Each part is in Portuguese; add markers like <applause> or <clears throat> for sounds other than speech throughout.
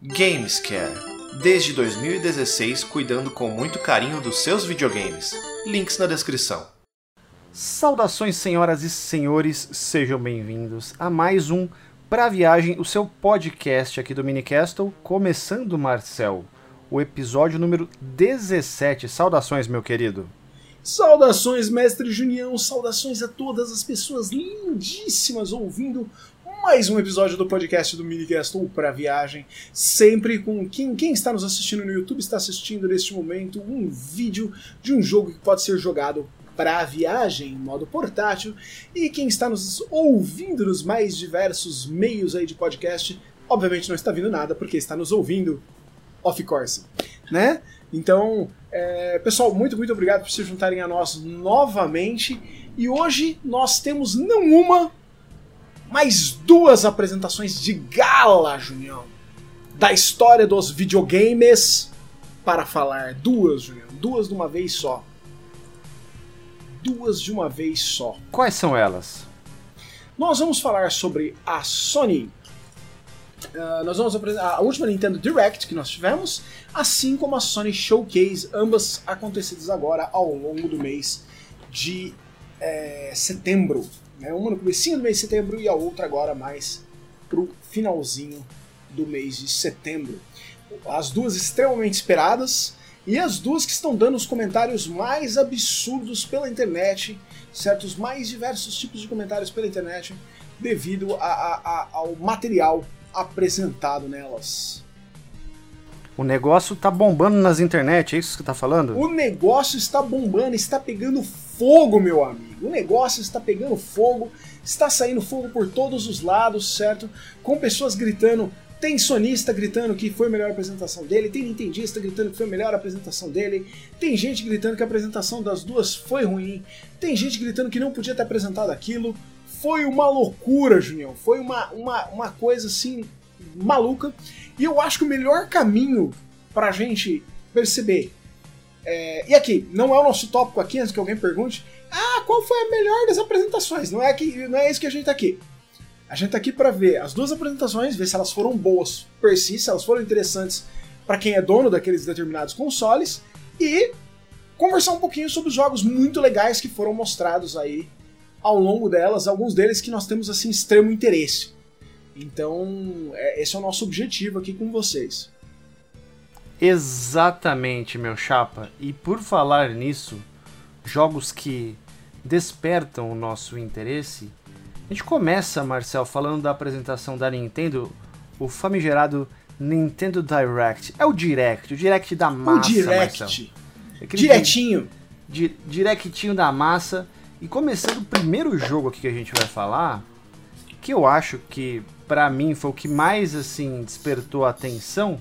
Gamescare. Desde 2016, cuidando com muito carinho dos seus videogames. Links na descrição. Saudações, senhoras e senhores, sejam bem-vindos a mais um Pra Viagem, o seu podcast aqui do Minicastle, começando, Marcel, o episódio número 17. Saudações, meu querido. Saudações, mestre Junião, saudações a todas as pessoas lindíssimas ouvindo mais um episódio do podcast do Minicast ou para viagem, sempre com quem, quem está nos assistindo no YouTube está assistindo neste momento um vídeo de um jogo que pode ser jogado para viagem em modo portátil e quem está nos ouvindo nos mais diversos meios aí de podcast, obviamente não está vindo nada porque está nos ouvindo off course, né? Então, é, pessoal, muito muito obrigado por se juntarem a nós novamente e hoje nós temos não uma mais duas apresentações de gala, Junião, da história dos videogames para falar. Duas, Junião, duas de uma vez só. Duas de uma vez só. Quais são elas? Nós vamos falar sobre a Sony. Uh, nós vamos apresentar a última Nintendo Direct que nós tivemos, assim como a Sony Showcase, ambas acontecidas agora ao longo do mês de é, setembro. Né? Uma no começo do mês de setembro e a outra agora mais pro finalzinho do mês de setembro. As duas extremamente esperadas e as duas que estão dando os comentários mais absurdos pela internet, certos mais diversos tipos de comentários pela internet, devido a, a, a, ao material apresentado nelas. O negócio tá bombando nas internet, é isso que tá falando? O negócio está bombando, está pegando fogo, meu amigo. O negócio está pegando fogo, está saindo fogo por todos os lados, certo? Com pessoas gritando. Tem sonista gritando que foi a melhor apresentação dele, tem nintendista gritando que foi a melhor apresentação dele, tem gente gritando que a apresentação das duas foi ruim, tem gente gritando que não podia ter apresentado aquilo. Foi uma loucura, Junião. Foi uma, uma, uma coisa assim maluca. E eu acho que o melhor caminho pra gente perceber. É, e aqui, não é o nosso tópico aqui, antes que alguém pergunte. Ah, qual foi a melhor das apresentações? Não é, que, não é isso que a gente tá aqui. A gente tá aqui para ver as duas apresentações, ver se elas foram boas per si, se elas foram interessantes para quem é dono daqueles determinados consoles e conversar um pouquinho sobre os jogos muito legais que foram mostrados aí ao longo delas, alguns deles que nós temos assim extremo interesse. Então, é, esse é o nosso objetivo aqui com vocês. Exatamente, meu chapa. E por falar nisso, jogos que despertam o nosso interesse, a gente começa, Marcel, falando da apresentação da Nintendo, o famigerado Nintendo Direct. É o Direct, o Direct da massa, o Direct. Marcel. Aquele Diretinho. Di directinho da massa. E começando o primeiro jogo aqui que a gente vai falar, que eu acho que para mim foi o que mais assim despertou a atenção,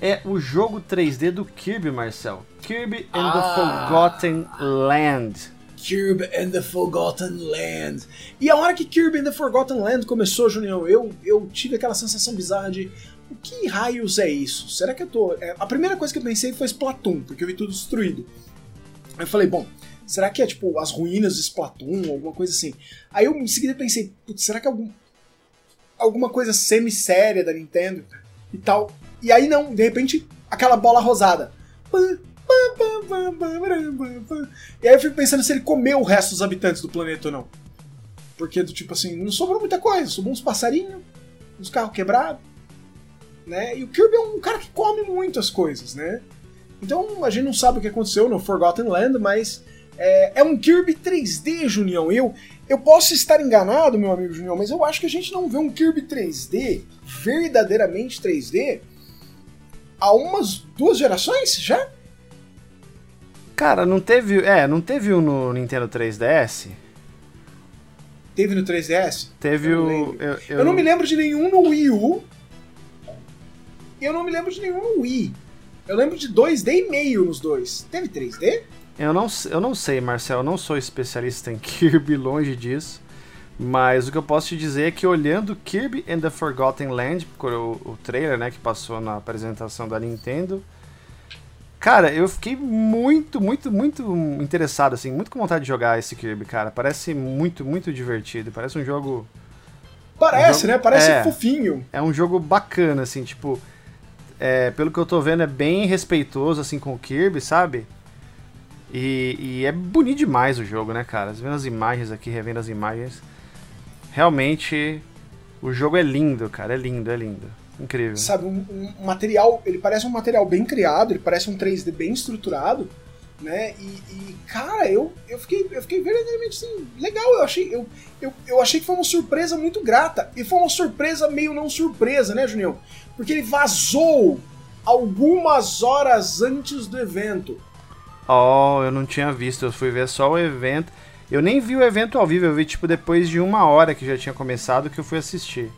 é o jogo 3D do Kirby, Marcel. Kirby and ah. the Forgotten Land. Kirby and the Forgotten Land. E a hora que Kirby and the Forgotten Land começou, Junião, eu, eu tive aquela sensação bizarra de o que raios é isso? Será que eu tô. É, a primeira coisa que eu pensei foi Splatoon, porque eu vi tudo destruído. Aí eu falei, bom, será que é tipo as ruínas de Splatoon, alguma coisa assim? Aí eu em seguida pensei, será que é algum, alguma coisa semi-séria da Nintendo e tal? E aí não, de repente, aquela bola rosada. E aí eu fico pensando se ele comeu o resto dos habitantes do planeta ou não. Porque, do tipo assim, não sobrou muita coisa. Sobrou uns passarinhos, uns carros quebrados. Né? E o Kirby é um cara que come muitas coisas, né? Então a gente não sabe o que aconteceu no Forgotten Land, mas é, é um Kirby 3D, Junião. Eu, eu posso estar enganado, meu amigo Junião, mas eu acho que a gente não vê um Kirby 3D, verdadeiramente 3D, há umas duas gerações já? Cara, não teve. É, não teve um no Nintendo 3DS? Teve no 3DS? Teve eu o. Eu, eu... eu, não me lembro de nenhum no Wii U. E eu não me lembro de nenhum no Wii. Eu lembro de 2D e meio nos dois. Teve 3D? Eu não, eu não sei, Marcel. Eu não sou especialista em <laughs> Kirby, longe disso. Mas o que eu posso te dizer é que olhando Kirby and the Forgotten Land, o, o trailer né, que passou na apresentação da Nintendo, cara, eu fiquei muito, muito, muito interessado, assim, muito com vontade de jogar esse Kirby, cara. Parece muito, muito divertido. Parece um jogo Parece, jogo- né? Parece é. fofinho. É um jogo bacana, assim, tipo. é, pelo que eu tô vendo, é bem respeitoso, assim, com o Kirby, sabe? E, e é bonito demais o jogo, né, cara? Vendo as imagens aqui, revendo as imagens. Realmente, o jogo é lindo, cara. É lindo, é lindo. Incrível. Sabe, um, um material. Ele parece um material bem criado, ele parece um 3D bem estruturado, né? E, e, cara, eu, eu, fiquei, eu fiquei verdadeiramente assim, legal. Eu achei, eu, eu, eu achei que foi uma surpresa muito grata. E foi uma surpresa meio não surpresa, né, Junião? Porque ele vazou algumas horas antes do evento. Oh, eu não tinha visto, eu fui ver só o evento. Eu nem vi o evento ao vivo, eu vi tipo depois de uma hora que já tinha começado que eu fui assistir.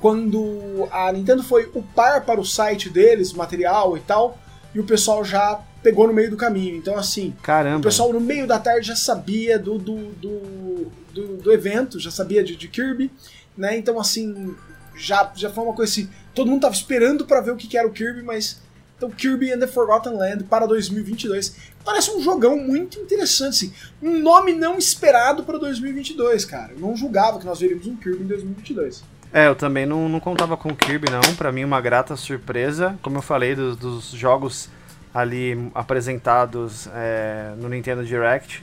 quando a Nintendo foi upar para o site deles, material e tal, e o pessoal já pegou no meio do caminho. Então, assim, o Caramba. pessoal no meio da tarde já sabia do, do, do, do, do evento, já sabia de, de Kirby, né? Então, assim, já, já foi uma coisa assim. Todo mundo tava esperando para ver o que, que era o Kirby, mas. Então, Kirby and the Forgotten Land para 2022. Parece um jogão muito interessante, assim. Um nome não esperado para 2022, cara. Eu não julgava que nós veríamos um Kirby em 2022. É, eu também não, não contava com o Kirby, não. Pra mim, uma grata surpresa. Como eu falei, dos, dos jogos ali apresentados é, no Nintendo Direct,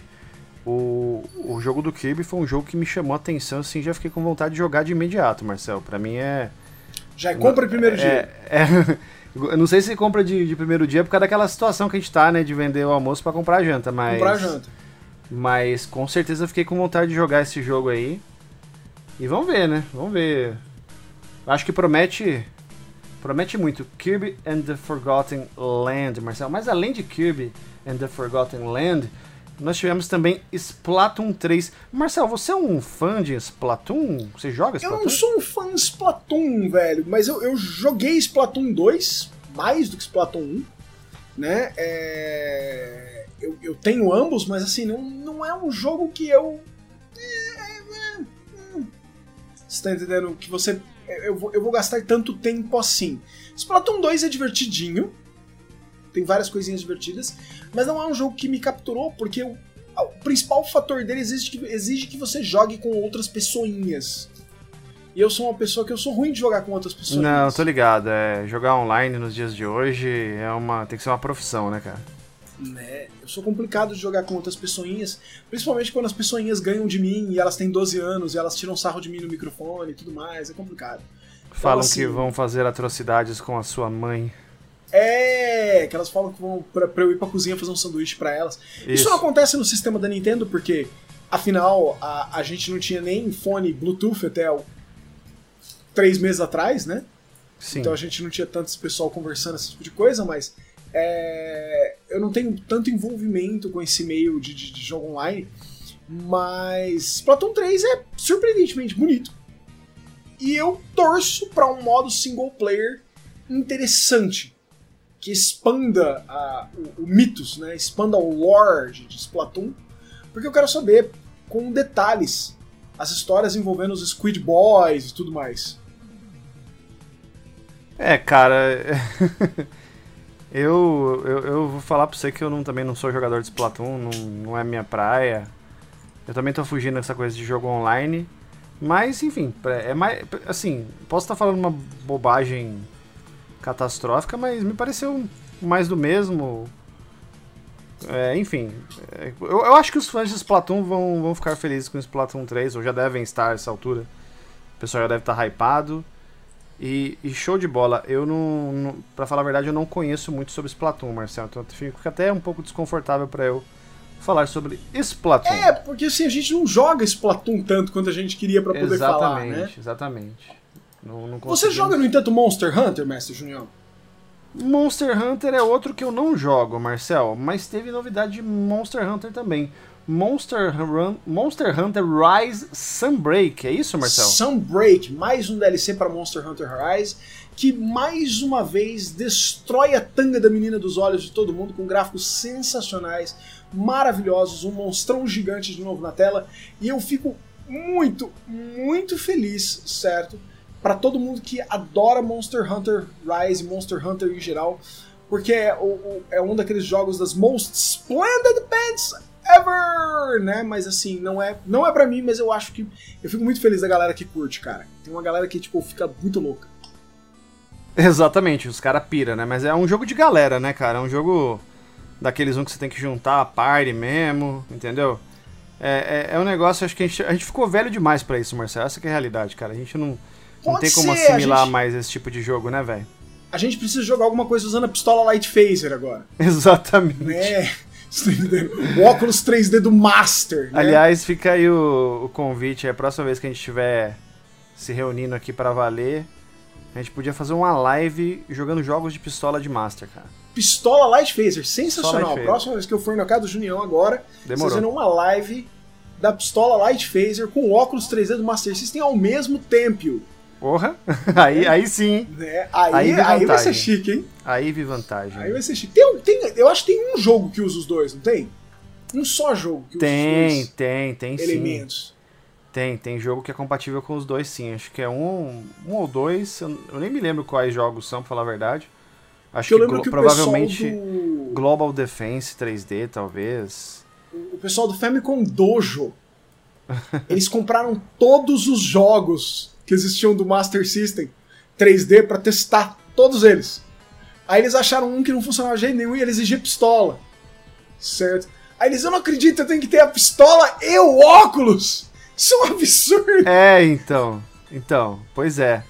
o, o jogo do Kirby foi um jogo que me chamou a atenção, assim, já fiquei com vontade de jogar de imediato, Marcel. Pra mim é... Já é compra em primeiro dia. é, é- <laughs> eu não sei se compra de, de primeiro dia por causa daquela situação que a gente tá, né, de vender o almoço pra comprar a janta, mas... Comprar janta. Mas com certeza eu fiquei com vontade de jogar esse jogo aí. E vamos ver, né? Vamos ver. Acho que promete. Promete muito. Kirby and the Forgotten Land, Marcelo. Mas além de Kirby and the Forgotten Land, nós tivemos também Splatoon 3. Marcelo, você é um fã de Splatoon? Você joga Eu Splatoon? não sou um fã de Splatoon, velho, mas eu, eu joguei Splatoon 2, mais do que Splatoon 1, né? É, Eu, eu tenho ambos, mas assim, não, não é um jogo que eu. é, é, hum. Você tá entendendo? Que você. Eu vou, eu vou gastar tanto tempo assim. Splatoon 2 é divertidinho, tem várias coisinhas divertidas, mas não é um jogo que me capturou, porque o, o principal fator dele exige que, exige que você jogue com outras pessoinhas. E eu sou uma pessoa que eu sou ruim de jogar com outras pessoas. Não, tô ligado. É, jogar online nos dias de hoje é uma, tem que ser uma profissão, né, cara? né? Eu sou complicado de jogar com outras pessoinhas, principalmente quando as pessoinhas ganham de mim e elas têm 12 anos e elas tiram sarro de mim no microfone e tudo mais, é complicado. Falam assim- que vão fazer atrocidades com a sua mãe. É, que elas falam que vão pra, pra eu ir pra cozinha fazer um sanduíche pra elas. Isso. Isso. não acontece no sistema da Nintendo porque, afinal, a, a gente não tinha nem fone Bluetooth até o, três meses atrás, né? Sim. Então a gente não tinha tanto esse pessoal conversando, esse tipo de coisa, mas é, eu não tenho tanto envolvimento com esse meio de, de- de jogo online. Mas Splatoon 3 é surpreendentemente bonito. E eu torço para um modo single player interessante. Que expanda a- o, o mitos, né? expanda o lore de, Splatoon. Porque eu quero saber com detalhes as histórias envolvendo os Squid Boys e tudo mais. É, cara. <laughs> eu, eu, eu vou falar pra você que eu não, também não sou jogador de Splatoon, não, não é minha praia. Eu também tô fugindo dessa coisa de jogo online. Mas, enfim, é mais. Assim, posso estar falando uma bobagem catastrófica, mas me pareceu mais do mesmo. É, enfim, é, eu, eu acho que os fãs de Splatoon vão, vão ficar felizes com o Splatoon 3, ou já devem estar a essa altura. O pessoal já deve estar hypado. E, e show de bola. Eu não, não. Pra falar a verdade, eu não conheço muito sobre Splatoon, Marcelo. Então fico até um pouco desconfortável pra eu falar sobre Splatoon. É, porque assim, a gente não joga Splatoon tanto quanto a gente queria pra poder falar, exatamente, né? exatamente. Não, não Você joga, no entanto, Monster Hunter, Mestre Junior? Monster Hunter é outro que eu não jogo, Marcel, mas teve novidade de Monster Hunter também. Monster, Run, Monster Hunter Rise Sunbreak, é isso, Marcel? Sunbreak, mais um DLC para Monster Hunter Rise, que mais uma vez destrói a tanga da menina dos olhos de todo mundo com gráficos sensacionais, maravilhosos, um monstrão gigante de novo na tela, e eu fico muito, muito feliz, certo? Para todo mundo que adora Monster Hunter Rise, Monster Hunter em geral, porque é, é um daqueles jogos das most splendid bands ever, né? Mas assim, não é, não é para mim, mas eu acho que eu fico muito feliz da galera que curte, cara. Tem uma galera que tipo fica muito louca. Exatamente, os caras pira, né? Mas é um jogo de galera, né, cara? É um jogo daqueles um que você tem que juntar a party mesmo, entendeu? É, é, é um negócio, acho que a gente, a gente ficou velho demais para isso, Marcelo. Essa é a realidade, cara. A gente não, não tem como ser, assimilar gente... mais esse tipo de jogo, né, velho? A gente precisa jogar alguma coisa usando a pistola Light Phaser agora. <laughs> Exatamente. É. O óculos 3D do Master. Né? Aliás, fica aí o, o convite. A próxima vez que a gente estiver se reunindo aqui para valer, a gente podia fazer uma live jogando jogos de pistola de Master, cara. Pistola Light Phaser, sensacional. Light Próxima vez que eu for na casa do Junião agora, Demorou. fazendo uma live da pistola Light Phaser com óculos 3D do Master System ao mesmo tempo. Porra, <laughs> aí, aí sim. É, aí, aí, aí vai ser chique, hein? Aí vi vantagem. Aí vai ser chique. Tem, tem, eu acho que tem um jogo que usa os dois, não tem? Um só jogo que usa tem, os dois. Tem, tem, tem elementos. Sim. Tem, tem jogo que é compatível com os dois sim. Acho que é um, um ou dois. Eu, eu nem me lembro quais jogos são, pra falar a verdade. Acho que, que, que provavelmente do... Global Defense 3D, talvez. O pessoal do Famicom Dojo. <laughs> eles compraram todos os jogos que existiam do Master System 3D para testar todos eles. Aí eles acharam um que não funcionava de jeito nenhum e ele exigia pistola. Certo? Aí eles, eu não acredito, eu tenho que ter a pistola e o óculos! Isso é um absurdo! É, então. Então, pois é.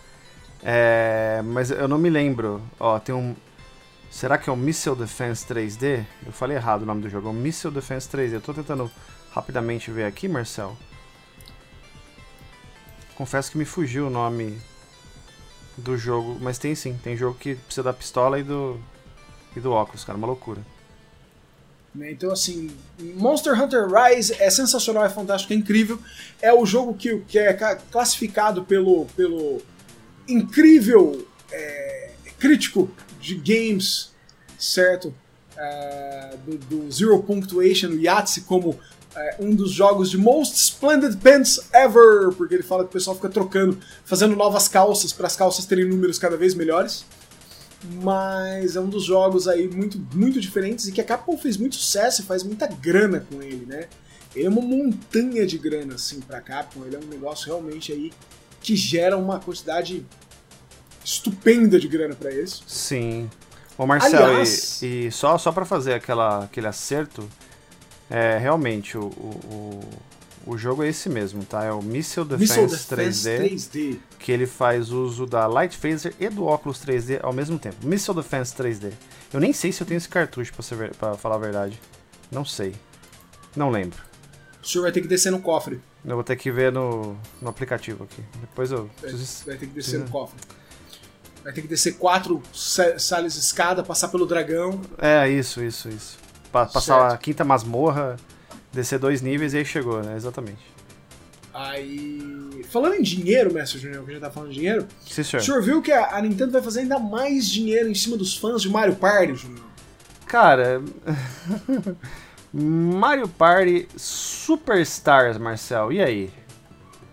é. Mas eu não me lembro. Ó, tem um. Será que é o Missile Defense 3D? Eu falei errado o nome do jogo. É o Missile Defense 3D. Eu tô tentando rapidamente ver aqui, Marcel. Confesso que me fugiu o nome do jogo, mas tem sim, tem jogo que precisa da pistola e do e do óculos, cara, uma loucura. Né, então, assim, Monster Hunter Rise é sensacional, é fantástico, é incrível. É o jogo que, que é classificado pelo, pelo incrível é, crítico de games, certo? Uh, do, do Zero Punctuation, o Yahtzee, como é, um dos jogos de Most Splendid Pants Ever, porque ele fala que o pessoal fica trocando, fazendo novas calças para as calças terem números cada vez melhores. Mas é um dos jogos aí muito, muito diferentes e que a Capcom fez muito sucesso e faz muita grana com ele, né? Ele é uma montanha de grana, assim, pra Capcom. Ele é um negócio realmente aí que gera uma quantidade estupenda de grana para eles. Sim. Ô Marcelo, Aliás, e, e, só, só para fazer aquela, aquele acerto, é, realmente, o, o, o jogo é esse mesmo, tá? É o Missile Defense, Missile Defense 3D, 3D, que ele faz uso da Light Phaser e do óculos 3D ao mesmo tempo. Missile Defense 3D. Eu nem sei se eu tenho esse cartucho, pra, ser, pra falar a verdade. Não sei. Não lembro. O senhor vai ter que descer no cofre. Eu vou ter que ver no, no aplicativo aqui. Depois eu. Preciso... Vai ter que descer no cofre. Vai ter que descer quatro salas de escada, passar pelo dragão. É, isso, isso, isso passar certo. a quinta masmorra, descer dois níveis e aí chegou, né? Exatamente. Aí. Falando em dinheiro, Mestre Junior, que a gente tá falando de dinheiro. Sim, senhor. O senhor viu que a, Nintendo vai fazer ainda mais dinheiro em cima dos fãs de Mario Party, Junior? Cara. <laughs> Mario Party Superstars, Marcel, e aí?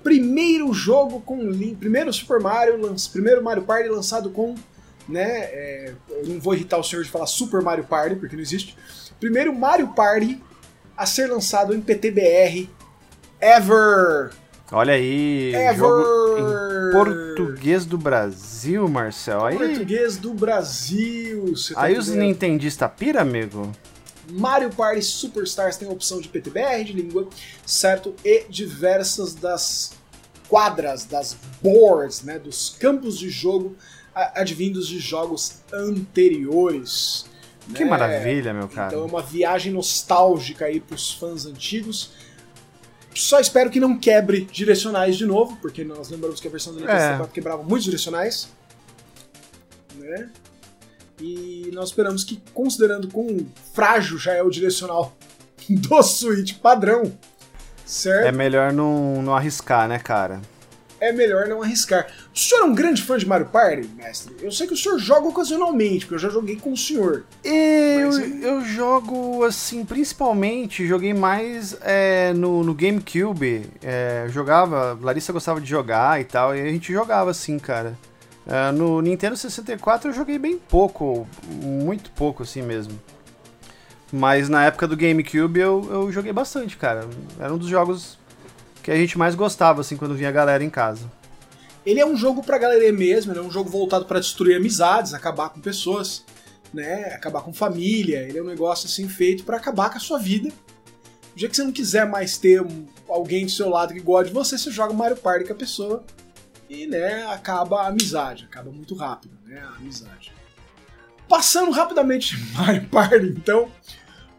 Primeiro jogo com primeiro Super Mario, primeiro Mario Party lançado com, né, é... eu não vou irritar o senhor de falar Super Mario Party, porque não existe, Primeiro Mario Party a ser lançado em PTBR ever. Olha aí, ever. jogo em português do Brasil, Marcel. Aí, português do Brasil. Tá aí os Nintendista pira, amigo. Mario Party Superstars tem a opção de PTBR de língua, certo? E diversas das quadras, das boards, né, dos campos de jogo advindos de jogos anteriores. Que né? maravilha, meu cara. Então é uma viagem nostálgica aí pros fãs antigos. Só espero que não quebre direcionais de novo, porque nós lembramos que a versão do Nintendo 64 é. quebrava muitos direcionais. Né? E nós esperamos que, considerando quão frágil já é o direcional <laughs> do Switch padrão, certo? É melhor não, não arriscar, né, cara? É melhor não arriscar. O senhor é um grande fã de Mario Party, mestre? Eu sei que o senhor joga ocasionalmente, porque eu já joguei com o senhor. Eu, eu jogo, assim, principalmente, joguei mais é, no, no GameCube. É, jogava, Larissa gostava de jogar e tal, e a gente jogava assim, cara. É, no Nintendo 64 eu joguei bem pouco, muito pouco assim mesmo. Mas na época do GameCube eu, eu joguei bastante, cara. Era um dos jogos que a gente mais gostava, assim, quando vinha a galera em casa. Ele é um jogo pra galera mesmo, ele é um jogo voltado para destruir amizades, acabar com pessoas, né? Acabar com família. Ele é um negócio assim feito para acabar com a sua vida. O dia que você não quiser mais ter alguém do seu lado que gosta de você, você joga Mario Party com a pessoa e, né, acaba a amizade, acaba muito rápido, né, a amizade. Passando rapidamente <laughs> Mario Party, então,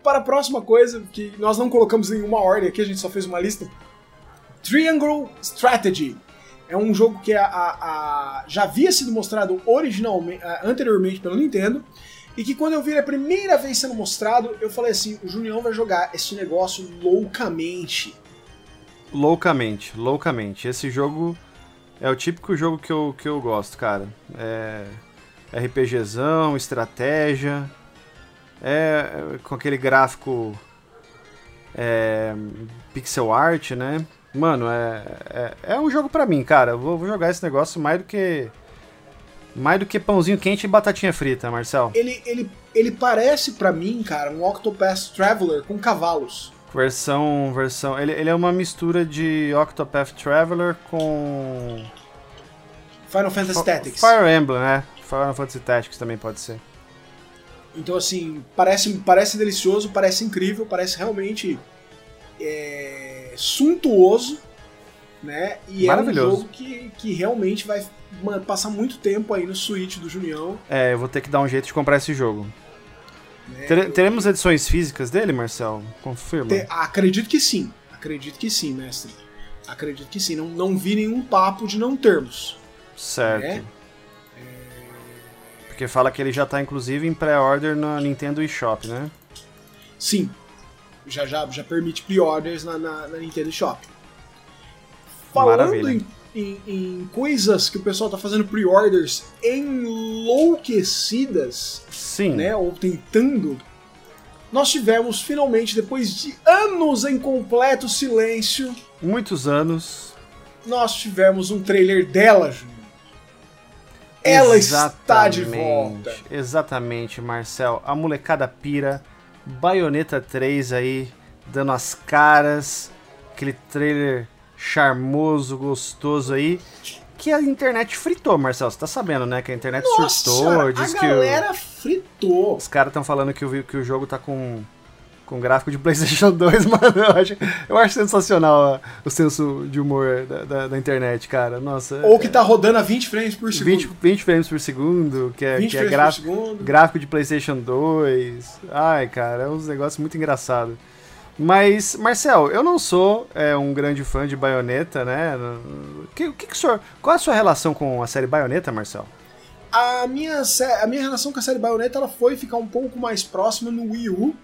para a próxima coisa, que nós não colocamos em uma ordem aqui, a gente só fez uma lista. Triangle Strategy. É um jogo que a, a, a já havia sido mostrado originalmente, anteriormente pelo Nintendo, e que quando eu vi a primeira vez sendo mostrado, eu falei assim, o Junião vai jogar esse negócio loucamente. Loucamente, loucamente. Esse jogo é o típico jogo que eu, que eu gosto, cara. É RPGzão, estratégia, é com aquele gráfico é, pixel art, né? Mano, é, é, é um jogo pra mim, cara. Eu vou, vou jogar esse negócio mais do que mais do que pãozinho quente e batatinha frita, Marcel. Ele, ele, ele parece para mim, cara, um Octopath Traveler com cavalos. Versão. versão ele, ele é uma mistura de Octopath Traveler com. Final Fantasy Tactics. Fire Emblem, né? Final Fantasy Tactics também pode ser. Então, assim, parece, parece delicioso, parece incrível, parece realmente é, suntuoso, né? E é um jogo que, que realmente vai passar muito tempo aí no Switch do Junião. É, eu vou ter que dar um jeito de comprar esse jogo. É, teremos edições físicas dele, Marcel? Confirma. Te, acredito que sim. Acredito que sim, mestre. Acredito que sim. Não, não vi nenhum papo de não termos. Certo. Né? Porque fala que ele já está inclusive em pré-order na Nintendo eShop, né? Sim. Já, já, já permite pre-orders na, na, na, Nintendo eShop. Falando em em, em coisas que o pessoal tá fazendo pre-orders enlouquecidas, Sim. né? Ou tentando. Nós tivemos finalmente, depois de anos em completo silêncio. Muitos anos. Nós tivemos um trailer dela, Júnior. Ela está de volta. Exatamente, Marcel. A molecada pira. Bayonetta 3 aí, dando as caras. Aquele trailer charmoso, gostoso aí. Que a internet fritou, Marcelo. Você tá sabendo, né? Que a internet Nossa, surtou. Diz a que galera o... fritou. Os caras estão falando que o, que o jogo tá com com gráfico de PlayStation <laughs> 2, mano. Eu acho, eu acho sensacional o senso de humor da, da, da, internet, cara. Nossa. Ou que tá rodando a 20 frames por segundo. 20, 20 frames por segundo, que é, que é gráfico, gráfico de PlayStation 2. Ai, cara, é uns negócios muito engraçados. Mas, Marcel, eu não sou é, um grande fã de Bayonetta, né? Que, que, que senhor, qual é a sua relação com a série Bayonetta, Marcel? A minha, a minha relação com a série Bayonetta ela foi ficar um pouco mais próxima no Wii U,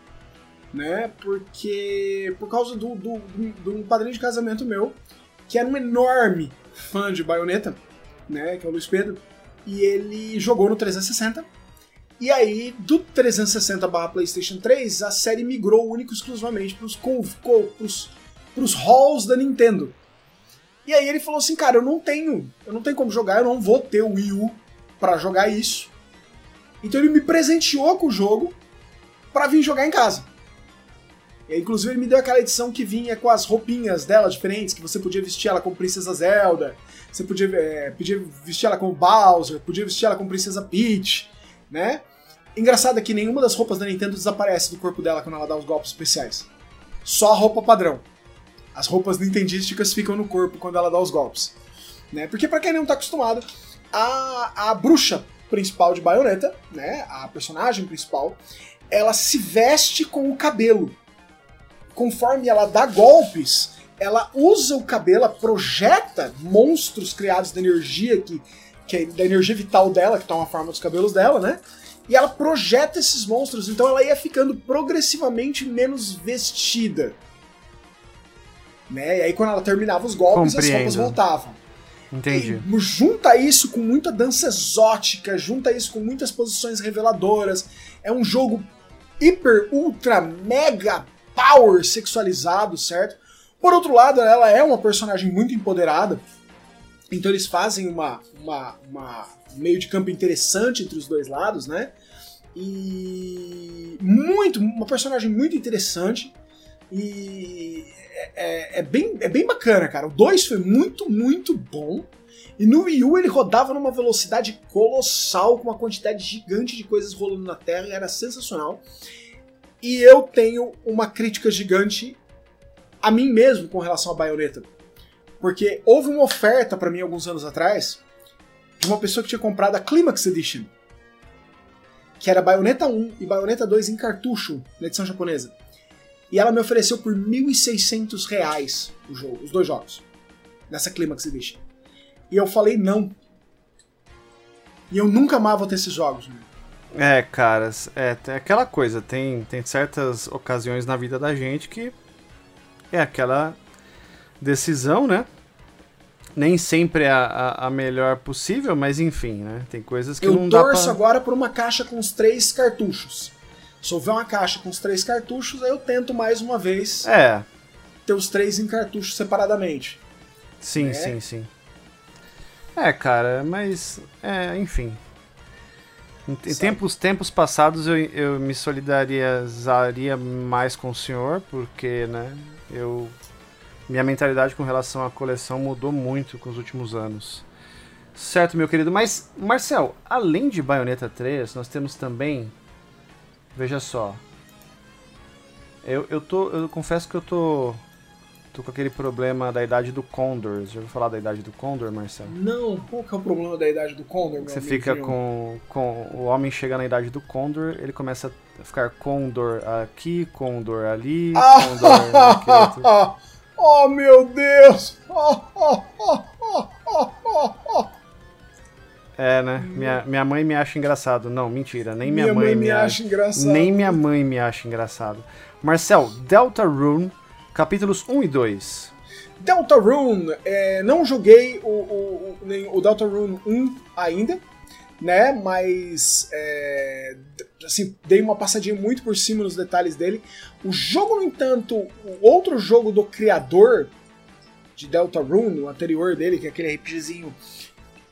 né? Porque. Por causa do, do, do, do padrinho de casamento meu, que era um enorme fã de Bayonetta, né? Que é o Luiz Pedro. E ele jogou no 360 e aí, do 360 barra PlayStation 3, a série migrou único exclusivamente para os halls da Nintendo. E aí ele falou assim, cara, eu não tenho, eu não tenho como jogar, eu não vou ter o Wii U para jogar isso. Então ele me presenteou com o jogo para vir jogar em casa. Aí, inclusive ele me deu aquela edição que vinha com as roupinhas dela diferentes, que você podia vestir ela como Princesa Zelda, você podia, é, podia vestir ela como Bowser, podia vestir ela como Princesa Peach né? Engraçado é que nenhuma das roupas da Nintendo desaparece do corpo dela quando ela dá os golpes especiais. Só a roupa padrão. As roupas nintendísticas ficam no corpo quando ela dá os golpes. Né? Porque para quem não tá acostumado, a, a bruxa principal de Bayonetta, né, a personagem principal, ela se veste com o cabelo. Conforme ela dá golpes, ela usa o cabelo, ela projeta monstros criados da energia que que é da energia vital dela, que toma a forma dos cabelos dela, né? E ela projeta esses monstros, então ela ia ficando progressivamente menos vestida. Né? E aí quando ela terminava os golpes, Compreendo. as roupas voltavam. Entendi. E junta isso com muita dança exótica, junta isso com muitas posições reveladoras. É um jogo hiper, ultra, mega power sexualizado, certo? Por outro lado, ela é uma personagem muito empoderada. Então eles fazem uma, uma, uma meio de campo interessante entre os dois lados, né? E muito, uma personagem muito interessante. E é, é, bem, é bem bacana, cara. O 2 foi muito, muito bom. E no Wii U ele rodava numa velocidade colossal, com uma quantidade gigante de coisas rolando na Terra, e era sensacional. E eu tenho uma crítica gigante a mim mesmo com relação a Bayonetta. Porque houve uma oferta para mim alguns anos atrás de uma pessoa que tinha comprado a Climax Edition, que era Bayonetta 1 e Bayonetta 2 em cartucho, na edição japonesa. E ela me ofereceu por 1.600 reais o jogo, os dois jogos, nessa Climax Edition. E eu falei não. E eu nunca vou ter esses jogos. Né? É, cara, é, é aquela coisa, tem, tem certas ocasiões na vida da gente que é aquela decisão, né? Nem sempre é a, a, melhor possível, mas enfim, né? Tem coisas que eu não dá. Eu torço agora por uma caixa com os três cartuchos. Se houver uma caixa com os três cartuchos, aí eu tento mais uma vez é. ter os três em cartuchos separadamente. Sim, é. sim, sim. É, cara, mas. É, enfim. Em tempos, tempos passados eu, eu me solidarizaria mais com o senhor, porque, né, eu. Minha mentalidade com relação à coleção mudou muito com os últimos anos. Certo, meu querido. Mas, Marcel, além de Bayonetta 3, nós temos também Veja só. Eu, eu, tô, eu confesso que eu tô, tô com aquele problema da idade do Condor. Já ouviu falar da idade do Condor, Marcelo? Não, qual que é o problema da idade do Condor, Você fica com, com. O homem chega na idade do Condor, ele começa a ficar Condor aqui, Condor ali, ah, Condor aqui. <laughs> oh meu Deus! Oh, oh, oh, é, né? Minha, minha mãe me acha engraçado. Não, mentira. Nem minha, minha mãe, mãe, me acha, acha engraçado. Nem minha mãe me acha engraçado. Marcel, Delta Rune, capítulos 1 e 2. Delta Rune, é, não joguei o, o, o, o Delta Rune 1 ainda, né? Mas é, assim, dei uma passadinha muito por cima nos detalhes dele. O jogo, no entanto, o outro jogo do criador de Delta Rune, o anterior dele, que é aquele RPGzinho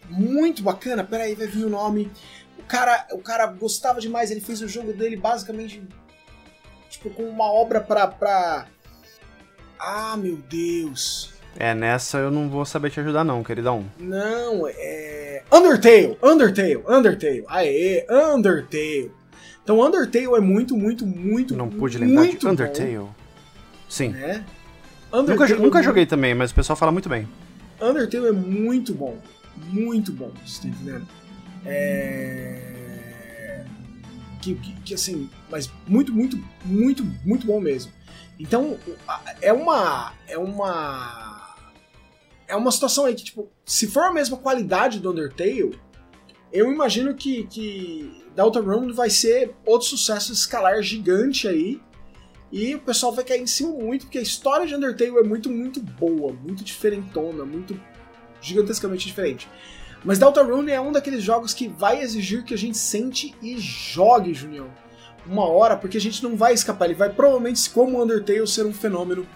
muito bacana. Peraí, vai vir o nome. O cara, o cara gostava demais, ele fez o jogo dele basicamente tipo com uma obra pra, pra... Ah, meu Deus. É, nessa eu não vou saber te ajudar não, queridão. Não, é... Undertale, Undertale, Undertale. Aê, Undertale. Então Undertale é muito, muito, muito, Não pude lembrar de Undertale. Bom. Sim. Né? Nunca, nunca é joguei também, mas o pessoal fala muito bem. Undertale é muito bom muito bom, você tá entendendo? É... Que, que, que, assim, mas muito, muito, muito, muito bom mesmo. Então, é uma. É uma. É uma situação aí que, tipo, se for a mesma qualidade do Undertale, eu imagino que, que Deltarune vai ser outro sucesso escalar gigante aí. E o pessoal vai cair em cima muito, porque a história de Undertale é muito, muito boa, muito diferentona, muito gigantescamente diferente. Mas Deltarune é um daqueles jogos que vai exigir que a gente sente e jogue, Junião. Uma hora, porque a gente não vai escapar. Ele vai provavelmente, como Undertale, ser um fenômeno.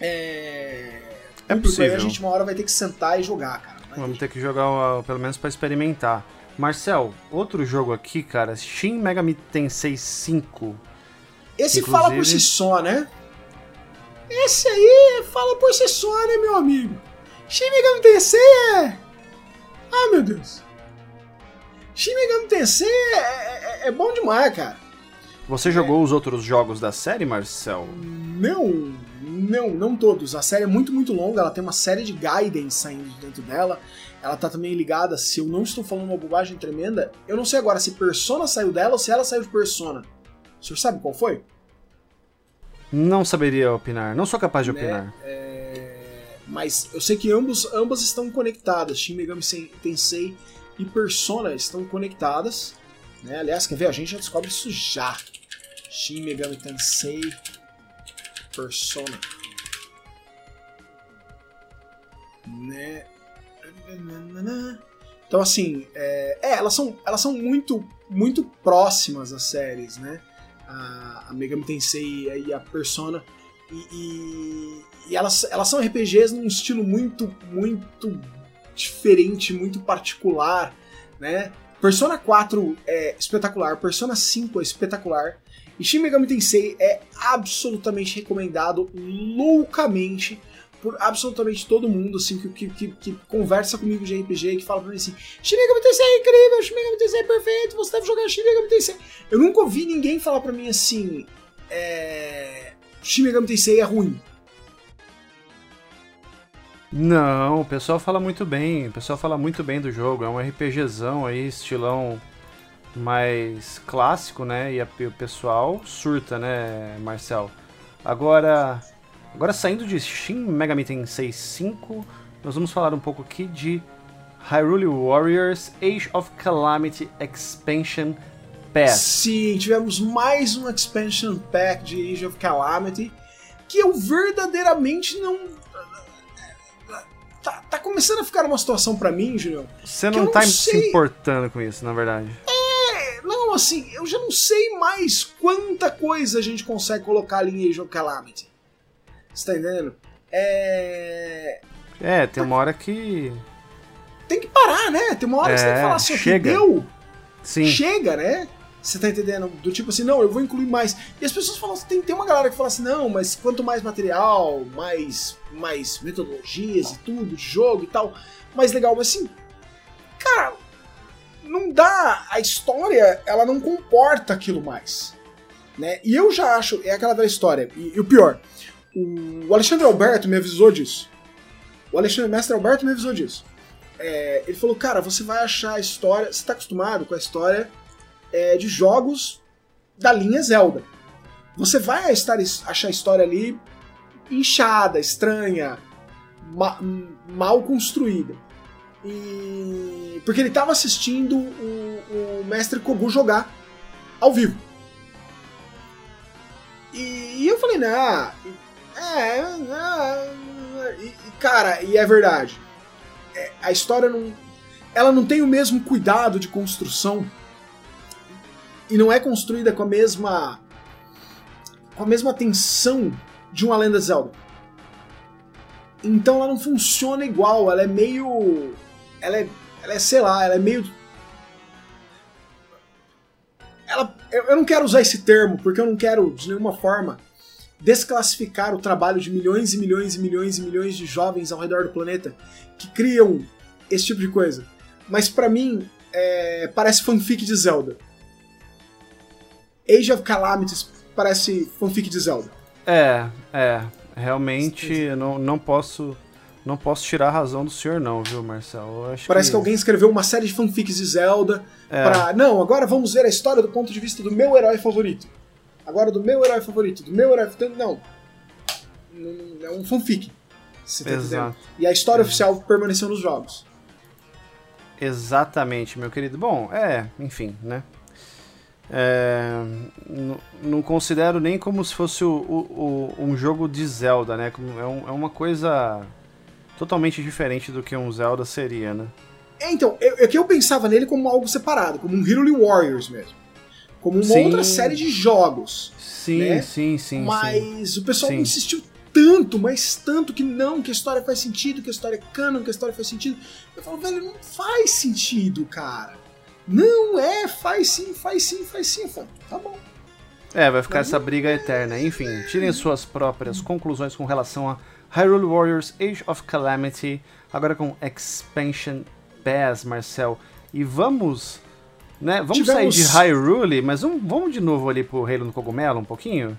É. É possível. a gente uma hora vai ter que sentar e jogar, cara. Vamos ter que jogar, pelo menos para experimentar. Marcel, outro jogo aqui, cara, Shin Megami Tensei 5. Esse Inclusive... fala por si só, né? Esse aí fala por si só, né, meu amigo? Shin Megami Tensei é. Ah, meu Deus. Shin Megami Tensei é, é, é bom demais, cara. Você jogou os outros jogos da série, Marcel? Não, não, não todos. A série é muito, muito longa. Ela tem uma série de guidance saindo dentro dela. Ela tá também ligada, se eu não estou falando uma bobagem tremenda, eu não sei agora se Persona saiu dela ou se ela saiu de Persona. O senhor sabe qual foi? Não saberia opinar. Não sou capaz de né? opinar. É mas eu sei que ambos, ambas estão conectadas. Shin Megami Tensei e Persona estão conectadas. Né? Aliás, quer ver? A gente já descobre isso já. Shin Megami Tensei Persona. Né? Então assim, é, é, elas são elas são muito muito próximas as séries, né? A, a Megami Tensei e a Persona e, e, e elas, elas são RPGs num estilo muito, muito diferente, muito particular, né? Persona 4 é espetacular, Persona 5 é espetacular, e Shin Megami Tensei é absolutamente recomendado loucamente por absolutamente todo mundo assim que, que, que, que conversa comigo de RPG e que fala pra mim assim: Shin Megami Tensei é incrível, Shin Megami Tensei é perfeito, você deve jogar Shin Megami Tensei. Eu nunca ouvi ninguém falar pra mim assim: é... Shin Megami Tensei é ruim. Não, o pessoal fala muito bem, o pessoal fala muito bem do jogo, é um RPGzão aí, estilão mais clássico, né? E, a, o pessoal surta, né, Marcel? Agora, agora saindo de Shin Megami Tensei 5, nós vamos falar um pouco aqui de Hyrule Warriors Age of Calamity Expansion Pack. Sim, tivemos mais um expansion pack de Age of Calamity que eu verdadeiramente não tá, tá começando a ficar uma situação para mim, Julião. Você não, não tá sei... se importando com isso, na verdade. É, não, assim, eu já não sei mais quanta coisa a gente consegue colocar ali em Age of Calamity. Você tá entendendo? É. É, tem uma hora que. Tem que parar, né? Tem uma hora é, que você tem que falar assim, chega. deu. Sim. Chega, né? Você tá entendendo? Do tipo assim, não, eu vou incluir mais. E as pessoas falam tem, tem uma galera que fala assim, não, mas quanto mais material, mais, mais metodologias e tudo, de jogo e tal, mais legal. Mas assim, cara, não dá. A história, ela não comporta aquilo mais. Né? E eu já acho, é aquela velha história. E, e o pior, o Alexandre Alberto me avisou disso. O Alexandre Mestre Alberto me avisou disso. É, ele falou, cara, você vai achar a história. Você tá acostumado com a história é, de jogos da linha Zelda. Você vai estar, achar a história ali inchada, estranha, ma mal construída. E... Porque ele estava assistindo o, o, mestre Kogu jogar ao vivo. E, e eu falei, nah, é, é, e, cara, e é verdade. É, a história não. Ela não tem o mesmo cuidado de construção e não é construída com a mesma com a mesma atenção de uma lenda Zelda. Então ela não funciona igual, ela é meio ela é, ela é sei lá, ela é meio ela, eu não quero usar esse termo porque eu não quero de nenhuma forma desclassificar o trabalho de milhões e milhões e milhões e milhões de jovens ao redor do planeta que criam esse tipo de coisa. Mas para mim é, parece fanfic de Zelda. Age of Calamities parece fanfic de Zelda. É, é. Realmente não, não posso não posso tirar a razão do senhor não, viu, Marcelo? Parece que... que... alguém escreveu uma série de fanfics de Zelda é. pra... Não, agora vamos ver a história do ponto de vista do meu herói favorito. Agora do meu herói favorito, do meu herói... Não. É um fanfic. Você tá Exato. E a história oficial permaneceu nos jogos. Exatamente, meu querido. Bom, é, enfim, né? É, não considero nem como se fosse o, o, o, um jogo de Zelda, né? É, um, é, uma coisa totalmente diferente do que um Zelda seria, né? É, então, é, que eu pensava nele como algo separado, como um Hyrule Warriors mesmo. Como uma sim. outra série de jogos. Sim, né? sim, sim. Mas sim. o pessoal sim. insistiu tanto, mas tanto que não, que a história faz sentido, que a história é canon, que a história faz sentido. Eu falo, velho, não faz sentido, cara. Não, é, faz sim, faz sim, faz sim. Falo, tá bom. É, vai ficar essa briga eterna. Enfim, tirem suas próprias conclusões com relação a Hyrule Warriors Age of Calamity, agora com Expansion Pass, Marcel. E vamos, né, vamos Tivemos... sair de Hyrule, mas vamos, vamos de novo ali pro Reino do Cogumelo um pouquinho?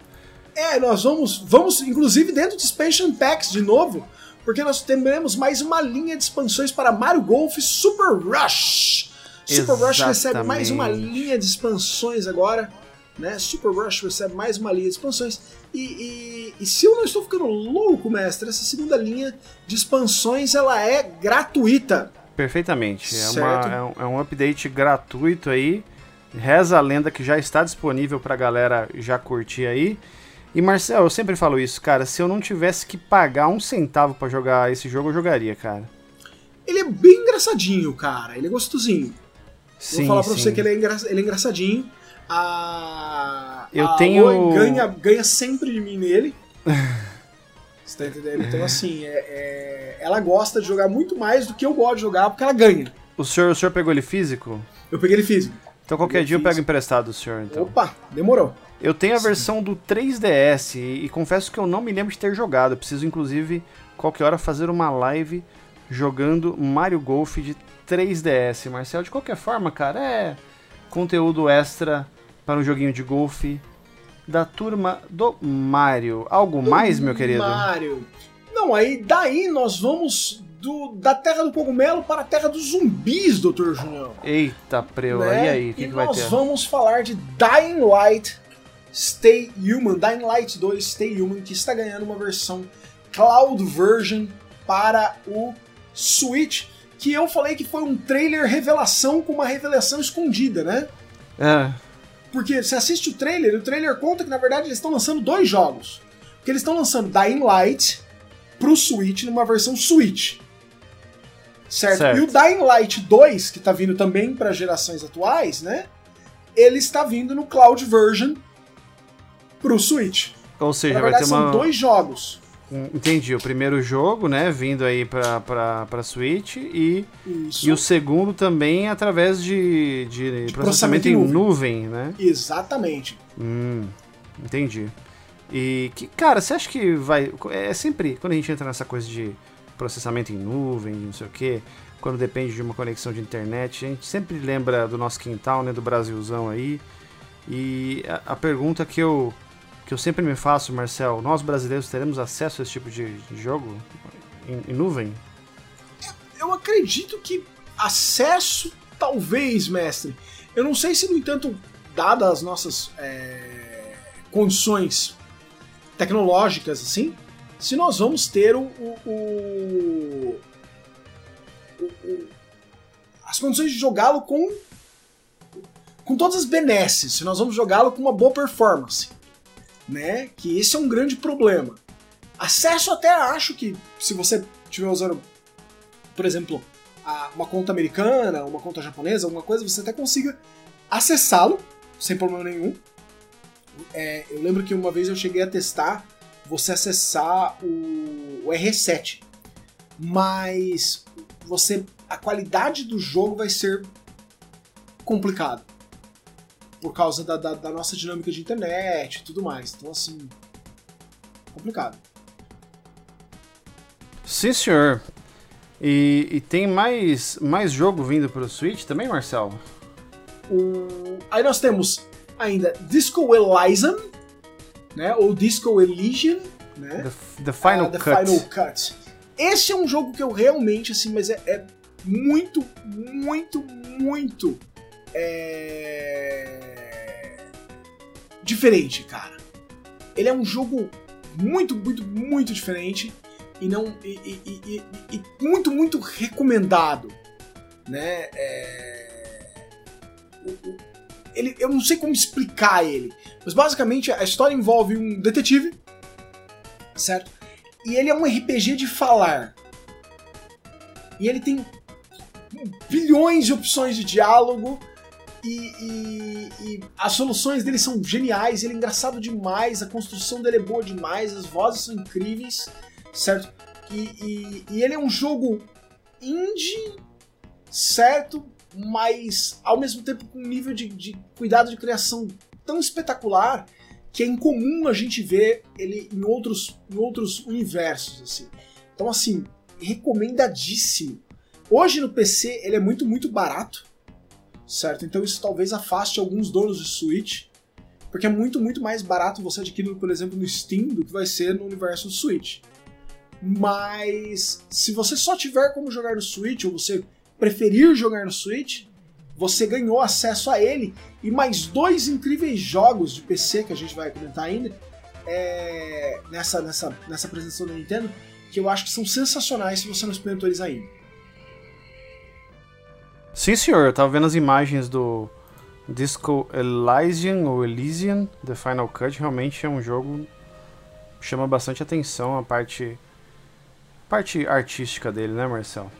É, nós vamos, vamos inclusive dentro de Expansion Packs de novo, porque nós teremos mais uma linha de expansões para Mario Golf Super Rush. Super Rush recebe mais uma linha de expansões agora. Né? Super Rush recebe mais uma linha de expansões. E, e, e, se eu não estou ficando louco, mestre, essa segunda linha de expansões ela é gratuita. Perfeitamente. É, uma, é, um, é um update gratuito aí. Reza a lenda que já está disponível para a galera já curtir aí. E Marcel, eu sempre falo isso, cara. Se eu não tivesse que pagar um centavo para jogar esse jogo, eu jogaria, cara. Ele é bem engraçadinho, cara. Ele é gostosinho. Sim, Vou falar pra sim. você que ele é, engra... ele é engraçadinho. A. Eu a tenho. Ganha, ganha sempre de mim nele. <laughs> Você tá entendendo? Então, assim, é, é... ela gosta de jogar muito mais do que eu gosto de jogar, porque ela ganha. O senhor, o senhor pegou ele físico? Eu peguei ele físico. Então qualquer Eu dia eu fiz. pego emprestado do senhor, então. Opa, demorou. Eu tenho a versão do 3DS e, e confesso que eu não me lembro de ter jogado. Eu preciso, inclusive, qualquer hora fazer uma live jogando Mario Golf de 3DS. Marcel, de qualquer forma, cara, é conteúdo extra para um joguinho de golfe da turma do Mario. Algo mais, meu querido? Mario. Não, aí daí nós vamos do, da terra do cogumelo para a terra dos zumbis, Dr. Junião. Eita, preula, né? e aí, o que, e que vai nós ter? vamos falar de Dying Light Stay Human, Dying Light 2 Stay Human, que está ganhando uma versão cloud version para o Switch, que eu falei que foi um trailer revelação com uma revelação escondida, né? É, Porque você assiste o trailer, o trailer conta que na verdade eles estão lançando dois jogos. Porque eles estão lançando Dying Light pro Switch numa versão Switch. Certo? Certo. E o Dying Light 2, que tá vindo também para gerações atuais, né? Ele está vindo no Cloud Version pro Switch. ou seja, Na vai verdade, ter uma... são dois jogos. Entendi, o primeiro jogo, né, vindo aí pra, pra, pra Switch e, Isso. e o segundo também através de, de, processamento, processamento em em nuvem, né? Exatamente. Hum, entendi. E, que, cara, você acha que vai... É sempre, quando a gente entra nessa coisa de processamento em nuvem, não sei o quê, quando depende de uma conexão de internet, a gente sempre lembra do nosso quintal, né, do Brasilzão aí. E a, a pergunta que eu, que eu sempre me faço, Marcel, nós brasileiros teremos acesso a esse tipo de, jogo em, em nuvem? Eu acredito que acesso, talvez, mestre. Eu não sei se, no entanto, dadas as nossas é, condições tecnológicas, assim, se nós vamos ter o- o- o- o- as condições de jogá-lo com com todas as benesses, se nós vamos jogá-lo com uma boa performance, né? Que esse é um grande problema. Acesso até acho que se você estiver usando por exemplo, uma conta americana, uma conta japonesa, alguma coisa, você até consiga acessá-lo sem problema nenhum. É, eu lembro que uma vez eu cheguei a testar você acessar o, o R7, mas você a qualidade do jogo vai ser complicado por causa da, da- da nossa dinâmica de internet e tudo mais. Então assim, complicado. Sim, senhor. E, e tem mais, mais jogo vindo pro Switch também, Marcel? O- Aí nós temos ainda Disco Elysium, né? Ou Disco Elysium, né? The, the Final Ah, The Cut. Final Cut. Esse é um jogo que eu realmente, assim, mas é, é muito, muito, muito é... diferente, cara. Ele é um jogo muito, muito, muito diferente e não e, e- e- e- muito, muito recomendado, né? É... Ele, eu não sei como explicar ele, mas basicamente a história envolve um detetive, certo? E ele é um RPG de falar. E ele tem bilhões de opções de diálogo. E, e- e as soluções dele são geniais. Ele é engraçado demais. A construção dele é boa demais. As vozes são incríveis, certo? E, e- ele é um jogo indie, certo? Mas ao mesmo tempo com um nível de, de cuidado de criação tão espetacular que é incomum a gente ver ele em outros, em outros universos, assim. Então, assim, recomendadíssimo. Hoje no PC ele é muito, muito barato, certo? Então isso talvez afaste alguns donos de Switch, porque é muito, muito mais barato você adquirir, por exemplo, no Steam do que vai ser no universo do Switch. Mas se você só tiver como jogar no Switch, ou você preferir jogar no Switch, você ganhou acesso a ele e mais dois incríveis jogos de PC que a gente vai comentar ainda é, nessa, nessa, nessa apresentação da Nintendo, que eu acho que são sensacionais se você não experimentou eles ainda. Sim, senhor. Eu tava vendo as imagens do Disco Elysian ou Elysian, The Final Cut. Realmente é um jogo que chama bastante atenção a parte, parte artística dele, né, Marcel?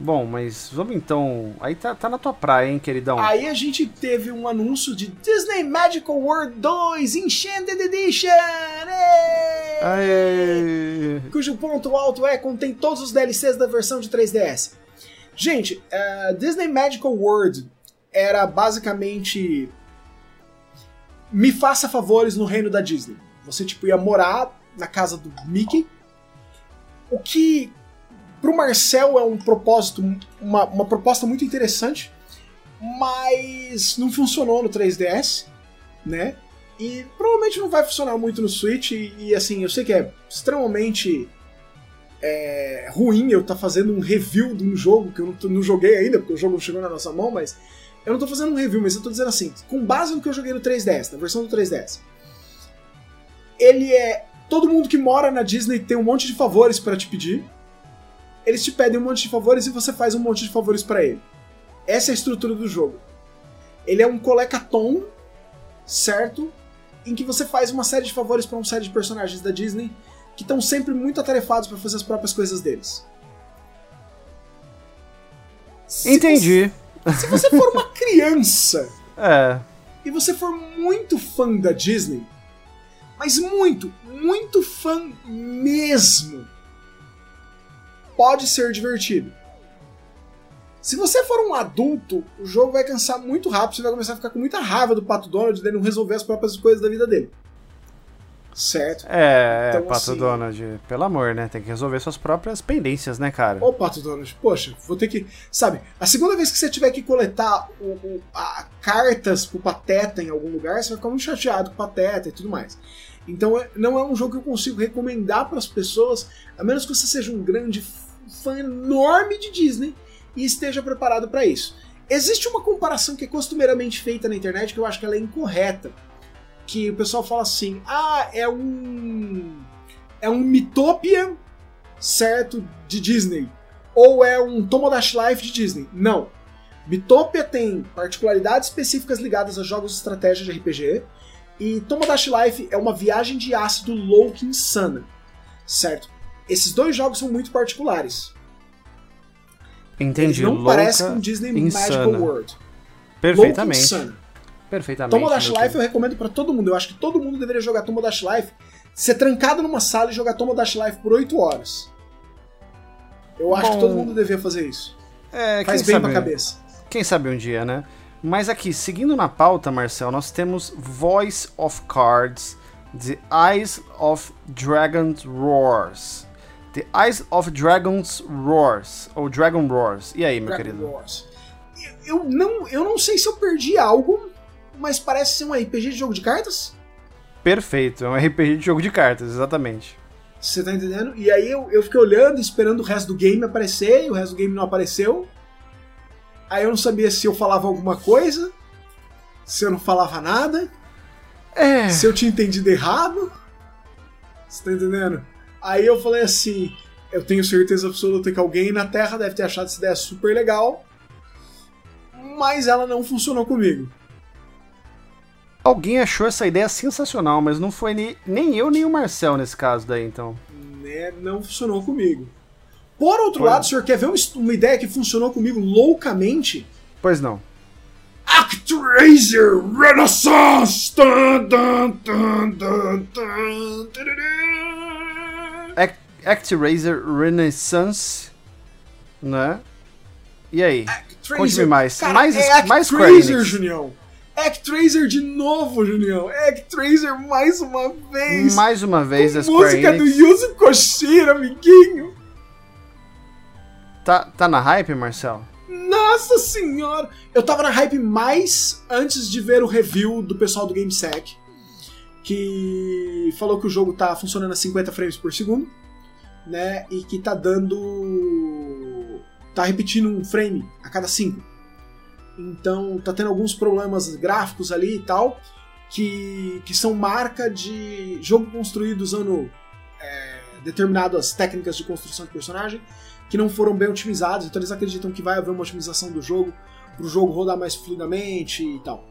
Bom, mas vamos então. Aí tá, tá na tua praia, hein, queridão? Aí a gente teve um anúncio de Disney Magical World 2 Enchanted Edition! Ê! Aê! Cujo ponto alto é contém todos os DLCs da versão de 3DS. Gente, uh, Disney Magical World era basicamente me faça favores no reino da Disney. Você tipo ia morar na casa do Mickey. O que pro Marcel é um propósito, uma, uma proposta muito interessante, mas não funcionou no 3DS, né? E provavelmente não vai funcionar muito no Switch. E, e assim, eu sei que é extremamente é, ruim eu estar tá fazendo um review de um jogo que eu não, não, joguei ainda, porque o jogo chegou na nossa mão, mas eu não estou fazendo um review, mas eu estou dizendo assim, com base no que eu joguei no 3DS, na versão do 3DS. Ele é. Todo mundo que mora na Disney tem um monte de favores para te pedir. Eles te pedem um monte de favores e você faz um monte de favores para ele. Essa é a estrutura do jogo. Ele é um colecaton, certo? Em que você faz uma série de favores para uma série de personagens da Disney que estão sempre muito atarefados para fazer as próprias coisas deles. Se Entendi. Você, se você for uma criança <laughs> é. e você for muito fã da Disney, mas muito, muito fã mesmo, pode ser divertido. Se você for um adulto, o jogo vai cansar muito rápido, você vai começar a ficar com muita raiva do Pato Donald de não resolver as próprias coisas da vida dele certo? É, então, Pato assim, Donald, pelo amor, né? Tem que resolver suas próprias pendências, né, cara? Ô, Pato Donald, poxa, vou ter que. Sabe, a segunda vez que você tiver que coletar o, o, a, cartas pro Pateta em algum lugar, você vai ficar muito chateado com o Pateta e tudo mais. Então, é, não é um jogo que eu consigo recomendar para as pessoas, a menos que você seja um grande fã enorme de Disney e esteja preparado para isso. Existe uma comparação que é costumeiramente feita na internet que eu acho que ela é incorreta que o pessoal fala assim: ah, é um. É um Mitopia, certo? De Disney. Ou é um Tomodachi Life de Disney. Não. Mitopia tem particularidades específicas ligadas a jogos de estratégia de RPG. E Tomodachi Life é uma viagem de ácido louca insana. Certo? Esses dois jogos são muito particulares. Entendi. Eles não parecem com Disney insana. Magical World. Perfeitamente. Louca insana. Perfeitamente. Tomodachi Life eu recomendo para todo mundo. Eu acho que todo mundo deveria jogar Tomodachi Life, ser trancado numa sala e jogar Tomodachi Life por 8 horas. Eu acho Bom, que todo mundo deveria fazer isso. É, Faz bem sabe, pra cabeça. Quem sabe um dia, né? Mas aqui, seguindo na pauta, Marcel, nós temos Voice of Cards, The Eyes of Dragon's Roars. The Eyes of Dragon's Roars, ou Dragon Roars. E aí, meu Dragon querido? Roars. Eu não, eu não sei se eu perdi algo, mas parece ser um RPG de jogo de cartas? Perfeito, é um RPG de jogo de cartas, exatamente. Você tá entendendo? E aí eu, eu fiquei olhando, esperando o resto do game aparecer, e o resto do game não apareceu. Aí eu não sabia se eu falava alguma coisa, se eu não falava nada, é. se eu tinha entendido errado. Você tá entendendo? Aí eu falei assim: eu tenho certeza absoluta que alguém na Terra deve ter achado essa ideia super legal, mas ela não funcionou comigo. Alguém achou essa ideia sensacional, mas não foi nem, nem eu nem o Marcel nesse caso daí, então. Né, não funcionou comigo. Por outro lado, o senhor quer ver uma, uma ideia que funcionou comigo loucamente? Pois não. ActRaiser Renaissance! Dun, dun, dun, Act, ActRaiser Renaissance, né? E aí? Conte-me mais. Cara, mais, é mais ActRaiser, Junião. Actraiser de novo, Junião. Actraiser mais uma vez. Mais uma vez, a música Enix. do Yuzo Koshiro, amiguinho. Tá, tá na hype, Marcel? Nossa senhora! Eu tava na hype mais antes de ver o review do pessoal do GameSec, que falou que o jogo tá funcionando a 50 frames por segundo, né? E que tá dando. tá repetindo um frame a cada 5. Então tá tendo alguns problemas gráficos ali e tal, que, que são marca de jogo construído usando é, determinadas técnicas de construção de personagem que não foram bem otimizadas, então eles acreditam que vai haver uma otimização do jogo para o jogo rodar mais fluidamente e tal.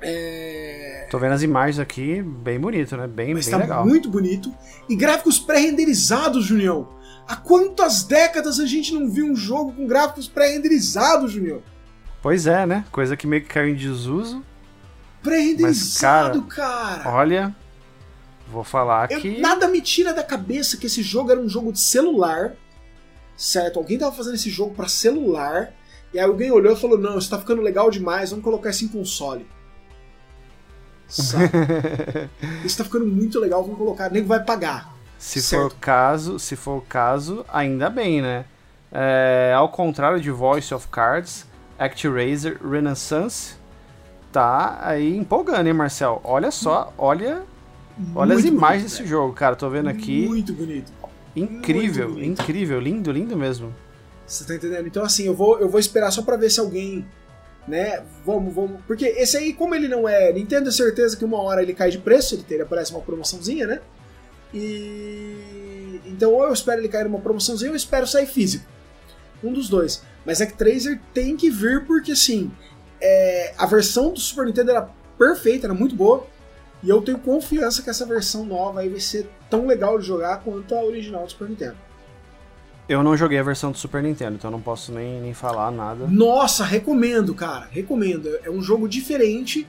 É... Tô vendo as imagens aqui, bem bonito, né? Bem, Mas bem tá legal. muito bonito. E gráficos pré-renderizados, Junião. Há quantas décadas a gente não viu um jogo com gráficos pré-renderizados, Junião? Pois é, né? Coisa que meio que caiu em desuso. Pré-renderizado, cara, cara. Olha, vou falar Eu, que. Nada me tira da cabeça que esse jogo era um jogo de celular, certo? Alguém tava fazendo esse jogo para celular, e aí alguém olhou e falou: Não, isso tá ficando legal demais, vamos colocar isso em console. Sabe? <laughs> isso tá ficando muito legal, vamos colocar, nem vai pagar. Se Certo. for o caso, se for o caso, ainda bem, né? É, ao contrário de Voice of Cards, ActRaiser Renaissance tá aí empolgando, hein, Marcel? Olha só, olha, olha as imagens bonito, desse velho. jogo, cara. Tô vendo aqui. Muito bonito. incrível, muito bonito. incrível, lindo, lindo mesmo. Você tá entendendo? Então, assim, eu vou, eu vou esperar só pra ver se alguém. Né? Vamos, vamos. Porque esse aí, como ele não é Nintendo, é certeza que uma hora ele cai de preço, ele, ele aparece uma promoçãozinha, né? E. Então, ou eu espero ele cair numa promoçãozinha, ou eu espero sair físico. Um dos dois. Mas Actraiser tem que vir porque, assim, é, a versão do Super Nintendo era perfeita, era muito boa. E eu tenho confiança que essa versão nova aí vai ser tão legal de jogar quanto a original do Super Nintendo. Eu não joguei a versão do Super Nintendo, então não posso nem, nem falar nada. Nossa, recomendo, cara. Recomendo. É um jogo diferente,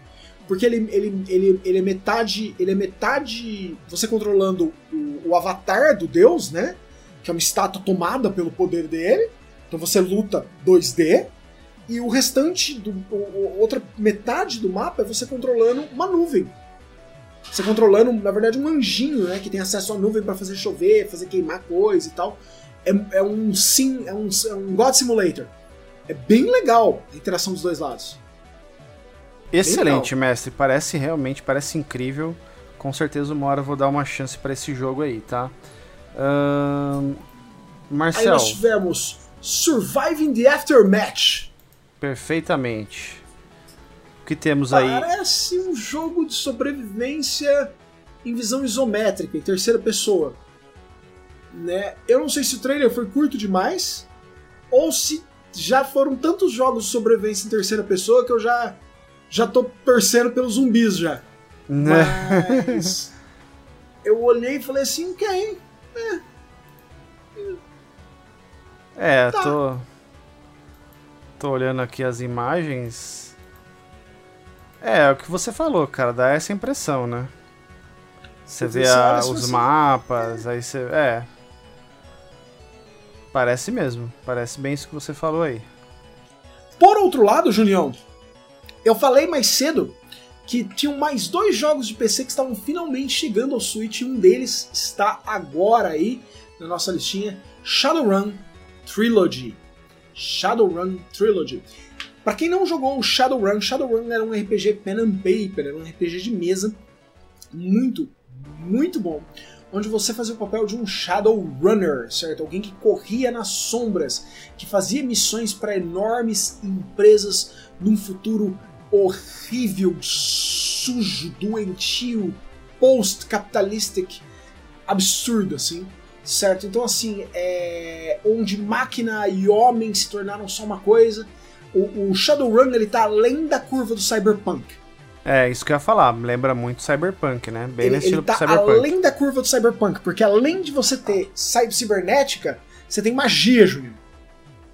porque ele, ele, ele, ele é metade. Ele é metade. Você controlando o, o avatar do deus, né? Que é uma estátua tomada pelo poder dele. Então você luta 2D. E o restante, do, o- outra metade do mapa é você controlando uma nuvem. Você controlando, na verdade, um anjinho, né? Que tem acesso à nuvem pra fazer chover, fazer queimar coisa e tal. É, é um sim, é um, é um God Simulator. É bem legal a interação dos dois lados. Excelente, mestre. Parece realmente, parece incrível. Com certeza uma hora eu vou dar uma chance pra esse jogo aí, tá? Ahn, Aí Marcel, nós tivemos Surviving the Aftermatch. perfeitamente. O que temos aí? Parece um jogo de sobrevivência em visão isométrica, em terceira pessoa. Né? Eu não sei se o trailer foi curto demais ou se já foram tantos jogos de sobrevivência em terceira pessoa que eu já já tô torcendo pelos zumbis já. Né? Mas <laughs> eu olhei e falei assim, quem? É, Tá. tô. Tô olhando aqui as imagens. É, é o que você falou, cara, dá essa impressão, né? Você Você vê a- os assim, mapas, aí você. É. Parece mesmo. Parece bem isso que você falou aí. Por outro lado, Julião, eu falei mais cedo que tinham mais dois jogos de PC que estavam finalmente chegando ao Switch e um deles está agora aí na nossa listinha, Shadowrun Trilogy. Shadowrun Trilogy. Pra quem não jogou o Shadowrun, Shadowrun era um RPG pen and paper, era um RPG de mesa muito, muito bom, onde você fazia o papel de um Shadowrunner, certo? Alguém que corria nas sombras, que fazia missões para enormes empresas num futuro horrível, sujo, doentio, post-capitalistic, absurdo, assim, certo? Então, assim, é... onde máquina e homem se tornaram só uma coisa. O, o Shadowrun, ele tá além da curva do cyberpunk. É, isso que eu ia falar. Lembra muito Cyberpunk, né? Bem ele, no estilo ele tá Cyberpunk. além da curva do cyberpunk, porque além de você ter cibernética, você tem magia, Júnior,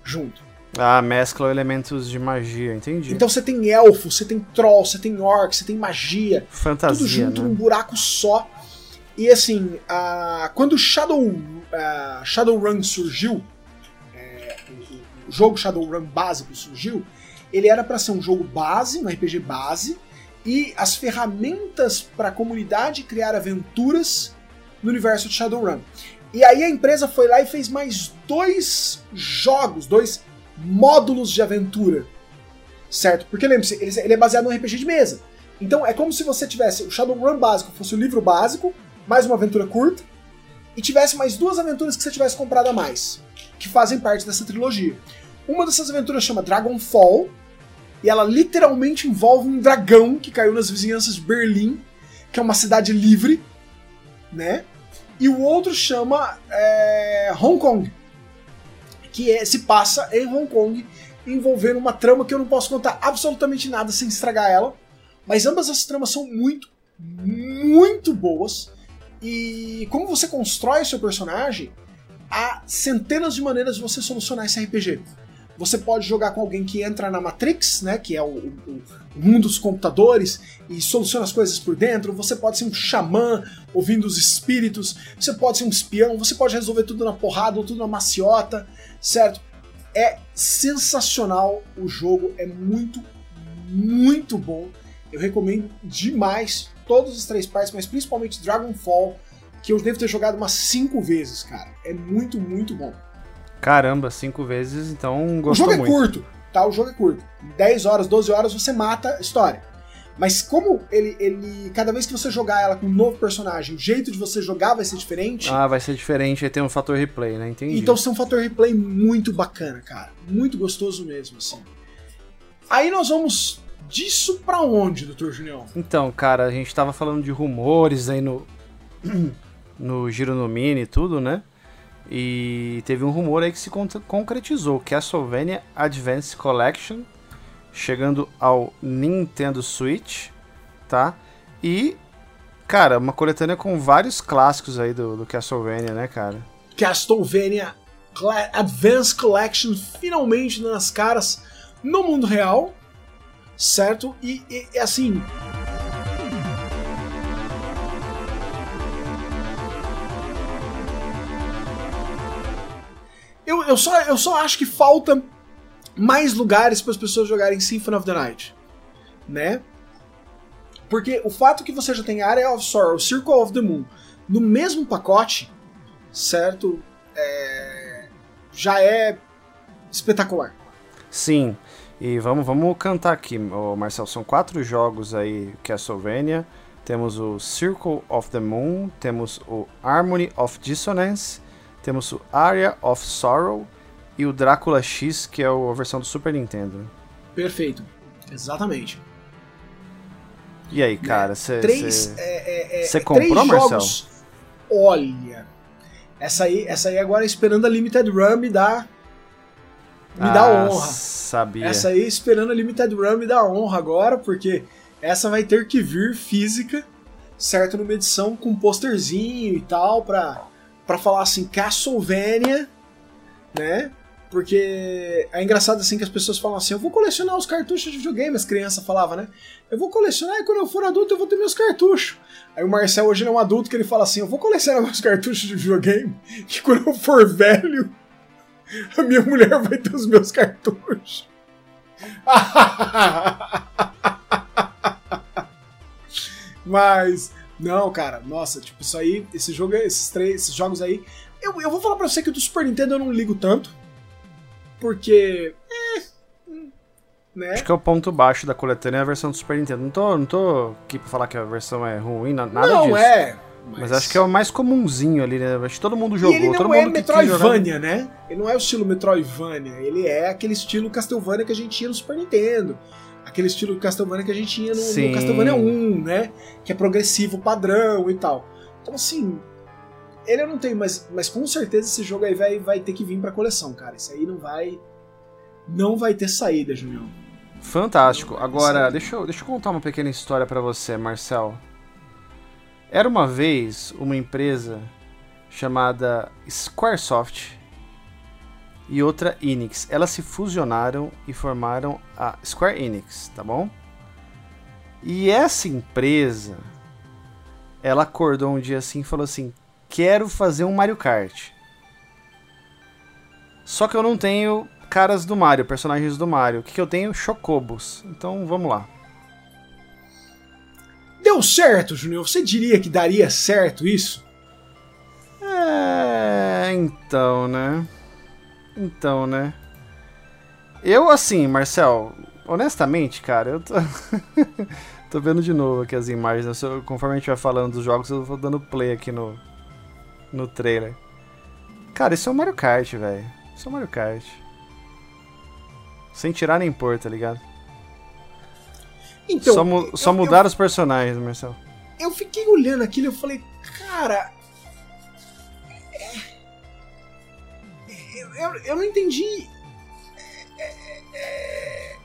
junto. Ah, mescla elementos de magia, entendi. Então você tem elfo, você tem troll, você tem orc, você tem magia, Fantasia, tudo junto né? num buraco só. E assim, a- quando Shadow, a Shadowrun surgiu, é, o, o jogo Shadowrun básico surgiu, ele era para ser um jogo base, um RPG base, e as ferramentas para a comunidade criar aventuras no universo de Shadowrun. E aí a empresa foi lá e fez mais dois jogos, dois módulos de aventura. Certo? Porque lembre-se, ele é baseado num RPG de mesa. Então é como se você tivesse o Shadowrun básico, fosse o livro básico, mais uma aventura curta, e tivesse mais duas aventuras que você tivesse comprado a mais, que fazem parte dessa trilogia. Uma dessas aventuras chama Dragonfall, e ela literalmente envolve um dragão que caiu nas vizinhanças de Berlim, que é uma cidade livre, né? E o outro chama é, Hong Kong, que é- se passa em Hong Kong, envolvendo uma trama que eu não posso contar absolutamente nada sem estragar ela. Mas ambas as tramas são muito, muito boas. E como você constrói seu personagem, há centenas de maneiras de você solucionar esse RPG. Você pode jogar com alguém que entra na Matrix, né? Que é o, o, o mundo dos computadores e soluciona as coisas por dentro. Você pode ser um xamã ouvindo os espíritos. Você pode ser um espião. Você pode resolver tudo na porrada ou tudo na maciota, certo? É sensacional o jogo, é muito, muito bom. Eu recomendo demais todos os três partes, mas principalmente Dragonfall, que eu devo ter jogado umas cinco vezes, cara. É muito, muito bom. Caramba, cinco vezes, então O gostou jogo é muito. curto, tá? O jogo é curto. 10 horas, 12 horas você mata a história. Mas como ele, ele. Cada vez que você jogar ela com um novo personagem, o jeito de você jogar vai ser diferente. Ah, vai ser diferente, aí tem um fator replay, né? Entendi. Então é um fator replay muito bacana, cara. Muito gostoso mesmo, assim. Aí nós vamos disso pra onde, Dr. Junião? Então, cara, a gente tava falando de rumores aí no. <clears throat> no Giro no Mini e tudo, né? E teve um rumor aí que se con- concretizou: Castlevania Advance Collection, chegando ao Nintendo Switch, tá? E, cara, uma coletânea com vários clássicos aí do, do Castlevania, né, cara? Castlevania Cla- Advance Collection finalmente dando as caras no mundo real, certo? E, assim. Eu, eu, só, eu só acho que falta mais lugares para as pessoas jogarem Symphony of the Night, né? Porque o fato que você já tem Area of Sorrow, Circle of the Moon no mesmo pacote, certo? É, já é espetacular. Sim, e vamos, vamos cantar aqui, Marcel. São quatro jogos aí Castlevania. Temos o Circle of the Moon, temos o Harmony of Dissonance, temos o Area of Sorrow e o Drácula X, que é a versão do Super Nintendo. Perfeito. Exatamente. E aí, cara, você. É, é, é, Você é, comprou, três Marcel? jogos. Olha. Essa aí, essa aí agora esperando a Limited Run me dá. Me dá honra. Ah, Sabia. Essa aí esperando a Limited Run me dá honra agora, porque essa vai ter que vir física, certo? Numa edição com posterzinho e tal, pra, pra falar assim, Castlevania, né? Porque é engraçado assim que as pessoas falam assim: eu vou colecionar os cartuchos de videogame, as crianças falavam, né? Eu vou colecionar e quando eu for adulto eu vou ter meus cartuchos. Aí o Marcel hoje é um adulto que ele fala assim: eu vou colecionar meus <laughs> cartuchos de videogame, que quando eu for velho, a minha mulher vai ter os meus cartuchos. <laughs> Mas, não, cara, nossa, tipo, isso aí, esse jogo, esses três, esses jogos aí. Eu, eu vou falar pra você que o do Super Nintendo eu não ligo tanto. Porque. Hum, né? Acho que é o ponto baixo da coletânea é a versão do Super Nintendo. Não tô, não tô aqui pra falar que a versão é ruim, na- nada não, disso. é. Mas acho que é o mais comunzinho ali, né? Acho que todo mundo E jogou. ele todo não é mundo jogar- Metroidvania, né? Ele não é o estilo Metroidvania. Ele é aquele estilo Castlevania que a gente tinha no Super Nintendo. Aquele estilo Castlevania que a gente tinha no, no. Castlevania 1, né? Que é progressivo, padrão e tal. Então, assim, ele eu não tenho, mas, mas com certeza esse jogo aí vai, vai ter que vir pra coleção, cara. Isso aí não vai. Não vai ter saída, Julião. Fantástico. Agora, deixa eu, deixa eu contar uma pequena história pra você, Marcel. Era uma vez uma empresa chamada Squaresoft e outra Enix. Elas se fusionaram e formaram a Square Enix, tá bom? E essa empresa, ela acordou um dia assim e falou assim: "Quero fazer um Mario Kart". Só que eu não tenho caras do Mario, personagens do Mario. O que, que eu tenho? Chocobos. Então vamos lá. Deu certo, Junior? Você diria que daria certo isso? É. Então, né? Então, né? Eu, assim, Marcel, honestamente, cara, eu tô. <laughs> tô vendo de novo aqui as imagens. né? Eu- Conforme a gente vai falando dos jogos, eu vou dando play aqui no. No trailer. Cara, isso é um Mario Kart, velho. Isso é um Mario Kart. Sem tirar nem pôr, tá ligado? Então, só mu- eu- só eu- mudaram os personagens, Marcel. eu fiquei olhando aquilo e falei, cara. é- Eu, eu, eu não entendi. é- é-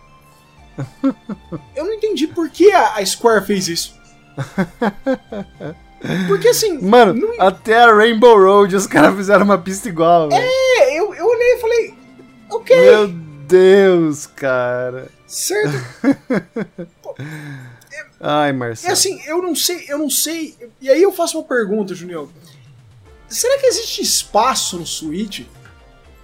Eu não entendi por que a, Square fez isso. <laughs> Porque assim. Mano, não- até a Rainbow Road os caras fizeram uma pista igual, é, eu, eu olhei e falei. Ok. Meu Deus, cara. Certo? <laughs> Ai, É Marcelo. assim, eu não sei, eu não sei. E aí eu faço uma pergunta, Junião. Será que existe espaço no Switch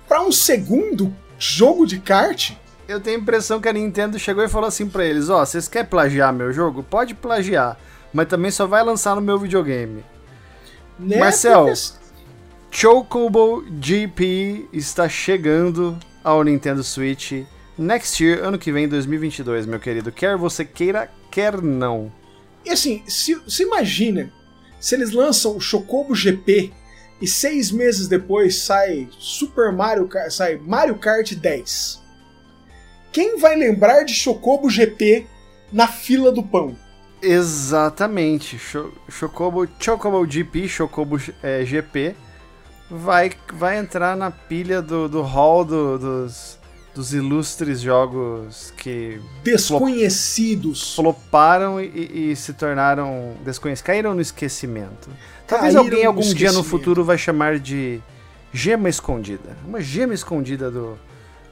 pra um segundo jogo de kart? Eu tenho a impressão que a Nintendo chegou e falou assim pra eles: Ó, vocês querem plagiar meu jogo? Pode plagiar, mas também só vai lançar no meu videogame. Né? Marcel. Porque- Chocobo GP está chegando ao Nintendo Switch next year, ano que vem, 2022, meu querido. Quer você queira, quer não. E assim, se, se imagina se eles lançam o Chocobo GP e seis meses depois sai Super Mario Kart, sai Mario Kart 10. Quem vai lembrar de Chocobo GP na fila do pão? Exatamente. Cho- Chocobo, Chocobo GP, Chocobo é, GP, vai, vai entrar na pilha do, do hall do- dos, dos ilustres jogos que Desconhecidos. floparam e, e- se tornaram desconhecidos, caíram no esquecimento. Talvez Caíram alguém no algum dia no futuro vai chamar de gema escondida. Uma gema escondida do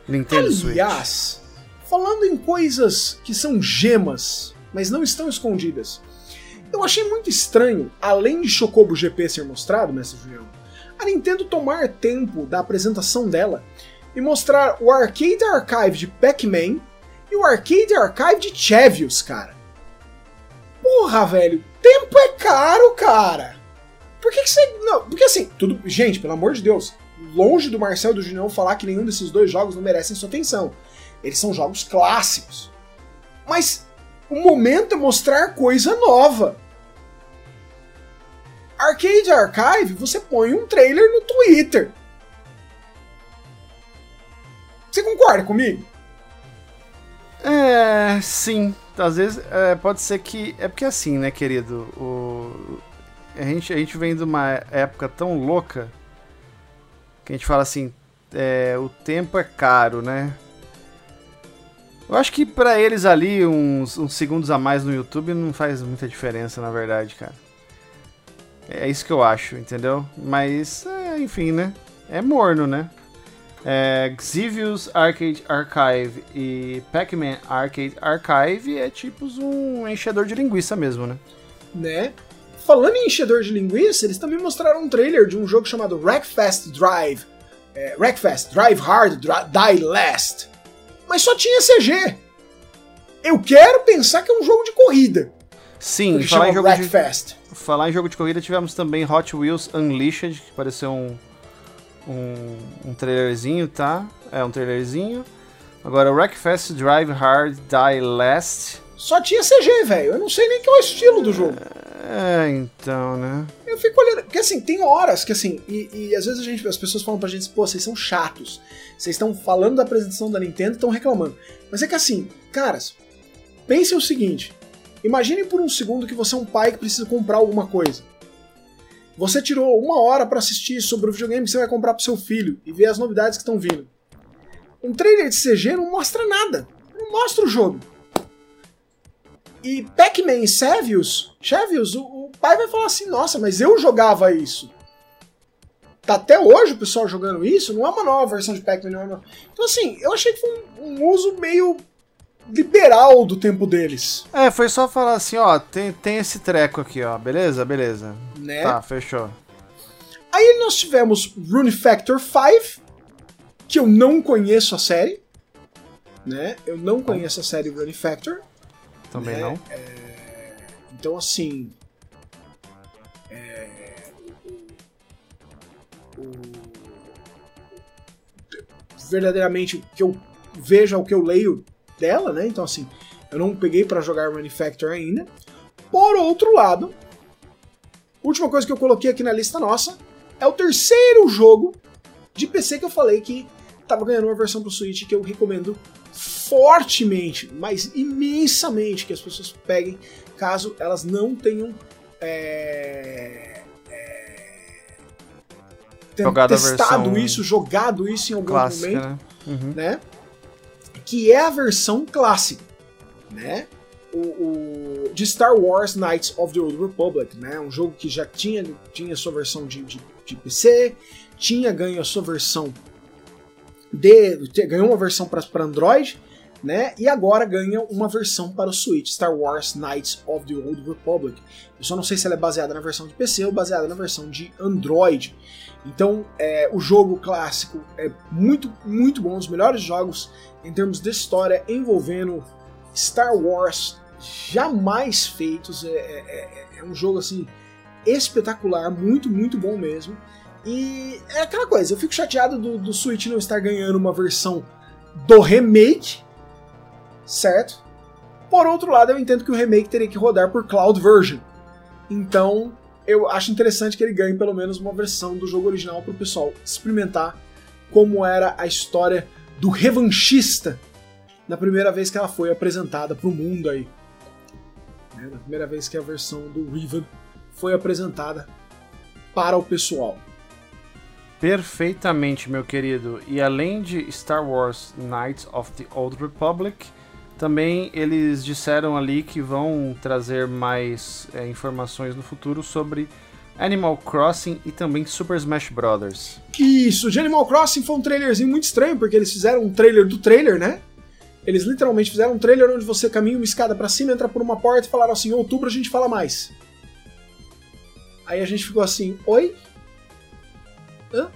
Nintendo Switch. Aliás, falando em coisas que são gemas, mas não estão escondidas, eu achei muito estranho, além de Chocobo GP ser mostrado, Mestre Julião, a Nintendo tomar tempo da apresentação dela e mostrar o Arcade Archive de Pac-Man e o Arcade Archive de Chevios, cara. Porra, velho, tempo é caro, cara. Por que, que você. Não, porque assim, tudo. Gente, pelo amor de Deus, longe do Marcel e do Julião falar que nenhum desses dois jogos não merecem sua atenção. Eles são jogos clássicos. Mas o momento é mostrar coisa nova. Arcade Archive, você põe um trailer no Twitter. Você concorda comigo? É, sim. Às vezes é, pode ser que. É porque assim, né, querido? O, a, gente, a gente vem de uma época tão louca que a gente fala assim: é, o tempo é caro, né? Eu acho que pra eles ali, uns, uns segundos a mais no YouTube não faz muita diferença, na verdade, cara. É isso que eu acho, entendeu? Mas, é, enfim, né? É morno, né? É, Xevious Arcade Archive e Pac-Man Arcade Archive é tipo um enchedor de linguiça mesmo, né? Né? Falando em enchedor de linguiça, eles também mostraram um trailer de um jogo chamado Wreckfest Drive. É, Wreckfest Drive Hard, Die Last. Mas só tinha CG. Eu quero pensar que é um jogo de corrida. Sim, falar em, jogo de, falar em jogo de corrida, tivemos também Hot Wheels Unleashed, que pareceu um, um, um trailerzinho, tá? É um trailerzinho. Agora, Wreckfest Drive Hard Die Last. Só tinha CG, velho. Eu não sei nem qual é o estilo do jogo. É, então, né? Eu fico olhando. Porque assim, tem horas que assim. E, e às vezes a gente, as pessoas falam pra gente, pô, vocês são chatos. Vocês estão falando da apresentação da Nintendo e estão reclamando. Mas é que assim, caras, pensem o seguinte. Imagine por um segundo que você é um pai que precisa comprar alguma coisa. Você tirou uma hora pra assistir sobre o videogame que você vai comprar pro seu filho e ver as novidades que estão vindo. Um trailer de CG não mostra nada. Não mostra o jogo. E Pac-Man e Sevius, Chevius, o, o pai vai falar assim, nossa, mas eu jogava isso. Tá até hoje o pessoal jogando isso, não é uma nova versão de Pac-Man, é uma... Então assim, eu achei que foi um, um uso meio liberal do tempo deles, É, foi só falar assim, ó, tem, tem esse treco aqui, ó, beleza? Beleza. né? Tá, fechou. Aí nós tivemos Rune Factor 5, que eu não conheço a série, né? Eu não conheço a série Rune Factor. Também É, não. Então, assim. é, o- verdadeiramente, o que eu vejo é o que eu leio dela, né? Então, assim, eu não peguei pra jogar Manufacture ainda. Por outro lado, última coisa que eu coloquei aqui na lista nossa é o terceiro jogo de PC que eu falei que tava ganhando uma versão pro Switch que eu recomendo fortemente, mas imensamente que as pessoas peguem caso elas não tenham é, é, testado versão isso, jogado isso em algum Clássica, momento, né? Uhum. né? Que é a versão clássica, né? O, o- de Star Wars Knights of the Old Republic, né? Um jogo que já tinha, tinha sua versão de, de, de PC, tinha ganho a sua versão de, ganhou uma versão para Android, né? E agora ganha uma versão para o Switch, Star Wars Knights of the Old Republic. Eu só não sei se ela é baseada na versão de PC ou baseada na versão de Android. Então, é, o jogo clássico é muito, muito bom, um dos melhores jogos em termos de história envolvendo Star Wars jamais feitos. É, é, é, é um jogo assim espetacular, muito, muito bom mesmo. E é aquela coisa, eu fico chateado do, do Switch não estar ganhando uma versão do remake, certo? Por outro lado, eu entendo que o remake teria que rodar por Cloud Version. Então, eu acho interessante que ele ganhe pelo menos uma versão do jogo original para o pessoal experimentar como era a história do revanchista na primeira vez que ela foi apresentada para o mundo aí. Né? Na primeira vez que a versão do Riven foi apresentada para o pessoal. Perfeitamente, meu querido. E além de Star Wars Knights of the Old Republic, também eles disseram ali que vão trazer mais é, informações no futuro sobre Animal Crossing e também Super Smash Bros. Isso, de Animal Crossing foi um trailerzinho muito estranho, porque eles fizeram um trailer do trailer, né? Eles literalmente fizeram um trailer onde você caminha uma escada para cima, entra por uma porta e falaram assim: em outubro a gente fala mais. Aí a gente ficou assim: oi? Hã?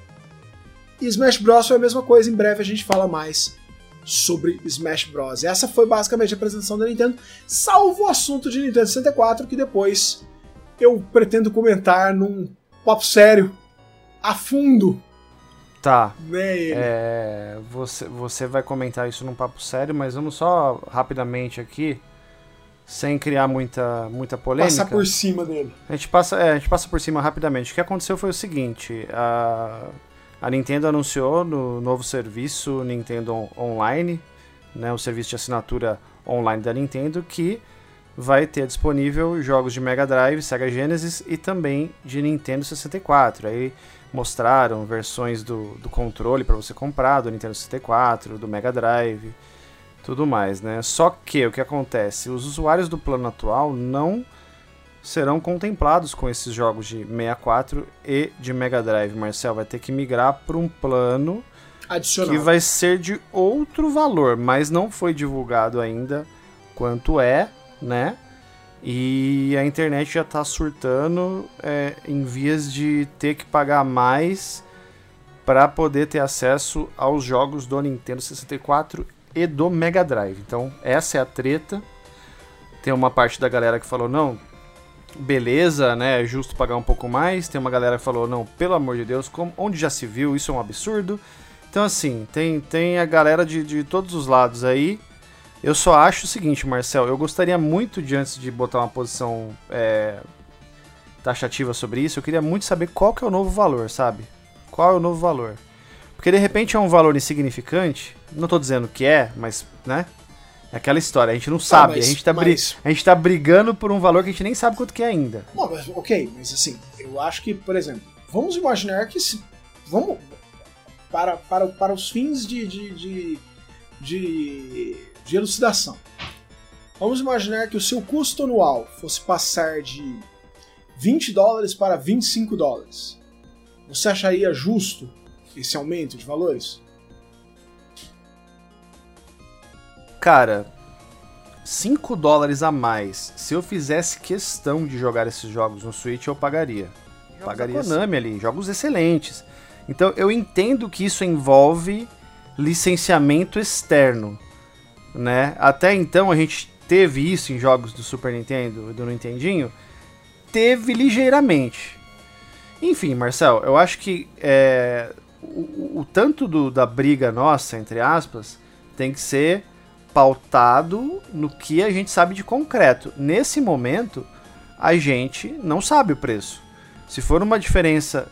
E Smash Bros. foi a mesma coisa, em breve a gente fala mais sobre Smash Bros. Essa foi basicamente a apresentação da Nintendo, salvo o assunto de Nintendo 64, que depois eu pretendo comentar num papo sério, a fundo. Tá. Né, é, você, você vai comentar isso num papo sério, mas vamos só rapidamente aqui, sem criar muita, muita polêmica. Passar por cima dele. A gente passa, é, a gente passa por cima rapidamente. O que aconteceu foi o seguinte: a a Nintendo anunciou no novo serviço Nintendo Online, né, o serviço de assinatura online da Nintendo, que vai ter disponível jogos de Mega Drive, Sega Genesis e também de Nintendo 64. Aí mostraram versões do, do controle para você comprar, do Nintendo 64, do Mega Drive, tudo mais, né? Só que o que acontece? Os usuários do plano atual não serão contemplados com esses jogos de 64 e de Mega Drive. Marcel vai ter que migrar para um plano Adicional. que vai ser de outro valor, mas não foi divulgado ainda quanto é, né? E a internet já está surtando é, em vias de ter que pagar mais para poder ter acesso aos jogos do Nintendo 64 e do Mega Drive. Então, essa é a treta. Tem uma parte da galera que falou: não, beleza, né? É justo pagar um pouco mais. Tem uma galera que falou, não, pelo amor de Deus, como, onde já se viu, isso é um absurdo. Então, assim, tem, tem a galera de, de todos os lados aí. Eu só acho o seguinte, Marcel, eu gostaria muito de, antes de botar uma posição é, taxativa sobre isso, eu queria muito saber qual que é o novo valor, sabe? Qual é o novo valor? Porque de repente é um valor insignificante, não estou dizendo que é, mas, né? É aquela história, a gente não tá, sabe, mas, a, gente tá mas... a gente tá brigando por um valor que a gente nem sabe quanto que é ainda. Bom, mas, ok, mas assim, eu acho que, por exemplo, vamos imaginar que se. Vamos. Para, para, para os fins de, de, de, de, de elucidação. Vamos imaginar que o seu custo anual fosse passar de 20 dólares para 25 dólares. Você acharia justo esse aumento de valores? Cara, 5 dólares a mais. Se eu fizesse questão de jogar esses jogos no Switch, eu pagaria. Jogos pagaria Konami ali, jogos excelentes. Então eu entendo que isso envolve licenciamento externo, né? Até então a gente teve isso em jogos do Super Nintendo, do Nintendinho, teve ligeiramente. Enfim, Marcel, eu acho que é, o, o, tanto do, da briga nossa, entre aspas, tem que ser pautado no que a gente sabe de concreto. Nesse momento, a gente não sabe o preço. Se for uma diferença.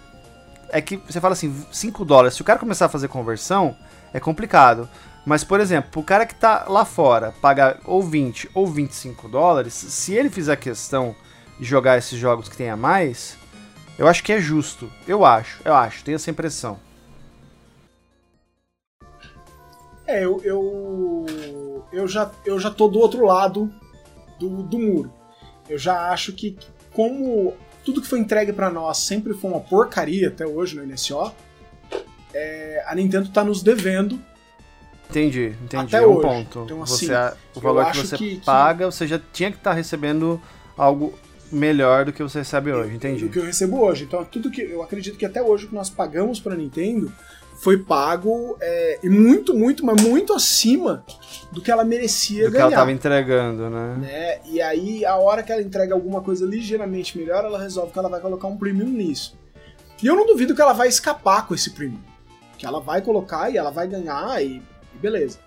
É que você fala assim, 5 dólares. Se o cara começar a fazer conversão, é complicado. Mas, por exemplo, o cara que está lá fora pagar ou 20 ou 25 dólares, se ele fizer questão de jogar esses jogos que tem a mais, eu acho que é justo. Eu acho, eu acho, tenho essa impressão. É, eu, eu, eu, já, eu já tô do outro lado do, do muro. Eu já acho que, como tudo que foi entregue para nós sempre foi uma porcaria até hoje no NSO, é, a Nintendo tá nos devendo. Entendi, entendi. Até é um hoje. ponto. Então, assim, você, o valor que você que- que- paga, você já tinha que estar recebendo algo melhor do que você recebe hoje, entendi. do que eu recebo hoje. Então, tudo que eu acredito que até hoje que nós pagamos para Nintendo foi pago é, e muito, muito, mas muito acima do que ela merecia Do que ganhar. ela tava entregando, né? né? E aí, a hora que ela entrega alguma coisa ligeiramente melhor, ela resolve que ela vai colocar um premium nisso. E eu não duvido que ela vai escapar com esse premium. Que ela vai colocar e ela vai ganhar e, e beleza.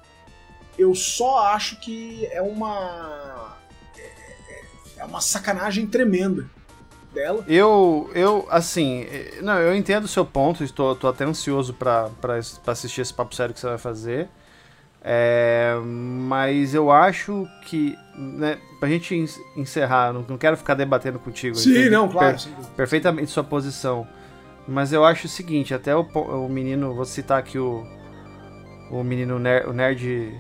Eu só acho que é uma. É uma sacanagem tremenda dela. Eu, eu, assim, eh, não, eu entendo o seu ponto, estou, estou até ansioso pra assistir esse papo sério que você vai fazer. É, mas eu acho que, né, pra gente en- encerrar, não, não quero ficar debatendo contigo. Sim, não, claro. per- dúvida. perfeitamente sua posição. Mas eu acho o seguinte, até o, o menino, vou citar aqui o, o menino ner, o nerd,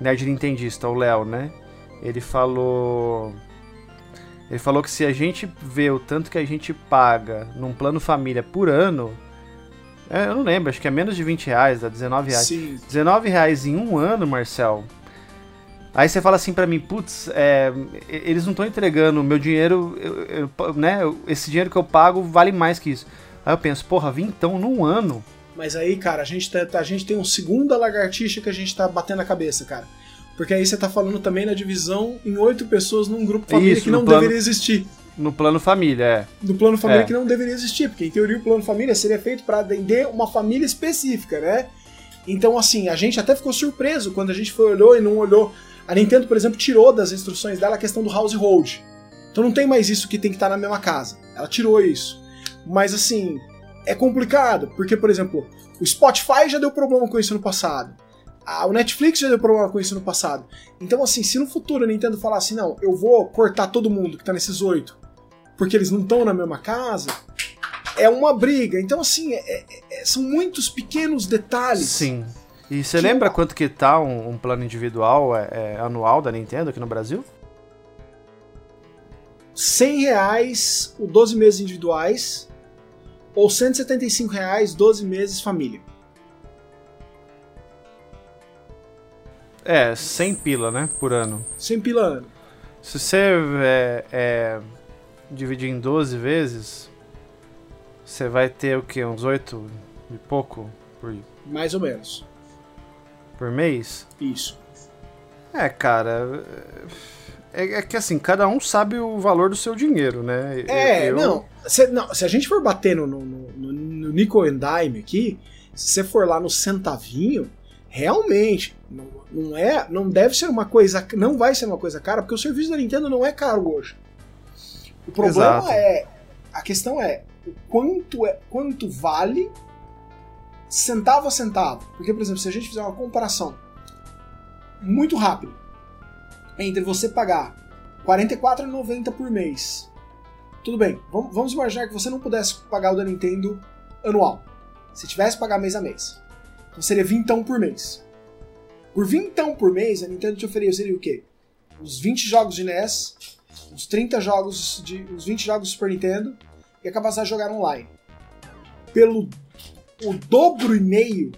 nerd nintendista, o Léo, né? Ele falou... Ele falou que se a gente vê o tanto que a gente paga num plano família por ano, é, eu não lembro, acho que é menos de 20 reais, dá 19 reais. Sim, 19 reais em um ano, Marcel. Aí você fala assim pra mim, putz, é, eles não estão entregando o meu dinheiro, eu- eu- né? Esse dinheiro que eu pago vale mais que isso. Aí eu penso, porra, vintão num ano. Mas aí, cara, a gente, tá, a gente tem um segunda lagartixa que a gente tá batendo a cabeça, cara. Porque aí você tá falando também na divisão em oito pessoas num grupo família Isso, que no não plano- deveria existir. No plano família, é. Do plano família É. que não deveria existir, porque em teoria o plano família seria feito para atender uma família específica, né? Então, assim, a gente até ficou surpreso quando a gente foi olhou e não olhou. A Nintendo, por exemplo, tirou das instruções dela a questão do household. Então não tem mais isso que tem que estar na mesma casa. Ela tirou isso. Mas assim, é complicado, porque, por exemplo, o Spotify já deu problema com isso no passado. A- o Netflix já deu problema com isso no passado. Então, assim, se no futuro a Nintendo falar assim, não, eu vou cortar todo mundo que tá nesses oito, porque eles não estão na mesma casa, é uma briga. Então, assim, é- é- são muitos pequenos detalhes. Sim. E você Que lembra quanto que tá um, um plano individual é, é, anual da Nintendo aqui no Brasil? 100 reais o 12 meses individuais ou 175 reais 12 meses família. É, 100 pila, né, por ano. Sem pila ano. Se você é, é, dividir em 12 vezes, você vai ter o quê? Uns 8 e pouco por, Mais ou menos. por mês? Isso. É, cara. É, é que assim, cada um sabe o valor do seu dinheiro, né? É, Eu- não, se, não. Se a gente for bater no, no, no, no Nickel and Dime aqui, se você for lá no centavinho, realmente não, não é, não deve ser uma coisa, não vai ser uma coisa cara, porque o serviço da Nintendo não é caro hoje. O problema Exato. é, a questão é o quanto é, quanto vale centavo a centavo. Porque, por exemplo, se a gente fizer uma comparação muito rápida entre você pagar R$ 44,90 por mês tudo bem, vamos, vamos imaginar que você não pudesse pagar o da Nintendo anual. Se tivesse que pagar mês a mês. Então seria vintão por mês. Por vintão por mês, a Nintendo te ofereceria o quê? Uns 20 jogos de NES, uns 30 jogos de. uns 20 jogos de Super Nintendo e a capacidade de jogar online. Pelo o dobro e meio,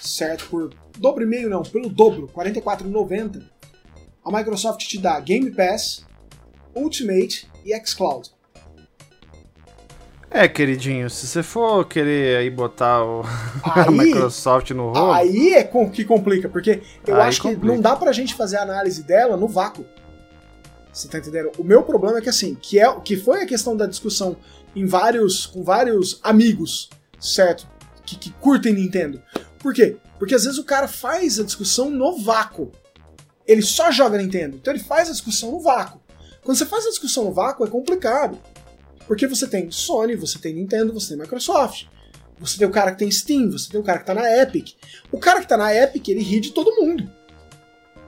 certo? Por dobro e meio não, pelo dobro, R$ 44,90, a Microsoft te dá Game Pass, Ultimate e xCloud. É, queridinho, se você for querer aí botar o, <laughs> a Aí- Microsoft no rolo, Aí é com- que complica, porque eu acho que complica. não dá pra gente fazer a análise dela no vácuo. Você tá entendendo? O meu problema é que assim, que é que foi a questão da discussão em vários com vários amigos, certo? Que, que curtem Nintendo. Por quê? Porque às vezes o cara faz a discussão no vácuo. Ele só joga Nintendo. Então ele faz a discussão no vácuo. Quando você faz a discussão no vácuo é complicado. Porque você tem Sony, você tem Nintendo, você tem Microsoft. Você tem o cara que tem Steam, você tem o cara que tá na Epic. O cara que tá na Epic, ele ri de todo mundo.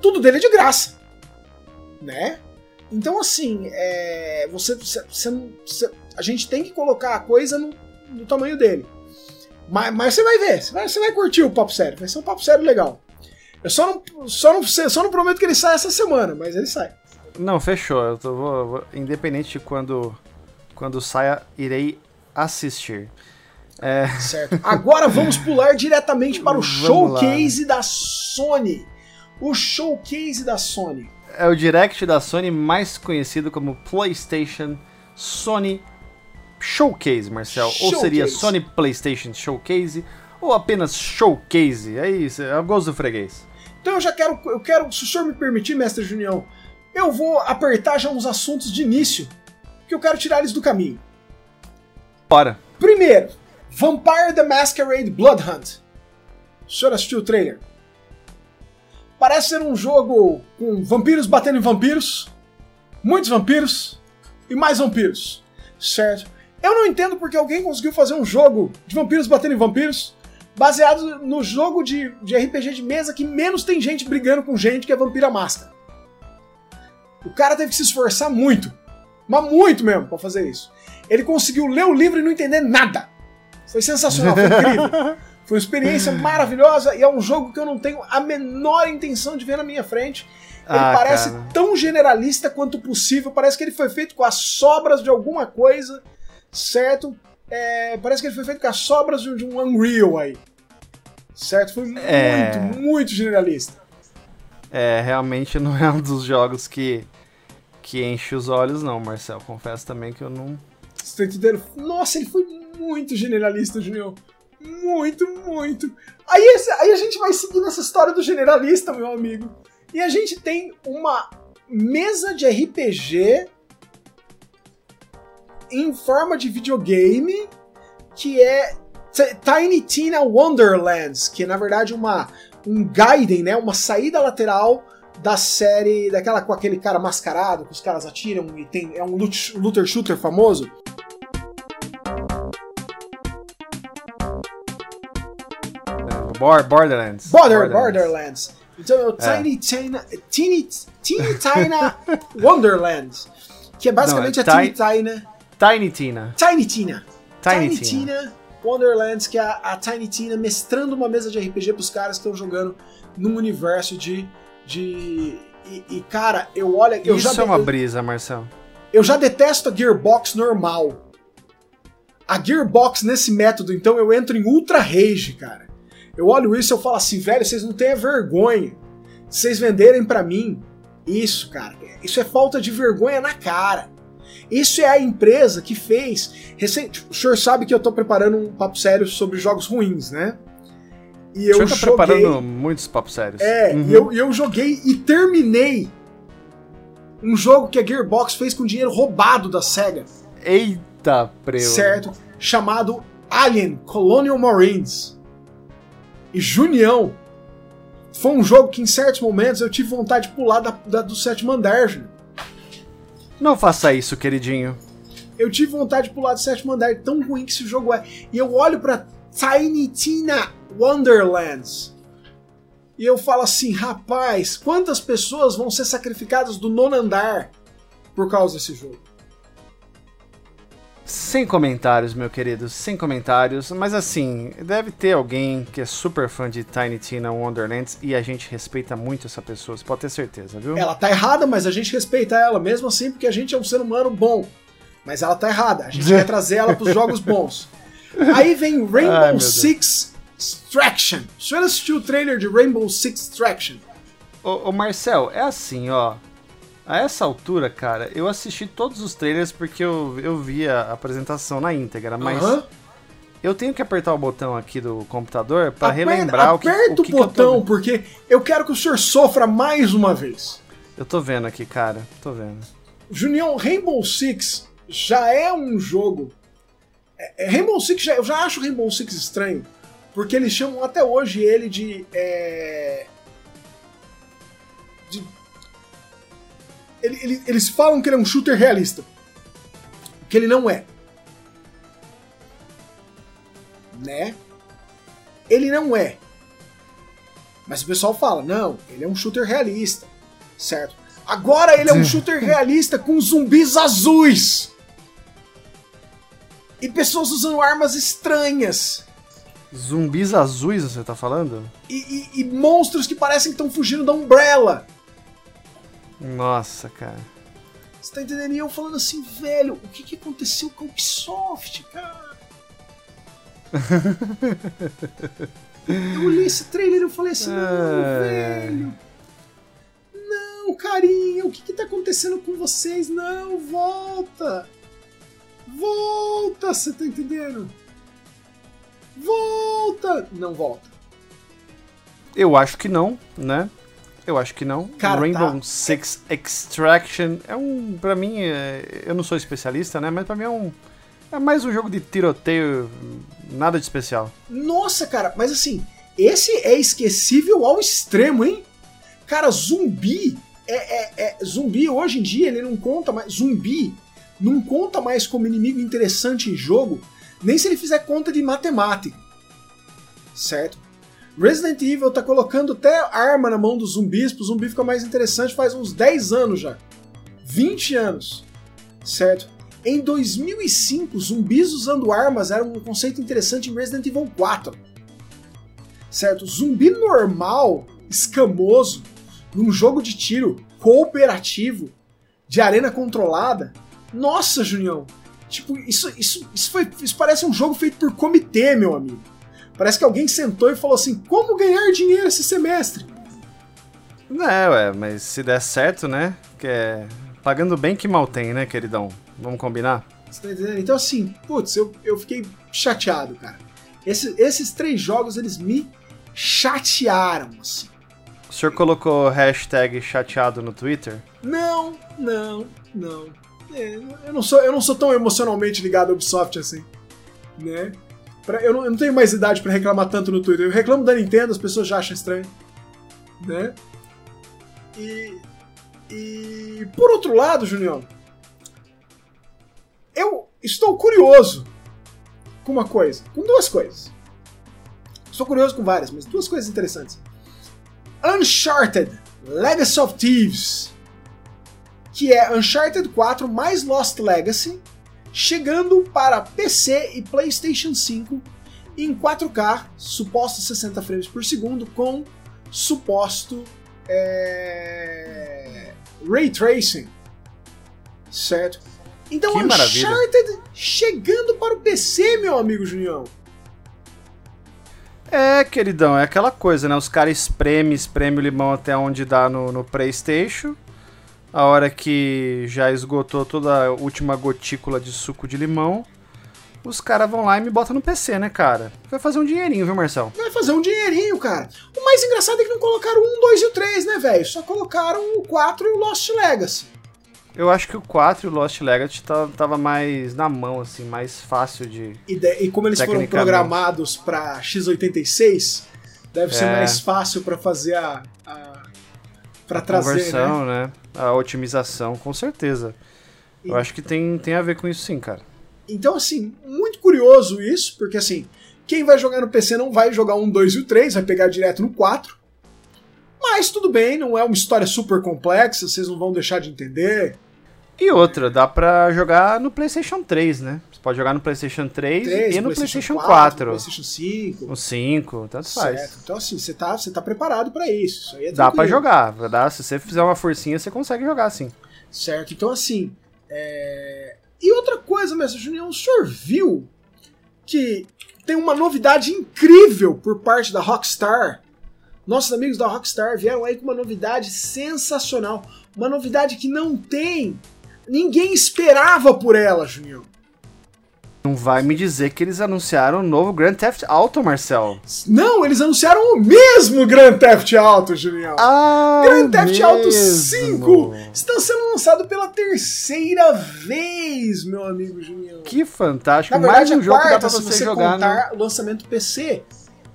Tudo dele é de graça. Né? Então, assim, é, você, você- você a gente tem que colocar a coisa no, no tamanho dele. Mas, mas você vai ver, você vai, você vai curtir o papo sério. Vai ser um papo sério legal. Eu só não, só não, só não prometo que ele saia essa semana, mas ele sai. Não, fechou. Eu tô, vou- vou- independente de quando, quando saia, irei assistir. É. Certo. Agora vamos pular diretamente para o Vamos showcase da Sony. O showcase da Sony. É o Direct da Sony, mais conhecido como PlayStation Sony Showcase, Marcel. Ou seria Showcase. Sony PlayStation Showcase, ou apenas Showcase. É isso, é o gosto do freguês. Então eu já quero, eu quero, se o senhor me permitir, mestre Junião, eu vou apertar já uns assuntos de início que eu quero tirar eles do caminho. Bora. Primeiro, Vampire the Masquerade Blood Hunt. O senhor assistiu o trailer? Parece ser um jogo com vampiros batendo em vampiros, muitos vampiros e mais vampiros, certo? Eu não entendo porque alguém conseguiu fazer um jogo de vampiros batendo em vampiros baseado no jogo de, de RPG de mesa que menos tem gente brigando com gente que é vampira máscara. O cara teve que se esforçar muito, mas muito mesmo, pra fazer isso. Ele conseguiu ler o livro e não entender nada. Foi sensacional, foi incrível. <laughs> Foi uma experiência maravilhosa e é um jogo que eu não tenho a menor intenção de ver na minha frente. Ele Ah, parece cara. tão generalista quanto possível, parece que ele foi feito com as sobras de alguma coisa, certo? É, parece que ele foi feito com as sobras de um- de um Unreal aí. Certo? Foi É. muito, muito generalista. É, realmente não é um dos jogos que, que enche os olhos, não, Marcel. Confesso também que eu não. Nossa, ele foi muito generalista, Junior. Muito, muito. Aí, aí a gente vai seguir nessa história do generalista, meu amigo. E a gente tem uma mesa de RPG em forma de videogame que é Tiny Tina Wonderlands, que é na verdade uma um Gaiden, né, uma saída lateral da série daquela com aquele cara mascarado que os caras atiram e tem é um loot- looter shooter famoso. é, Bor- Borderlands. Border, Borderlands. Então é o Tiny Tina, Teeny, Teeny Tina <laughs> Wonderlands, que é basicamente Não, é a Teeny Ti- Tina, Tiny Tina. Tiny Tina, Tiny, Tiny Tina. Tina Wonderlands, que é a, a Tiny Tina mestrando uma mesa de RPG pros caras que estão jogando num universo de de e, e, cara, eu olho, eu Isso já é uma brisa, Marcel. Eu já detesto a Gearbox normal. A Gearbox nesse método, então eu entro em Ultra Rage, cara. Eu olho isso e eu falo assim, velho, vocês não têm vergonha. Vocês venderem pra mim isso, cara. Isso é falta de vergonha na cara. Isso é a empresa que fez. Recente, o senhor sabe que eu tô preparando um papo sério sobre jogos ruins, né? E eu tá joguei. preparando muitos papos sérios. É, Uhum. e eu, eu joguei e terminei um jogo que a Gearbox fez com dinheiro roubado da SEGA, Eita, preu. certo? Chamado Alien Colonial Marines. E Junião foi um jogo que em certos momentos eu tive vontade de pular da, da- do sétimo andar, Júnior. Não faça isso, queridinho. Eu tive vontade de pular do sétimo andar, tão ruim que esse jogo é. E eu olho pra Tiny Tina Wonderlands. E eu falo assim, rapaz, quantas pessoas vão ser sacrificadas do nono andar por causa desse jogo? Sem comentários, meu querido, sem comentários. Mas assim, deve ter alguém que é super fã de Tiny Tina Wonderlands e a gente respeita muito essa pessoa, você pode ter certeza, viu? Ela tá errada, mas a gente respeita ela mesmo assim, porque a gente é um ser humano bom. Mas ela tá errada, a gente <laughs> quer trazer ela pros jogos bons. Aí vem Ai, Rainbow Deus. Six Extraction. O senhor assistiu o trailer de Rainbow Six Extraction? Ô, ô, Marcel, é assim, ó. A essa altura, cara, eu assisti todos os trailers porque eu, eu vi a apresentação na íntegra, mas Aham. eu tenho que apertar o botão aqui do computador pra Aperta- relembrar o que, Aperta o que o que eu tô botão, porque eu quero que o senhor sofra mais uma vez. Eu tô vendo aqui, cara, tô vendo. Junião, Rainbow Six já é um jogo. É- é, Rainbow Six, já- eu já acho Rainbow Six estranho, porque eles chamam até hoje ele de. é, de- ele- ele- eles falam que ele é um shooter realista. Que ele não é. Né? Ele não é. Mas o pessoal fala, não, ele é um shooter realista. Certo? Agora ele é um shooter realista com zumbis azuis. E pessoas usando armas estranhas. Zumbis azuis, você tá falando? E, e- e monstros que parecem que estão fugindo da Umbrella. Nossa, cara. Você tá entendendo? E eu falando assim, velho, o que, que aconteceu com a Ubisoft, cara? eu olhei esse trailer e eu falei assim, não, É. velho. Não, carinha, o que que tá acontecendo com vocês? Não, volta. Volta, você tá entendendo? Volta. Não volta. Eu acho que não, né? Eu acho que não. Cara, Rainbow tá. Six Extraction é um, Pra mim, é- eu não sou especialista, né? Mas pra mim é um, é mais um jogo de tiroteio, nada de especial. Nossa, cara, mas assim, esse é esquecível ao extremo, hein? Cara, zumbi é, é- é- zumbi hoje em dia ele não conta mais zumbi não conta mais como inimigo interessante em jogo, nem se ele fizer conta de matemática, certo? Resident Evil tá colocando até arma na mão dos zumbis, pro zumbi ficar mais interessante faz uns 10 anos já. 20 anos, certo? Em 2005, zumbis usando armas era um conceito interessante em Resident Evil 4. Certo? Zumbi normal, escamoso, num jogo de tiro cooperativo, de arena controlada. Nossa, Junião! Tipo, isso, isso, isso, foi, isso parece um jogo feito por comitê, meu amigo. Parece que alguém sentou e falou assim: como ganhar dinheiro esse semestre? É, ué, mas se der certo, né? Que é. Pagando bem que mal tem, né, queridão? Vamos combinar? Você tá entendendo? Então, assim, putz, eu, eu fiquei chateado, cara. Esse- esses três jogos, eles me chatearam, assim. O senhor colocou hashtag chateado no Twitter? Não, não, não. É, eu, não sou, eu não sou tão emocionalmente ligado à Ubisoft assim, né? Pra- eu, não, eu não tenho mais idade pra reclamar tanto no Twitter. Eu reclamo da Nintendo, as pessoas já acham estranho, né? E, e por outro lado, Junião, eu estou curioso com uma coisa, com duas coisas. Estou curioso com várias, mas duas coisas interessantes. Uncharted Legacy of Thieves, que é Uncharted 4 mais Lost Legacy, chegando para PC e PlayStation 5 em 4K, suposto 60 frames por segundo, com suposto é, Ray Tracing. Certo? Então, Que maravilha. Uncharted chegando para o PC, meu amigo Junião. É, queridão, é aquela coisa, né? Os caras espremem, espremem o limão até onde dá no, no PlayStation. A hora que já esgotou toda a última gotícula de suco de limão, os caras vão lá e me botam no PC, né, cara? Vai fazer um dinheirinho, viu, Marcel? Vai fazer um dinheirinho, cara. O mais engraçado é que não colocaram 1, 2 e o 3, né, velho? Só colocaram o 4 e o Lost Legacy. Eu acho que o 4 e o Lost Legacy tá- tava mais na mão, assim, mais fácil de. E, de- e como eles foram programados pra x86, deve ser É. mais fácil pra fazer a. a pra trazer, né? conversão, né? A otimização, com certeza. Eu E- acho que tem, tem a ver com isso sim, cara. Então, assim, muito curioso isso, porque assim, quem vai jogar no PC não vai jogar um, 2 e o 3, vai pegar direto no 4. Mas tudo bem, não é uma história super complexa, vocês não vão deixar de entender. E outra, dá pra jogar no PlayStation 3, né? Você pode jogar no PlayStation 3, 3, e no PlayStation 4. 4, PlayStation 5. O 5, tanto faz. Certo. Então, assim, você tá, você tá preparado pra isso. Isso aí é Dá tranquilo. jogar, dá, se você fizer uma forcinha, você consegue jogar sim. Certo? Então, assim. é, E outra coisa, mestre Junião, o senhor viu que tem uma novidade incrível por parte da Rockstar. Nossos amigos da Rockstar vieram aí com uma novidade sensacional. Uma novidade que não tem. Ninguém esperava por ela, Junião. Não vai me dizer que eles anunciaram o novo Grand Theft Auto, Marcel. Não, eles anunciaram o mesmo Grand Theft Auto, Junião. Ah, Grand Theft Auto mesmo. 5 está sendo lançado pela terceira vez, meu amigo Junião. Que fantástico. Verdade, Mais um jogo que dá pra você você jogar no... contar o lançamento PC.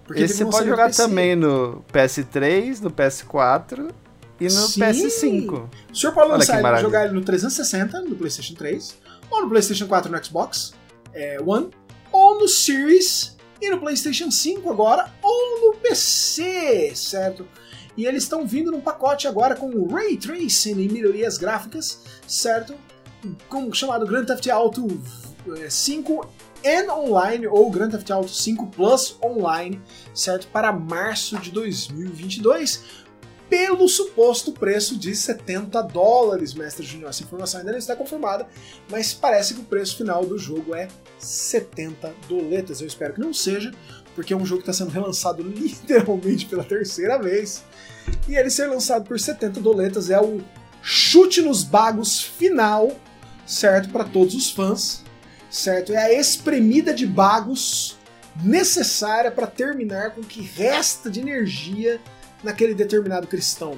Porque Esse você pode jogar PC. também no PS3, no PS4 e no Sim. PS5. O senhor pode lançar ele, jogar ele no 360, no PlayStation 3, ou no PlayStation 4 no Xbox é, One, ou no Series e no PlayStation 5 agora, ou no PC, certo? E eles estão vindo num pacote agora com Ray Tracing e melhorias gráficas, certo? Com, chamado Grand Theft Auto eh, 5 and Online, ou Grand Theft Auto 5 Plus Online, certo? Para março de 2022 pelo suposto preço de 70 dólares, mestre Junior. Essa informação ainda não está confirmada, mas parece que o preço final do jogo é 70 doletas. Eu espero que não seja, porque é um jogo que está sendo relançado <laughs> literalmente pela terceira vez. E ele ser lançado por 70 doletas é o chute nos bagos final, certo? Para todos os fãs, certo? É a espremida de bagos necessária para terminar com o que resta de energia naquele determinado cristão.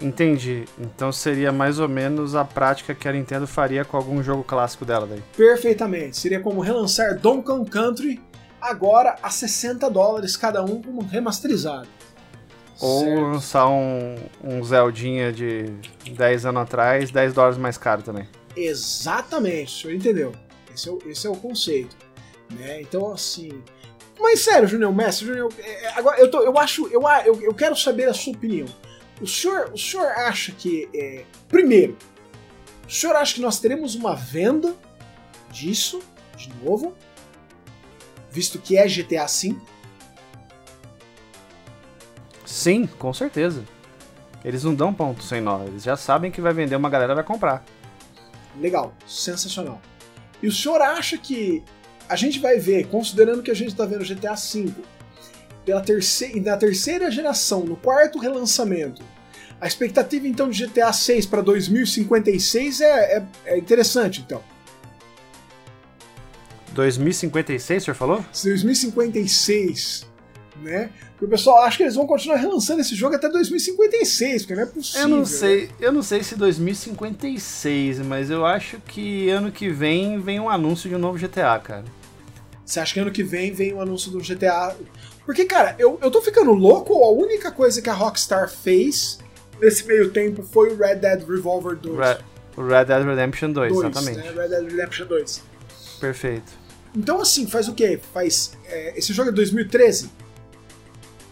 Entendi. Então seria mais ou menos a prática que a Nintendo faria com algum jogo clássico dela daí. Perfeitamente. Seria como relançar Donkey Kong Country agora a 60 dólares cada um como remasterizado. Ou certo. lançar um, um Zeldinha de 10 anos atrás, 10 dólares mais caro também. Exatamente, o senhor entendeu. Esse é o, esse é o conceito. Né? Então, assim. Mas sério, Junior Mestre, Junior, é, é, agora eu, tô, eu acho. Eu, eu, eu quero saber a sua opinião. O senhor, o senhor acha que. É, primeiro, o senhor acha que nós teremos uma venda disso, de novo, visto que é GTA V? Sim, com certeza. Eles não dão ponto sem nó, eles já sabem que vai vender, uma galera vai comprar. Legal, sensacional. E o senhor acha que a gente vai ver, considerando que a gente está vendo GTA V pela terceira, na terceira geração, no quarto relançamento, a expectativa então de GTA 6 para 2056 é, é, é, interessante, então. 2056, o senhor falou? 2056, né? Porque o pessoal acha que eles vão continuar relançando esse jogo até 2056, porque não é possível. Eu não sei, né? eu não sei se 2056, mas eu acho que ano que vem vem um anúncio de um novo GTA, cara. Você acha que ano que vem vem um anúncio do GTA? Porque, cara, eu, eu tô ficando louco, a única coisa que a Rockstar fez nesse meio tempo foi o Red Dead Revolver 2. Red, Red Dead Redemption 2, 2 exatamente. Né? Red Dead Redemption 2. Perfeito. Então, assim, faz o quê? Faz. É, esse jogo é 2013?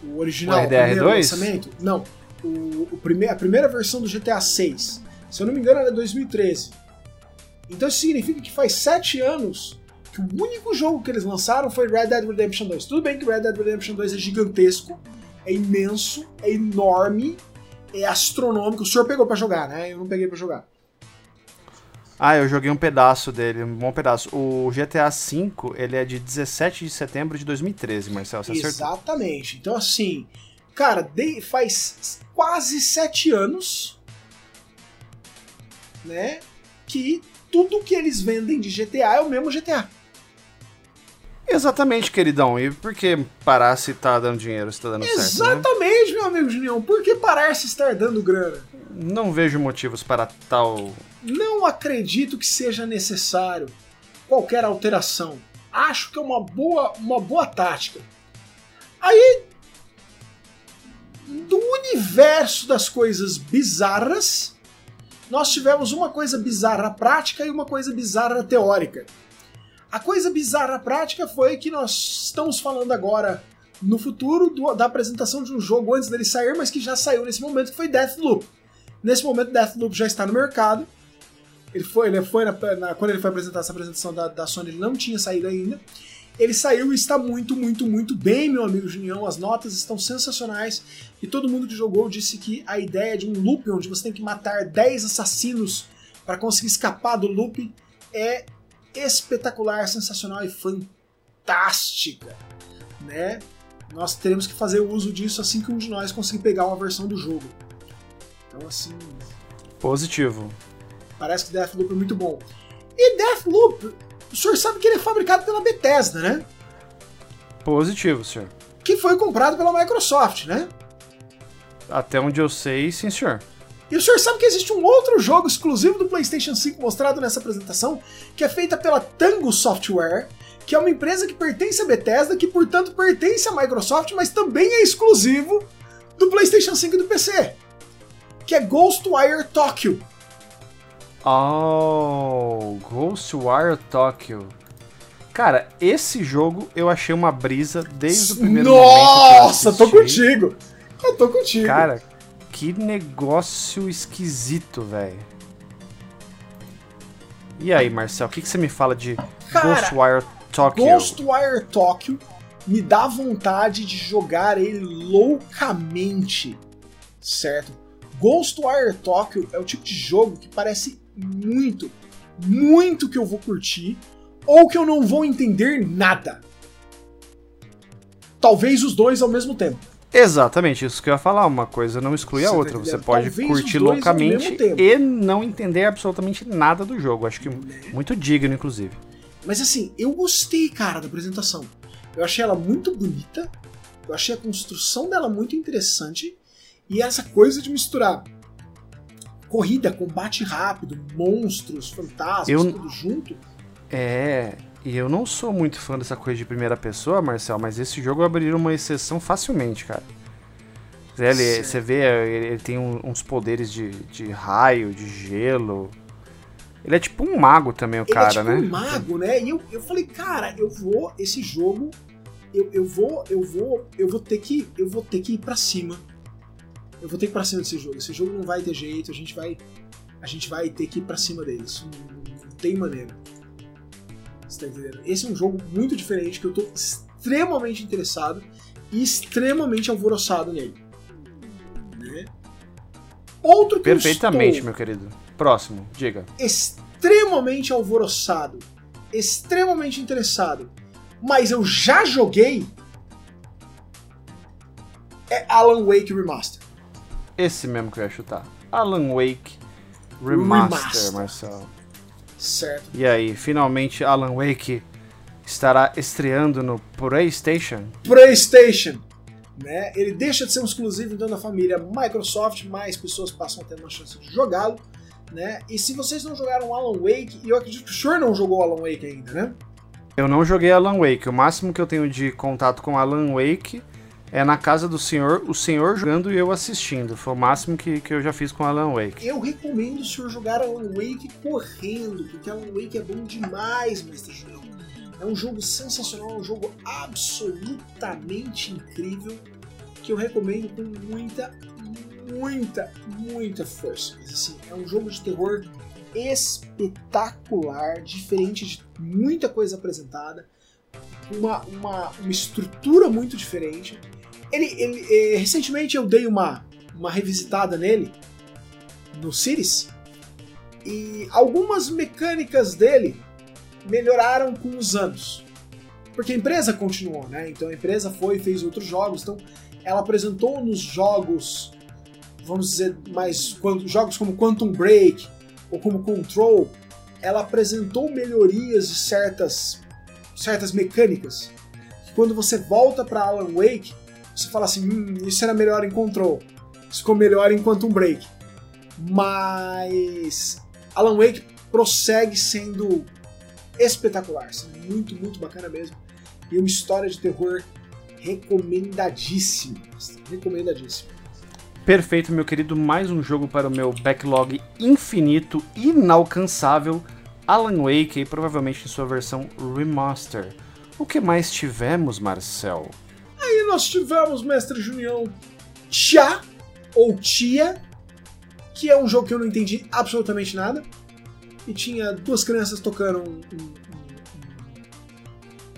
O original, o, RDR2? o lançamento? Não. O, o prime a primeira versão do GTA 6. Se eu não me engano, era 2013. Então isso significa que faz sete anos que o único jogo que eles lançaram foi Red Dead Redemption 2. Tudo bem que Red Dead Redemption 2 é gigantesco, é imenso, é enorme, é astronômico. O senhor pegou para jogar, né? Eu não peguei para jogar. Ah, eu joguei um pedaço dele, um bom pedaço. O GTA V, ele é de 17 de setembro de 2013, Marcelo, você acertou? Exatamente. Então, assim, cara, faz quase sete anos, né, que tudo que eles vendem de GTA é o mesmo GTA. Exatamente, queridão. E por que parar se tá dando dinheiro, se tá dando Exatamente, certo? Exatamente, né? meu amigo Julião. Por que parar se estar dando grana? Não vejo motivos para tal. Não acredito que seja necessário qualquer alteração. Acho que é uma boa, uma boa tática. Aí, do universo das coisas bizarras, nós tivemos uma coisa bizarra prática e uma coisa bizarra teórica. A coisa bizarra prática foi que nós estamos falando agora no futuro do, da apresentação de um jogo antes dele sair, mas que já saiu nesse momento, que foi Deathloop. Nesse momento, Deathloop já está no mercado. Ele foi, ele foi na, na, quando ele foi apresentar essa apresentação da, da Sony, ele não tinha saído ainda. Ele saiu e está muito, muito, muito bem, meu amigo Junião. As notas estão sensacionais. E todo mundo que jogou disse que a ideia de um loop onde você tem que matar 10 assassinos para conseguir escapar do loop é espetacular, sensacional e fantástica, né? Nós teremos que fazer uso disso assim que um de nós conseguir pegar uma versão do jogo. Então, assim. Positivo. Parece que Deathloop é muito bom. E Deathloop, o senhor sabe que ele é fabricado pela Bethesda, né? Positivo, senhor. Que foi comprado pela Microsoft, né? Até onde eu sei, sim, senhor. E o senhor sabe que existe um outro jogo exclusivo do PlayStation 5 mostrado nessa apresentação, que é feita pela Tango Software, que é uma empresa que pertence à Bethesda, que portanto pertence à Microsoft, mas também é exclusivo do PlayStation 5 e do PC, que é Ghostwire Tokyo. Oh, Ghostwire Tokyo. Cara, esse jogo eu achei uma brisa desde o primeiro Nossa, momento. Nossa, tô contigo. Eu tô contigo. Cara, que negócio esquisito, velho. E aí, Marcel, o que, que você me fala de Cara, Ghostwire Tokyo? Ghostwire Tokyo me dá vontade de jogar ele loucamente. certo? Ghostwire Tokyo é o tipo de jogo que parece muito, muito que eu vou curtir ou que eu não vou entender nada. Talvez os dois ao mesmo tempo. Exatamente, isso que eu ia falar. Uma coisa não exclui a tá outra. entendendo? Você pode Talvez curtir loucamente e não entender absolutamente nada do jogo. Acho que muito digno, inclusive. Mas assim, eu gostei, cara, da apresentação. Eu achei ela muito bonita. Eu achei a construção dela muito interessante. E essa coisa de misturar corrida, combate rápido, monstros, fantasmas, Eu- tudo junto. É, e eu não sou muito fã dessa coisa de primeira pessoa, Marcel, mas esse jogo abriria uma exceção facilmente, cara. Ele, você vê, ele, tem uns poderes de, de raio, de gelo. Ele é tipo um mago também, o Ele cara, é tipo né? um mago, né? E eu, eu falei, cara, eu vou, esse jogo, eu, eu vou, eu vou, eu vou ter que, eu vou ter que ir pra cima. Eu vou ter que ir pra cima desse jogo. Esse jogo não vai ter jeito, a gente vai, a gente vai ter que ir pra cima deles. Não, não tem maneira. Você tá entendendo? Esse é um jogo muito diferente que eu tô extremamente interessado e extremamente alvoroçado nele. Né? Outro que Perfeitamente, estou meu querido. Próximo, diga. extremamente alvoroçado, extremamente interessado, mas eu já joguei é Alan Wake Remaster. Esse mesmo que eu ia chutar. Alan Wake Remaster, Remaster. Marcel. Certo. E aí, finalmente Alan Wake estará estreando no PlayStation? PlayStation. Né? Ele deixa de ser um exclusivo então da família Microsoft, mais pessoas passam a ter uma chance de jogá-lo. Né? E se vocês não jogaram Alan Wake, e eu acredito que o senhor não jogou Alan Wake ainda, né? Eu não joguei Alan Wake. O máximo que eu tenho de contato com Alan Wake é na casa do senhor, o senhor jogando e eu assistindo. Foi o máximo que, que eu já fiz com Alan Wake. Eu recomendo o senhor jogar Alan Wake correndo, porque Alan Wake é bom demais, Mestre Julião. É um jogo sensacional, é um jogo absolutamente incrível, que eu recomendo com muita, muita, muita força. Mas assim, é um jogo de terror espetacular, diferente de muita coisa apresentada, uma, uma, uma estrutura muito diferente. Ele, ele, eh, recentemente eu dei uma, uma revisitada nele no Cities e algumas mecânicas dele melhoraram com os anos. Porque a empresa continuou, né? Então a empresa foi e fez outros jogos. Então ela apresentou nos jogos, vamos dizer, mais jogos como Quantum Break ou como Control, ela apresentou melhorias de certas certas mecânicas. Que quando você volta para Alan Wake, você fala assim, hum, isso era melhor em Control, ficou melhor em Quantum Break. Mas Alan Wake prossegue sendo espetacular, sendo muito, muito bacana mesmo. E uma história de terror recomendadíssima. Recomendadíssima. Perfeito, meu querido. Mais um jogo para o meu backlog infinito, inalcançável. Alan Wake, e provavelmente em sua versão remaster. O que mais tivemos, Marcel? Nós tivemos, mestre Junião, Tia, ou Tia, que é um jogo que eu não entendi absolutamente nada. E tinha duas crianças tocando um, um,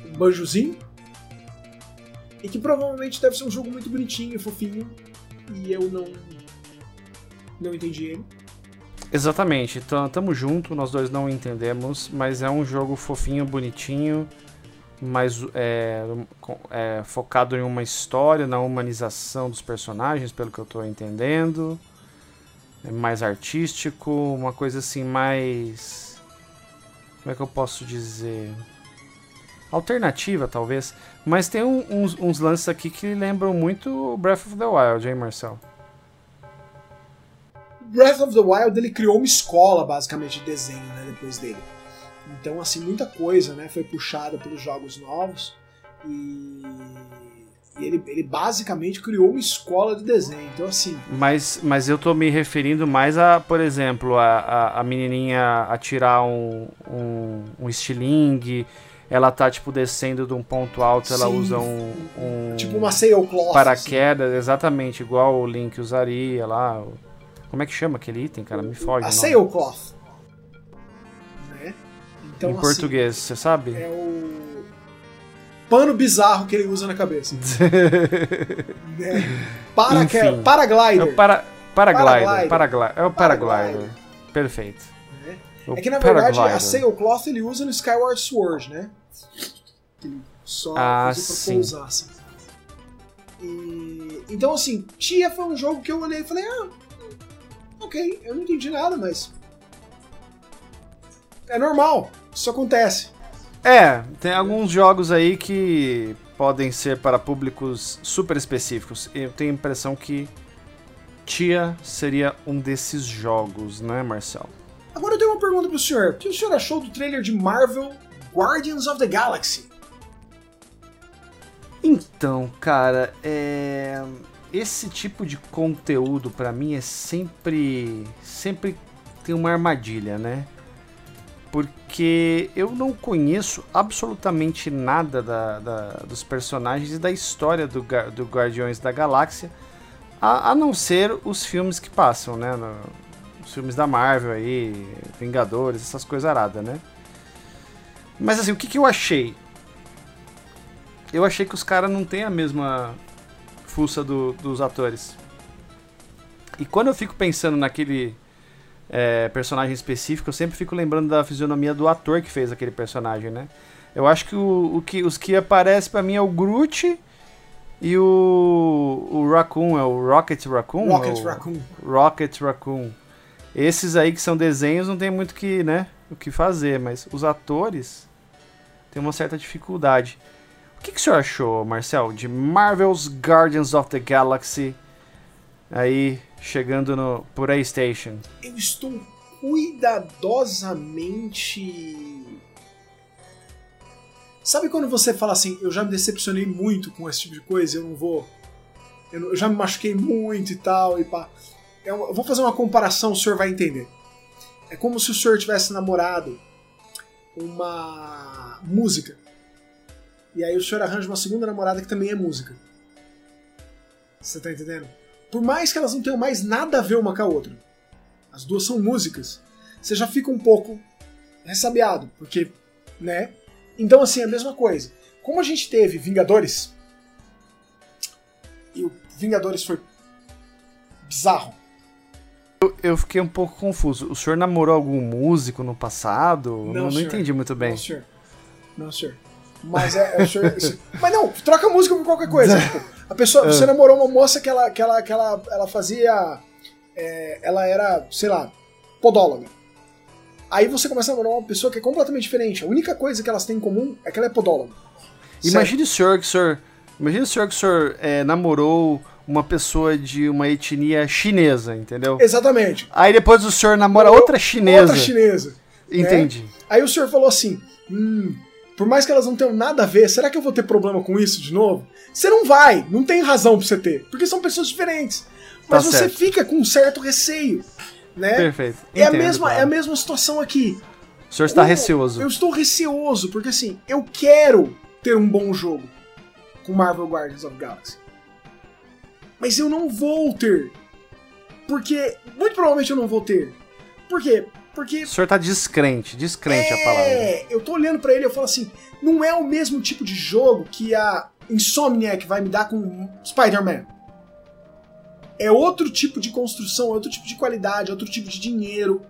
um, um banjozinho. E que provavelmente deve ser um jogo muito bonitinho e fofinho. E eu não. Não entendi ele. Exatamente, tamo junto, nós dois não entendemos, mas é um jogo fofinho, bonitinho, mas é, é, focado em uma história, na humanização dos personagens, pelo que eu tô entendendo. É mais artístico, uma coisa assim mais. Como é que eu posso dizer? Alternativa, talvez. Mas tem um- uns, uns lances aqui que lembram muito Breath of the Wild, hein, Marcel? Breath of the Wild ele criou uma escola basicamente de desenho né, depois dele. Então assim muita coisa né, foi puxada pelos jogos novos e, e ele, ele basicamente criou uma escola de desenho. Então assim Mas, mas eu tô me referindo mais a, por exemplo, a, a, a menininha atirar um, um, um estilingue, ela tá, tipo, descendo de um ponto alto, ela Sim, usa um, um tipo uma sailcloth. assim. paraquedas, exatamente, igual o Link usaria lá. Como é que chama aquele item, cara? Me foge a sailcloth. Então Em assim, português, você sabe? é o pano bizarro que ele usa na cabeça. né? <laughs> Para Enfim. que, paraglider. É o para, paraglider. Paraglider. É o paraglider. Paraglider. Perfeito. O É que na verdade paraglider. a Sailcloth ele usa no Skyward Sword, né? Que ele só Ah, usa pra sim. pousar, assim. E... Então assim, Tia foi um jogo que eu olhei e falei, ah, ok, eu não entendi nada, mas. É normal, isso acontece. É, tem alguns jogos aí que podem ser para públicos super específicos. Eu tenho a impressão que Tia seria um desses jogos, né, Marcel? Agora eu tenho uma pergunta pro senhor. O que o senhor achou do trailer de Marvel Guardians of the Galaxy? Então, cara, é... esse tipo de conteúdo pra mim é sempre sempre tem uma armadilha, né? Porque eu não conheço absolutamente nada da- da- dos personagens e da história do, do Guardiões da Galáxia, a, a não ser os filmes que passam, né? No- os filmes da Marvel aí, Vingadores, essas coisas aradas, né? Mas assim, o que, que eu achei? eu achei que os caras não têm a mesma fuça do- dos atores. E quando eu fico pensando naquele é, personagem específico, eu sempre fico lembrando da fisionomia do ator que fez aquele personagem, né? Eu acho que, o, o que os que aparecem pra mim é o Groot e o, o Raccoon, é o Rocket Raccoon? Rocket Ou- Raccoon. Rocket Raccoon. Esses aí que são desenhos não tem muito que, né, o que fazer, mas os atores têm uma certa dificuldade. O que, que o senhor achou, Marcel, de Marvel's Guardians of the Galaxy aí chegando no PlayStation? Eu estou cuidadosamente. Sabe quando você fala assim, eu já me decepcionei muito com esse tipo de coisa, eu não vou. Eu, não- eu já me machuquei muito e tal, e pá. Eu, eu vou fazer uma comparação, o senhor vai entender. É como se o senhor tivesse namorado uma música. E aí o senhor arranja uma segunda namorada que também é música. Você tá entendendo? Por mais que elas não tenham mais nada a ver uma com a outra, as duas são músicas, você já fica um pouco ressabiado, porque, né? Então, assim, a mesma coisa. Como a gente teve Vingadores, e o Vingadores foi bizarro. Eu, eu fiquei um pouco confuso. O senhor namorou algum músico no passado? Não, Não, não entendi muito bem. Não, senhor. Não, senhor. Mas é. é o senhor- Mas não, troca música por qualquer coisa. <laughs> Tipo, a pessoa, você namorou uma moça que ela, que ela, que ela, ela fazia. é, ela era, sei lá, podóloga. Aí você começa a namorar uma pessoa que é completamente diferente. A única coisa que elas têm em comum é que ela é podóloga. Imagine o senhor que o senhor. Imagine o senhor que o senhor é, namorou uma pessoa de uma etnia chinesa, entendeu? Exatamente. Aí depois o senhor namora outra chinesa. Outra chinesa. Entendi. Aí o senhor falou assim: hum, por mais que elas não tenham nada a ver, será que eu vou ter problema com isso de novo? Você não vai, não tem razão pra você ter, porque são pessoas diferentes. Mas Tá você certo. fica com um certo receio, né? Perfeito. É a, Entendo, mesma, claro. é a mesma situação aqui. O senhor está Eu- receoso. Eu estou receoso, porque assim, eu quero ter um bom jogo com Marvel Guardians of Galaxy. Mas eu não vou ter. Porque. Muito provavelmente eu não vou ter. Por quê? Porque O senhor tá descrente, descrente a palavra. é, eu tô olhando pra ele e eu falo assim, não é o mesmo tipo de jogo que a Insomniac vai me dar com Spider-Man. É outro tipo de construção, é outro tipo de qualidade, é outro tipo de dinheiro,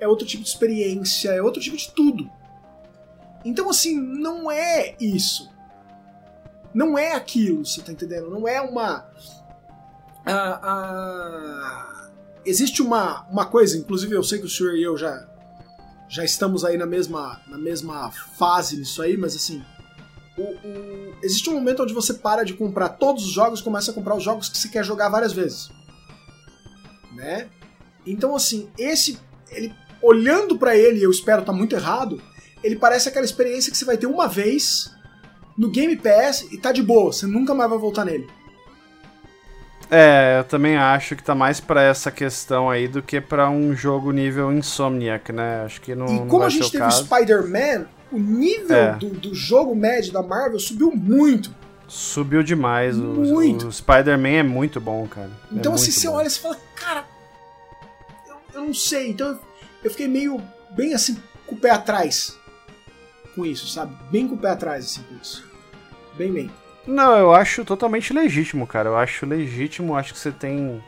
é outro tipo de experiência, é outro tipo de tudo. Então, assim, não é isso. Não é aquilo, você tá entendendo? Não é uma. Ah, ah, existe uma, uma coisa, inclusive eu sei que o senhor e eu já, já estamos aí na mesma, na mesma fase nisso aí, mas assim. o- o- existe um momento onde você para de comprar todos os jogos e começa a comprar os jogos que você quer jogar várias vezes. Né? Então, assim, esse. Ele, olhando pra ele, eu espero tá muito errado, ele parece aquela experiência que você vai ter uma vez no Game Pass e tá de boa, você nunca mais vai voltar nele. É, eu também acho que tá mais pra essa questão aí do que pra um jogo nível Insomniac, né? Acho que não, E não como a gente o teve caso. Spider-Man, o nível É. do, do jogo médio da Marvel subiu muito. Subiu demais. O, Muito. o Spider-Man é muito bom, cara. É Então, assim, muito você bom. olha e você fala, cara, eu, eu não sei. Então, eu, eu fiquei meio, bem assim, com o pé atrás com isso, sabe? Bem com o pé atrás, assim, com isso. Bem, bem. Não, eu acho totalmente legítimo, cara. Eu acho legítimo, acho que você tem.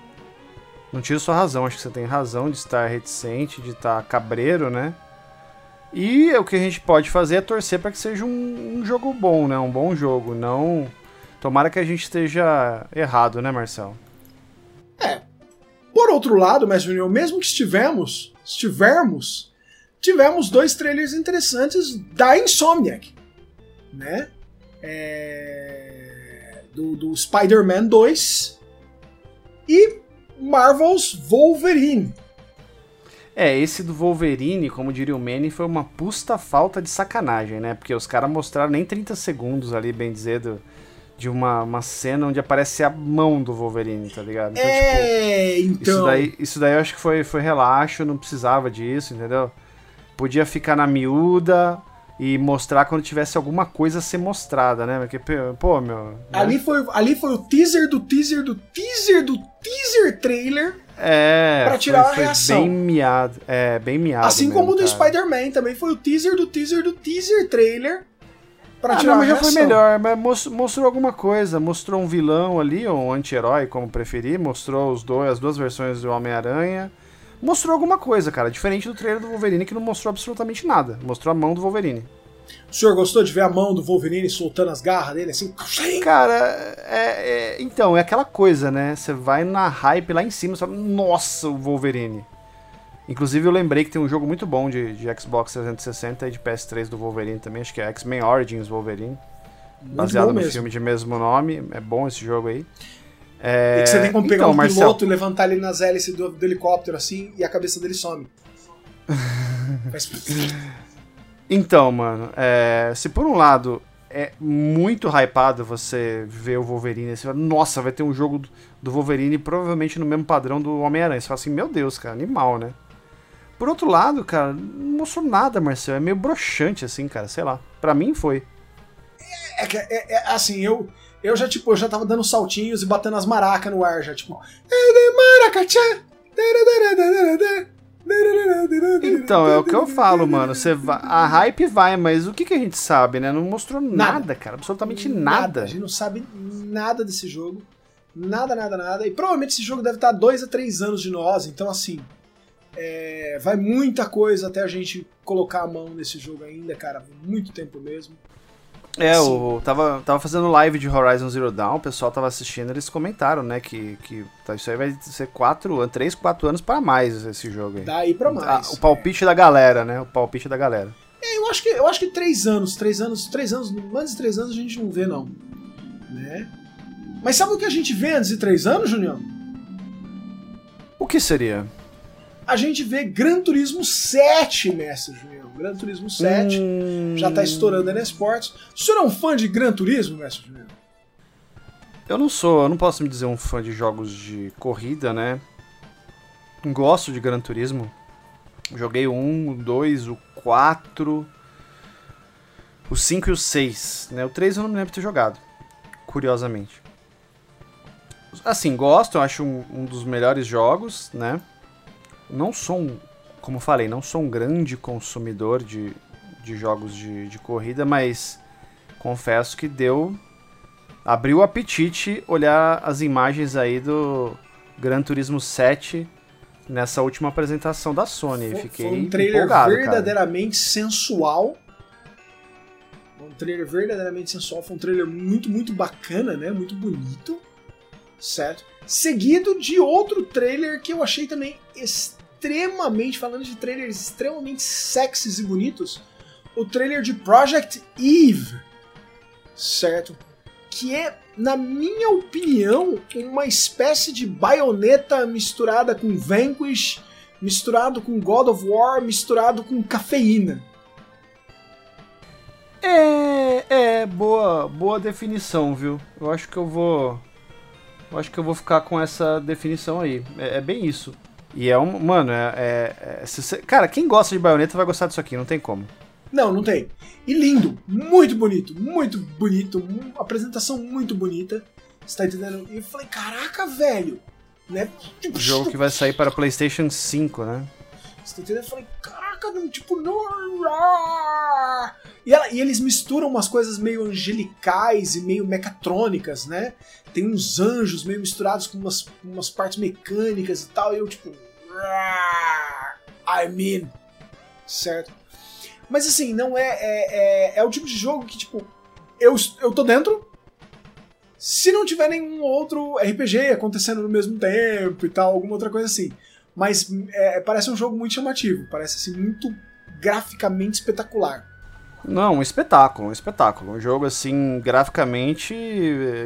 Não tiro sua razão, acho que você tem razão de estar reticente, de estar cabreiro, né? E o que a gente pode fazer é torcer para que seja um, um, jogo bom, né? Um bom jogo. Não. Tomara que a gente esteja errado, né, Marcel? É. Por outro lado, Mestre Junior, mesmo que estivemos, estivermos, tivemos dois trailers interessantes da Insomniac, né? É... Do, do Spider-Man 2 e Marvel's Wolverine. É, esse do Wolverine, como diria o Manny, foi uma pusta falta de sacanagem, né? Porque os caras mostraram nem 30 segundos ali, bem dizer, do, de uma, uma cena onde aparece a mão do Wolverine, tá ligado? Então, é, tipo, então. Isso daí, isso daí eu acho que foi, foi relaxo, não precisava disso, entendeu? Podia ficar na miúda, e mostrar quando tivesse alguma coisa a ser mostrada, né? Porque, pô, meu. Né? Ali, foi, ali foi o teaser do teaser do teaser do teaser trailer. É. Pra tirar foi, foi a reação. Bem miado. É, bem miado. Assim mesmo, como o do. Spider-Man também foi o teaser do teaser do teaser trailer. Pra ah, tirar não, mas a já foi melhor, mas mostrou alguma coisa. Mostrou um vilão ali, ou um anti-herói, como preferir. Mostrou os dois, as duas versões do Homem-Aranha. Mostrou alguma coisa, cara. Diferente do trailer do Wolverine, que não mostrou absolutamente nada. Mostrou a mão do Wolverine. O senhor gostou de ver a mão do Wolverine soltando as garras dele assim? Cara, é, é, então, é aquela coisa, né? Você vai na hype lá em cima e fala, nossa, o Wolverine. Inclusive eu lembrei que tem um jogo muito bom de, de Xbox 360 e de PS3 do Wolverine também, acho que é X-Men Origins Wolverine. Muito baseado no mesmo. filme de mesmo nome. É bom esse jogo aí. E É, que você tem como pegar então, um Marcel, piloto e levantar ele nas hélices do, do helicóptero assim e a cabeça dele some. <laughs> Faz- Então, mano, é, se por um lado é muito hypado você ver o Wolverine, você fala, nossa, vai ter um jogo do- Wolverine provavelmente no mesmo padrão do Homem-Aranha. Você fala assim, meu Deus, cara, animal, né? Por outro lado, cara, não mostrou nada, Marcel. É meio broxante, assim, cara, sei lá. Pra mim foi. É, que- é- é assim, eu, eu já, tipo, eu já tava dando saltinhos e batendo as maracas no ar, já, tipo. Então, é o que eu falo, mano. Você vai, a hype vai, mas o que, que a gente sabe, né? Não mostrou nada, Nada. cara. Absolutamente nada. A gente não sabe nada desse jogo. Nada, nada, nada. E provavelmente esse jogo deve estar dois a três anos de nós, então assim. é, vai muita coisa até a gente colocar a mão nesse jogo ainda, cara. Muito tempo mesmo. É, o, tava, tava fazendo live de Horizon Zero Dawn, o pessoal tava assistindo, eles comentaram, né, que, que tá, isso aí vai ser 4, 3, 4 anos para mais esse jogo aí. Daí pra mais. Ah, o palpite da galera, né? O palpite da galera. É, eu acho que eu acho que três anos, três anos, três anos, mais de três anos a gente não vê não, né? Mas sabe o que a gente vê antes de três anos, Junião? O que seria? A gente vê Gran Turismo 7, mestre Junião. Gran Turismo 7 Hum, já tá estourando na Esportes. O senhor é um fã de Gran Turismo, mestre Junião? Eu não sou, eu não posso me dizer um fã de jogos de corrida, né? Gosto de Gran Turismo. Joguei o 1, o 2, o 4, o 5 e o 6. Né? O 3 eu não me lembro de ter jogado, curiosamente. Assim, gosto, eu acho um, um dos melhores jogos, né? Não sou um, como falei, não sou um grande consumidor de, de jogos de, de corrida, mas confesso que deu abriu o apetite olhar as imagens aí do Gran Turismo 7 nessa última apresentação da Sony. Foi, Fiquei foi um trailer empolgado, cara. verdadeiramente sensual. Um trailer verdadeiramente sensual. Foi um trailer muito, muito bacana, né? Muito bonito. Certo? Seguido de outro trailer que eu achei também extremamente, falando de trailers extremamente sexys e bonitos, o trailer de Project Eve. Certo? Que é, na minha opinião, uma espécie de baioneta misturada com Vanquish, misturado com God of War, misturado com cafeína. É, é, boa, boa definição, viu? Eu acho que eu vou. Eu acho que eu vou ficar com essa definição aí. É, é bem isso. E é um. Mano, é. é- é- você- cara, quem gosta de baioneta vai gostar disso aqui, não tem como. Não, não tem. E lindo, muito bonito, muito bonito, mu- apresentação muito bonita. Você tá entendendo? E eu falei, caraca, velho. Né? Tipo, jogo que vai sair para PlayStation 5, né? Você tá entendendo? Eu falei, caraca, tipo, no, e, ela, e, eles misturam umas coisas meio angelicais e meio mecatrônicas, né? Tem uns anjos meio misturados com umas, umas partes mecânicas e tal, e eu tipo. I mean. Certo? Mas assim, não é. É, é, é o tipo de jogo que, tipo, eu, eu tô dentro. Se não tiver nenhum outro RPG acontecendo no mesmo tempo e tal, alguma outra coisa assim. Mas é, parece um jogo muito chamativo, parece assim, muito graficamente espetacular. Não, um espetáculo, um espetáculo. Um jogo, assim, graficamente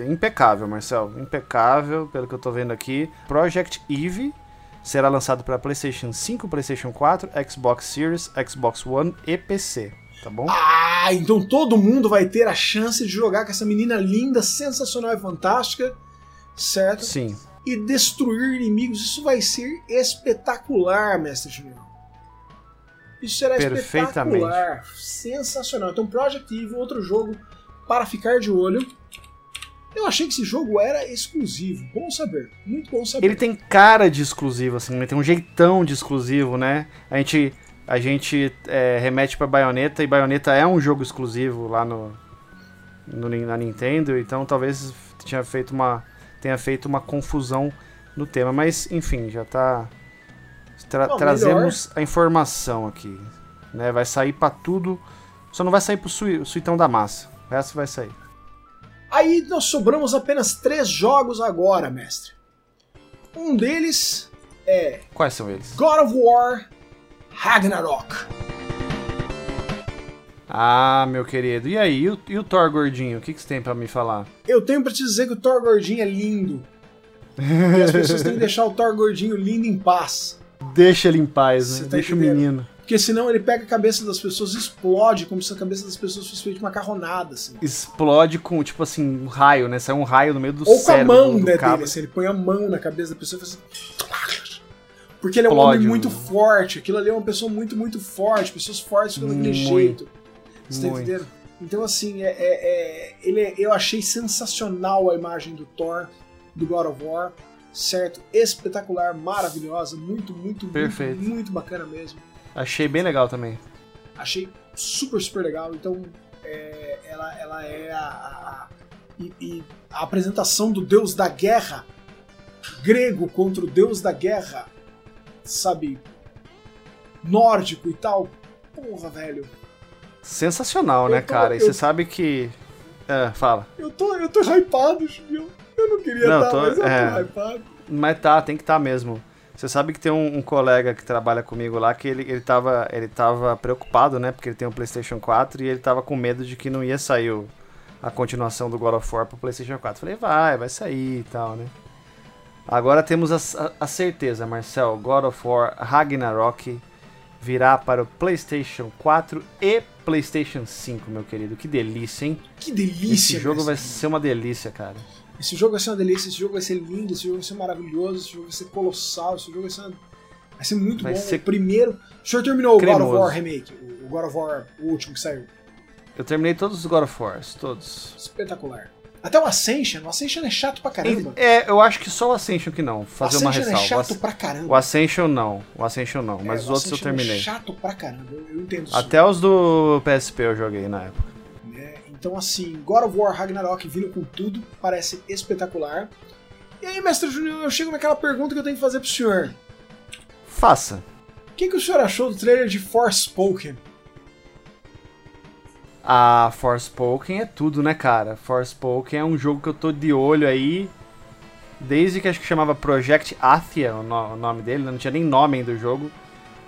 impecável, Marcel. Impecável, pelo que eu tô vendo aqui. Project Eve será lançado para PlayStation 5, PlayStation 4, Xbox Series, Xbox One e PC. Tá bom? Ah, então todo mundo vai ter a chance de jogar com essa menina linda, sensacional e fantástica, certo? Sim. E destruir inimigos. Isso vai ser espetacular, Mestre Junior. Isso será espetacular, sensacional. Então, Project Eve, outro jogo para ficar de olho. Eu achei que esse jogo era exclusivo. Bom saber, muito bom saber. Ele tem cara de exclusivo, assim, ele tem um jeitão de exclusivo, né? A gente, a gente é, remete para Bayonetta e Bayonetta é um jogo exclusivo lá no, no, na Nintendo, então talvez tinha feito uma, tenha feito uma confusão no tema, mas enfim, já tá Tra Bom, trazemos melhor. a informação aqui. Né? Vai sair para tudo. Só não vai sair pro sui suitão da massa. O resto vai sair. Aí nós sobramos apenas três jogos agora, mestre. Um deles é. Quais são eles? God of War Ragnarok. Ah, meu querido. E aí, e o, e o Thor gordinho? O que, que você tem para me falar? Eu tenho para te dizer que o Thor gordinho é lindo. e as pessoas têm que <laughs> deixar o Thor gordinho lindo em paz. Deixa ele em paz, né? Tá Deixa entendendo? o menino. Porque senão ele pega a cabeça das pessoas e explode como se a cabeça das pessoas fosse feita macarronada, assim. Explode com, tipo assim, um raio, né? Sai um raio no meio do Ou cérebro. Ou com a mão, né, dele, assim, ele põe a mão na cabeça da pessoa e faz assim... Porque ele é um Explode, homem muito forte. Aquilo ali é uma pessoa muito, muito forte. Pessoas fortes ficam daquele jeito. Você tá entendendo? Então, assim, é, é, é ele é, eu achei sensacional a imagem do Thor, do God of War certo? Espetacular, maravilhosa, muito, muito, Perfeito. muito, muito bacana mesmo. Achei bem legal também. Achei super, super legal. Então, é, ela, ela é a, a, e, e a apresentação do deus da guerra grego contra o deus da guerra, sabe, nórdico e tal. Porra, velho. Sensacional, eu né, tô, cara? E você sabe que. É, fala. Eu tô, eu tô hypado, Chibião. Eu não queria não, estar, tô, mas eu é, tô hypado. Mas tá, tem que estar tá mesmo. Você sabe que tem um, um, colega que trabalha comigo lá que ele, ele, tava, ele tava preocupado, né? Porque ele tem um PlayStation 4 e ele tava com medo de que não ia sair o, a continuação do God of War pro PlayStation 4. Falei, vai, vai sair e tal, né? Agora temos a, a, a certeza, Marcel. God of War Ragnarok virá para o PlayStation 4 e PlayStation 5, meu querido. Que delícia, hein? Que delícia! Esse jogo vai ser uma delícia, cara. Esse jogo vai ser uma delícia, esse jogo vai ser lindo, esse jogo vai ser maravilhoso, esse jogo vai ser colossal, esse jogo vai ser, vai ser muito vai bom. Ser... O primeiro. O senhor terminou cremoso. o God of War Remake, o God of War, o último que saiu. Eu terminei todos os God of Wars, todos. Espetacular. Até o Ascension, o Ascension é chato pra caramba. É, eu acho que só o Ascension que não. Fazer uma ressalva. O Ascension é chato pra caramba. O Ascension não, o Ascension não, mas é, os outros eu terminei. É chato pra caramba, eu, eu entendo isso. Até os do PSP eu joguei na época. Então, assim, God of War Ragnarok vindo com tudo, parece espetacular. E aí, mestre Júnior, eu chego naquela pergunta que eu tenho que fazer pro senhor. Faça. O que, que o senhor achou do trailer de Forspoken? A Forspoken é tudo, né, cara? Forspoken é um jogo que eu tô de olho aí desde que acho que chamava Project Athia, o, no o nome dele, né? não tinha nem nome do jogo.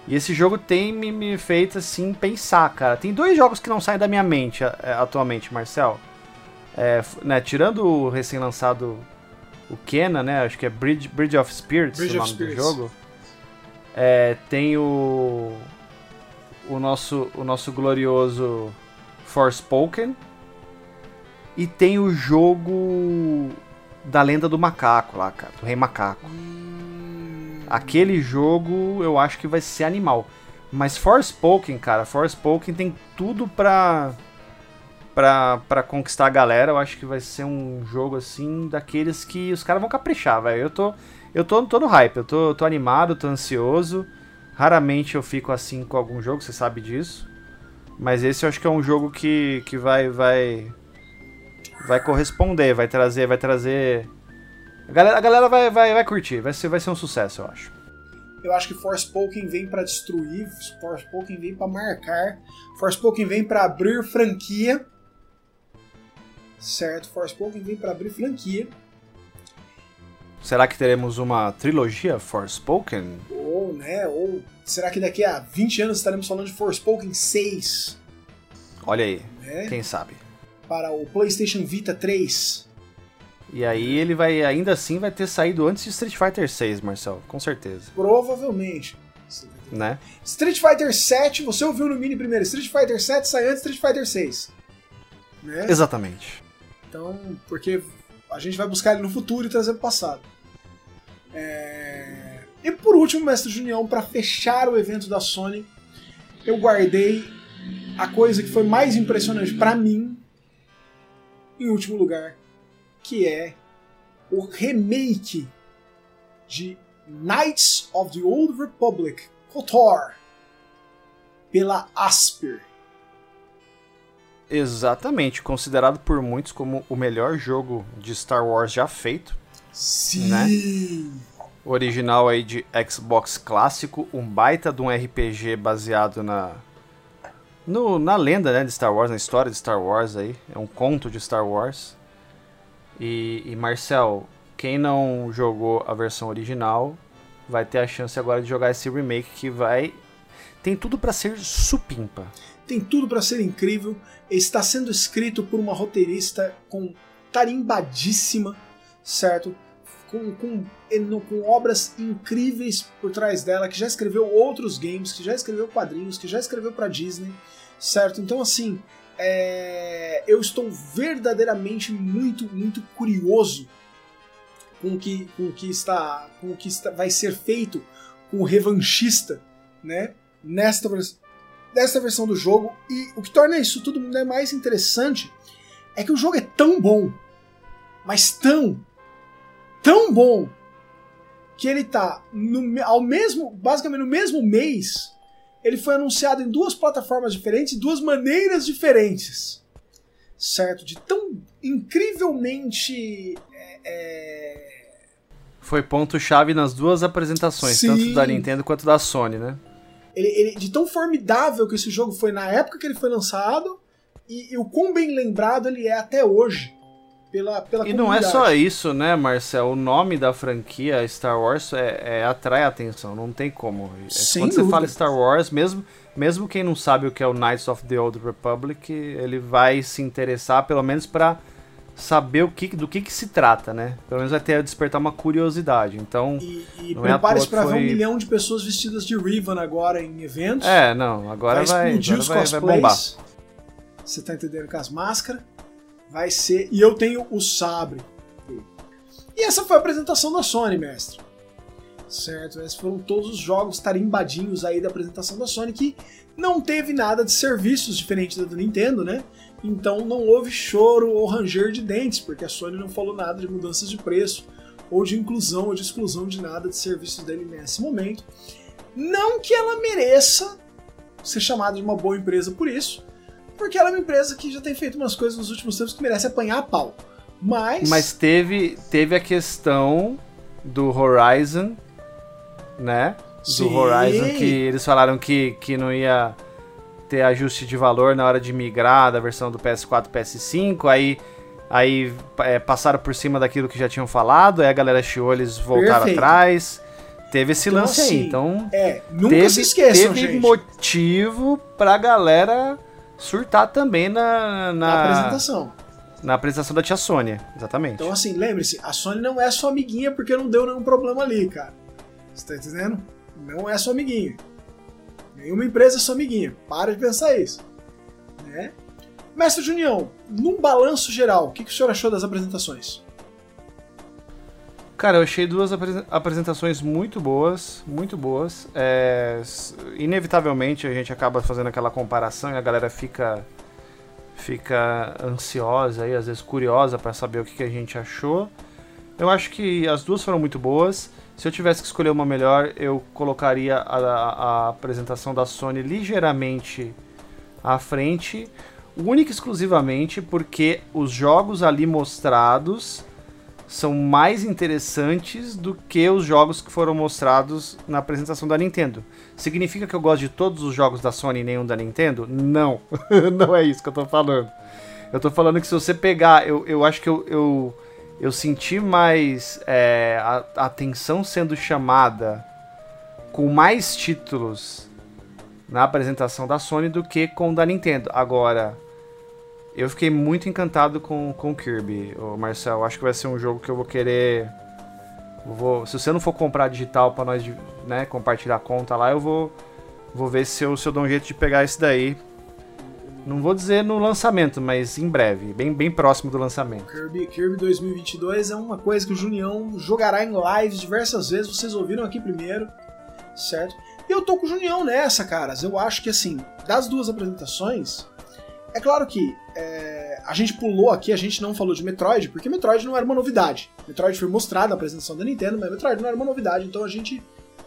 E esse jogo tem me, me feito assim pensar, cara. Tem dois jogos que não saem da minha mente é, atualmente, Marcel. É, né, tirando o recém-lançado o Kena, né? Acho que é Bridge, Bridge of Spirits Bridge o nome Spirits. do jogo. É, tem o o nosso o nosso glorioso Forspoken e tem o jogo da lenda do macaco lá, cara, do rei macaco. Hum. Aquele jogo eu acho que vai ser animal. Mas Forspoken, cara, Forspoken tem tudo pra, pra, pra conquistar a galera. Eu acho que vai ser um jogo assim, daqueles que os caras vão caprichar, velho. Eu tô, eu tô, tô no hype, eu tô, tô animado, tô ansioso. Raramente eu fico assim com algum jogo, você sabe disso. Mas esse eu acho que é um jogo que, que vai vai vai corresponder, vai trazer, vai trazer a galera, a galera vai, vai, vai curtir, vai ser, vai ser um sucesso, eu acho. Eu acho que Forspoken vem para destruir, Forspoken vem para marcar, Forspoken vem para abrir franquia. Certo, Forspoken vem para abrir franquia. Será que teremos uma trilogia Forspoken? Ou, né, ou será que daqui a 20 anos estaremos falando de Forspoken 6? Olha aí, né? quem sabe. Para o PlayStation Vita 3. E aí ele vai, ainda assim, vai ter saído antes de Street Fighter 6, Marcel, com certeza. Provavelmente. Né? Street Fighter 7, você ouviu no mini primeiro, Street Fighter 7 sai antes de Street Fighter 6. Né? Exatamente. Então, porque a gente vai buscar ele no futuro e trazer pro passado. É... E por último, Mestre Junião, para fechar o evento da Sony, eu guardei a coisa que foi mais impressionante para mim, em último lugar, que é o remake de Knights of the Old Republic KOTOR pela Asper. Exatamente, considerado por muitos como o melhor jogo de Star Wars já feito. Sim. Né? Original aí de Xbox clássico, um baita de um RPG baseado na no, na lenda né, de Star Wars, na história de Star Wars aí, é um conto de Star Wars. E, e, Marcel, quem não jogou a versão original vai ter a chance agora de jogar esse remake que vai tem tudo para ser supimpa. Tem tudo para ser incrível. Está sendo escrito por uma roteirista com tarimbadíssima, certo? Com, com, com obras incríveis por trás dela, que já escreveu outros games, que já escreveu quadrinhos, que já escreveu para Disney, certo? Então assim, é, eu estou verdadeiramente muito, muito curioso com o que, com o que está, com o que está, vai ser feito com o revanchista, né? Nesta, nesta versão do jogo e o que torna isso tudo né, mais interessante é que o jogo é tão bom, mas tão, tão bom que ele tá no, ao mesmo, basicamente no mesmo mês ele foi anunciado em duas plataformas diferentes, duas maneiras diferentes. Certo? De tão incrivelmente. É, é... Foi ponto-chave nas duas apresentações, Sim. tanto da Nintendo quanto da Sony, né? Ele, ele, de tão formidável que esse jogo foi na época que ele foi lançado e, e o quão bem lembrado ele é até hoje pela, pela E não é só isso, né, Marcel? O nome da franquia Star Wars é, é atrai atenção, não tem como. É, Sem Quando dúvida. você fala Star Wars, mesmo, mesmo quem não sabe o que é o Knights of the Old Republic, ele vai se interessar, pelo menos para saber o que, do que, que se trata, né? Pelo menos vai ter despertar uma curiosidade. Então, e, e é prepare-se para foi... ver um milhão de pessoas vestidas de Riven agora em eventos. É, não, agora vai, vai, agora vai, vai bombar. Você tá entendendo com as máscaras? Vai ser. E eu tenho o sabre. E essa foi a apresentação da Sony, mestre. Certo? Esses foram todos os jogos tarimbadinhos aí da apresentação da Sony, que não teve nada de serviços diferentes da do Nintendo, né? Então não houve choro ou ranger de dentes, porque a Sony não falou nada de mudanças de preço, ou de inclusão ou de exclusão de nada de serviços dele nesse momento. Não que ela mereça ser chamada de uma boa empresa por isso, porque ela é uma empresa que já tem feito umas coisas nos últimos tempos que merece apanhar a pau. Mas. Mas teve, teve a questão do Horizon, né? Do Sim. Horizon, que eles falaram que, que não ia ter ajuste de valor na hora de migrar da versão do PS4 PS5, aí aí é, passaram por cima daquilo que já tinham falado, aí a galera chiou, eles voltaram Perfeito. atrás. Teve esse então, lance assim, aí, então. É, nunca teve, se esqueçam, teve gente. motivo pra galera surtar também na, na, na apresentação. Na apresentação da tia Sônia, exatamente. Então, assim, lembre-se, a Sony não é sua amiguinha porque não deu nenhum problema ali, cara. Você tá entendendo? Não é sua amiguinha. Nenhuma empresa é sua amiguinha. Para de pensar isso. Né? Mestre Junião, num balanço geral, o que, que o senhor achou das apresentações? Cara, eu achei duas apresentações muito boas, muito boas. É, inevitavelmente a gente acaba fazendo aquela comparação e a galera fica fica ansiosa e às vezes curiosa para saber o que, que a gente achou. Eu acho que as duas foram muito boas. Se eu tivesse que escolher uma melhor, eu colocaria a, a, a apresentação da Sony ligeiramente à frente, única e exclusivamente porque os jogos ali mostrados são mais interessantes do que os jogos que foram mostrados na apresentação da Nintendo. Significa que eu gosto de todos os jogos da Sony e nenhum da Nintendo? Não, <laughs> não é isso que eu tô falando. Eu tô falando que se você pegar, eu, eu acho que eu, eu, eu senti mais é, a, a atenção sendo chamada com mais títulos na apresentação da Sony do que com o da Nintendo. Agora, eu fiquei muito encantado com, com Kirby, Marcel. Acho que vai ser um jogo que eu vou querer. Vou, se você não for comprar digital para nós né, compartilhar a conta lá, eu vou, vou ver se eu, se eu dou um jeito de pegar esse daí. Não vou dizer no lançamento, mas em breve, bem, bem próximo do lançamento. Kirby, Kirby 2022 é uma coisa que o Junião jogará em lives diversas vezes, vocês ouviram aqui primeiro, certo? E eu tô com o Junião nessa, caras. Eu acho que assim, das duas apresentações, é claro que é, a gente pulou aqui, a gente não falou de Metroid, porque Metroid não era uma novidade. Metroid foi mostrado na apresentação da Nintendo, mas Metroid não era uma novidade, então a gente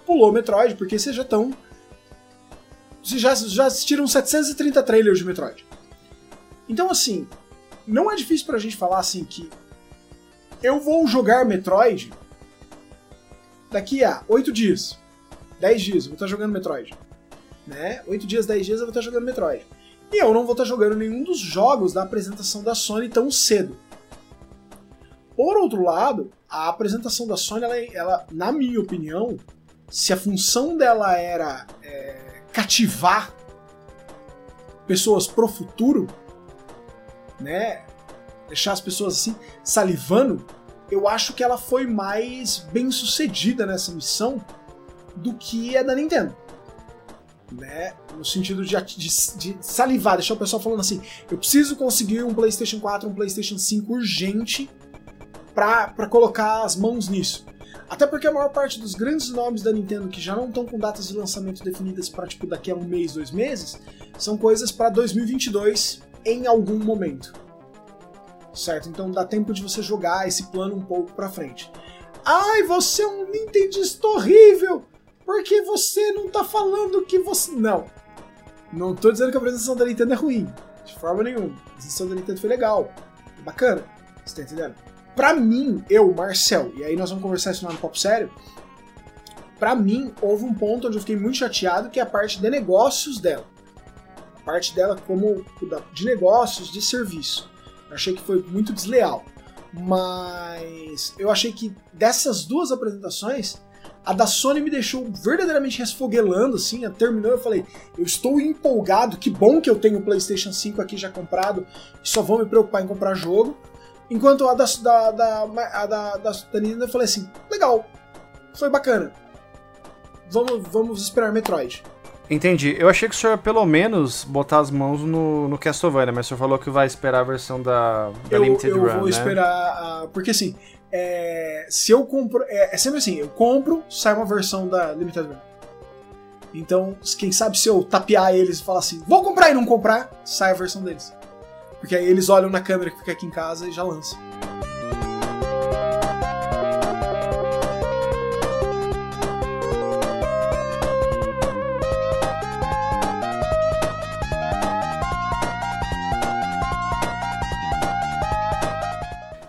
pulou Metroid, porque vocês já estão. Vocês já, já assistiram 730 trailers de Metroid. Então, assim, não é difícil pra gente falar assim que eu vou jogar Metroid daqui a 8 dias, 10 dias, eu vou estar jogando Metroid. Né? 8 dias, 10 dias eu vou estar jogando Metroid. E eu não vou estar jogando nenhum dos jogos da apresentação da Sony tão cedo. Por outro lado, a apresentação da Sony, ela, ela na minha opinião, se a função dela era é, cativar pessoas pro futuro, né, deixar as pessoas assim salivando, eu acho que ela foi mais bem sucedida nessa missão do que a da Nintendo né? No sentido de, de, de, salivar, deixar o pessoal falando assim: eu preciso conseguir um PlayStation 4, um PlayStation 5 urgente para colocar as mãos nisso. Até porque a maior parte dos grandes nomes da Nintendo que já não estão com datas de lançamento definidas para tipo daqui a um mês, dois meses, são coisas para 2022 em algum momento. Certo? Então dá tempo de você jogar esse plano um pouco para frente. Ai, você é um Nintendista horrível! Porque você não tá falando que você. Não. Não tô dizendo que a apresentação da Nintendo é ruim. De forma nenhuma. A apresentação da Nintendo foi legal. Bacana. Você tá entendendo? Pra mim, eu, Marcel, e aí nós vamos conversar isso lá no Papo Sério. Pra mim, houve um ponto onde eu fiquei muito chateado, que é a parte de negócios dela. A parte dela como de negócios, de serviço. Eu achei que foi muito desleal. Mas eu achei que dessas duas apresentações, a da Sony me deixou verdadeiramente resfoguelando, assim, terminou eu falei, eu estou empolgado, que bom que eu tenho o PlayStation 5 aqui já comprado, e só vou me preocupar em comprar jogo. Enquanto a da, da, da, a da, da, da Nintendo eu falei assim, legal, foi bacana. Vamos, vamos esperar Metroid. Entendi. Eu achei que o senhor pelo menos botar as mãos no, no Castlevania, mas o senhor falou que vai esperar a versão da, da eu, Limited eu Run, Eu vou né? esperar, porque assim, é, se eu compro. É, é, sempre assim, eu compro, sai uma versão da Limited Run. Então, quem sabe se eu tapear eles e falar assim, vou comprar e não comprar, sai a versão deles. Porque aí eles olham na câmera que fica aqui em casa e já lançam.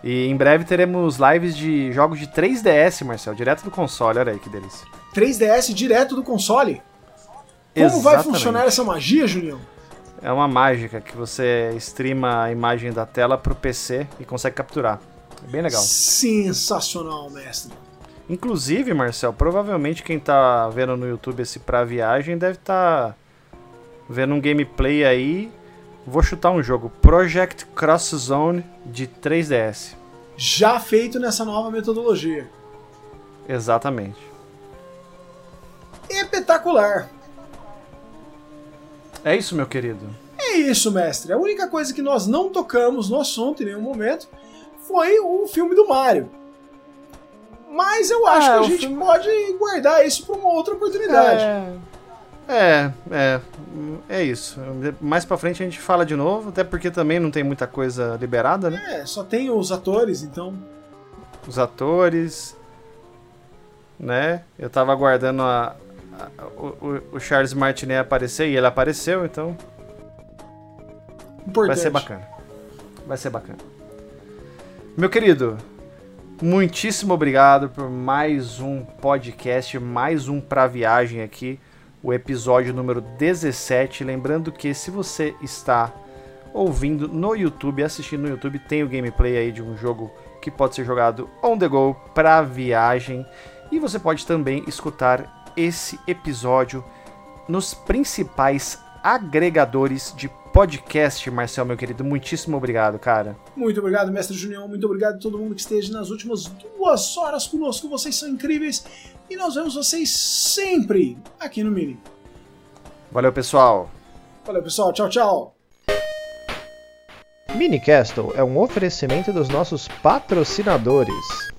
E em breve teremos lives de jogos de 3DS, Marcel, direto do console. Olha aí que delícia. 3DS direto do console? Como Exatamente. vai funcionar essa magia, Julião? É uma mágica que você streama a imagem da tela pro PC e consegue capturar. É bem legal. Sensacional, mestre. Inclusive, Marcel, provavelmente quem tá vendo no YouTube esse pra viagem deve estar tá vendo um gameplay aí Vou chutar um jogo, Project Cross Zone de 3DS. Já feito nessa nova metodologia. Exatamente. Espetacular. É isso, meu querido. É isso, mestre. A única coisa que nós não tocamos no assunto em nenhum momento foi o filme do Mario. Mas eu acho ah, que a gente filme... pode guardar isso para uma outra oportunidade. É... É, é, é isso. Mais pra frente a gente fala de novo, até porque também não tem muita coisa liberada, né? É, só tem os atores, então. Os atores. né? Eu tava aguardando a, a, o, o, Charles Martinet aparecer e ele apareceu, então. Importante. Vai ser bacana. Vai ser bacana. Meu querido, muitíssimo obrigado por mais um podcast, mais um pra viagem aqui, o episódio número 17. Lembrando que se você está ouvindo no YouTube, assistindo no YouTube, tem o gameplay aí de um jogo que pode ser jogado on the go para viagem. E você pode também escutar esse episódio nos principais agregadores de podcast, Marcel, meu querido. Muitíssimo obrigado, cara. Muito obrigado, mestre Junião. Muito obrigado a todo mundo que esteja nas últimas duas horas conosco. Vocês são incríveis. E nós vemos vocês sempre aqui no Mini. Valeu, pessoal. Valeu, pessoal. Tchau, tchau. Minicastle é um oferecimento dos nossos patrocinadores.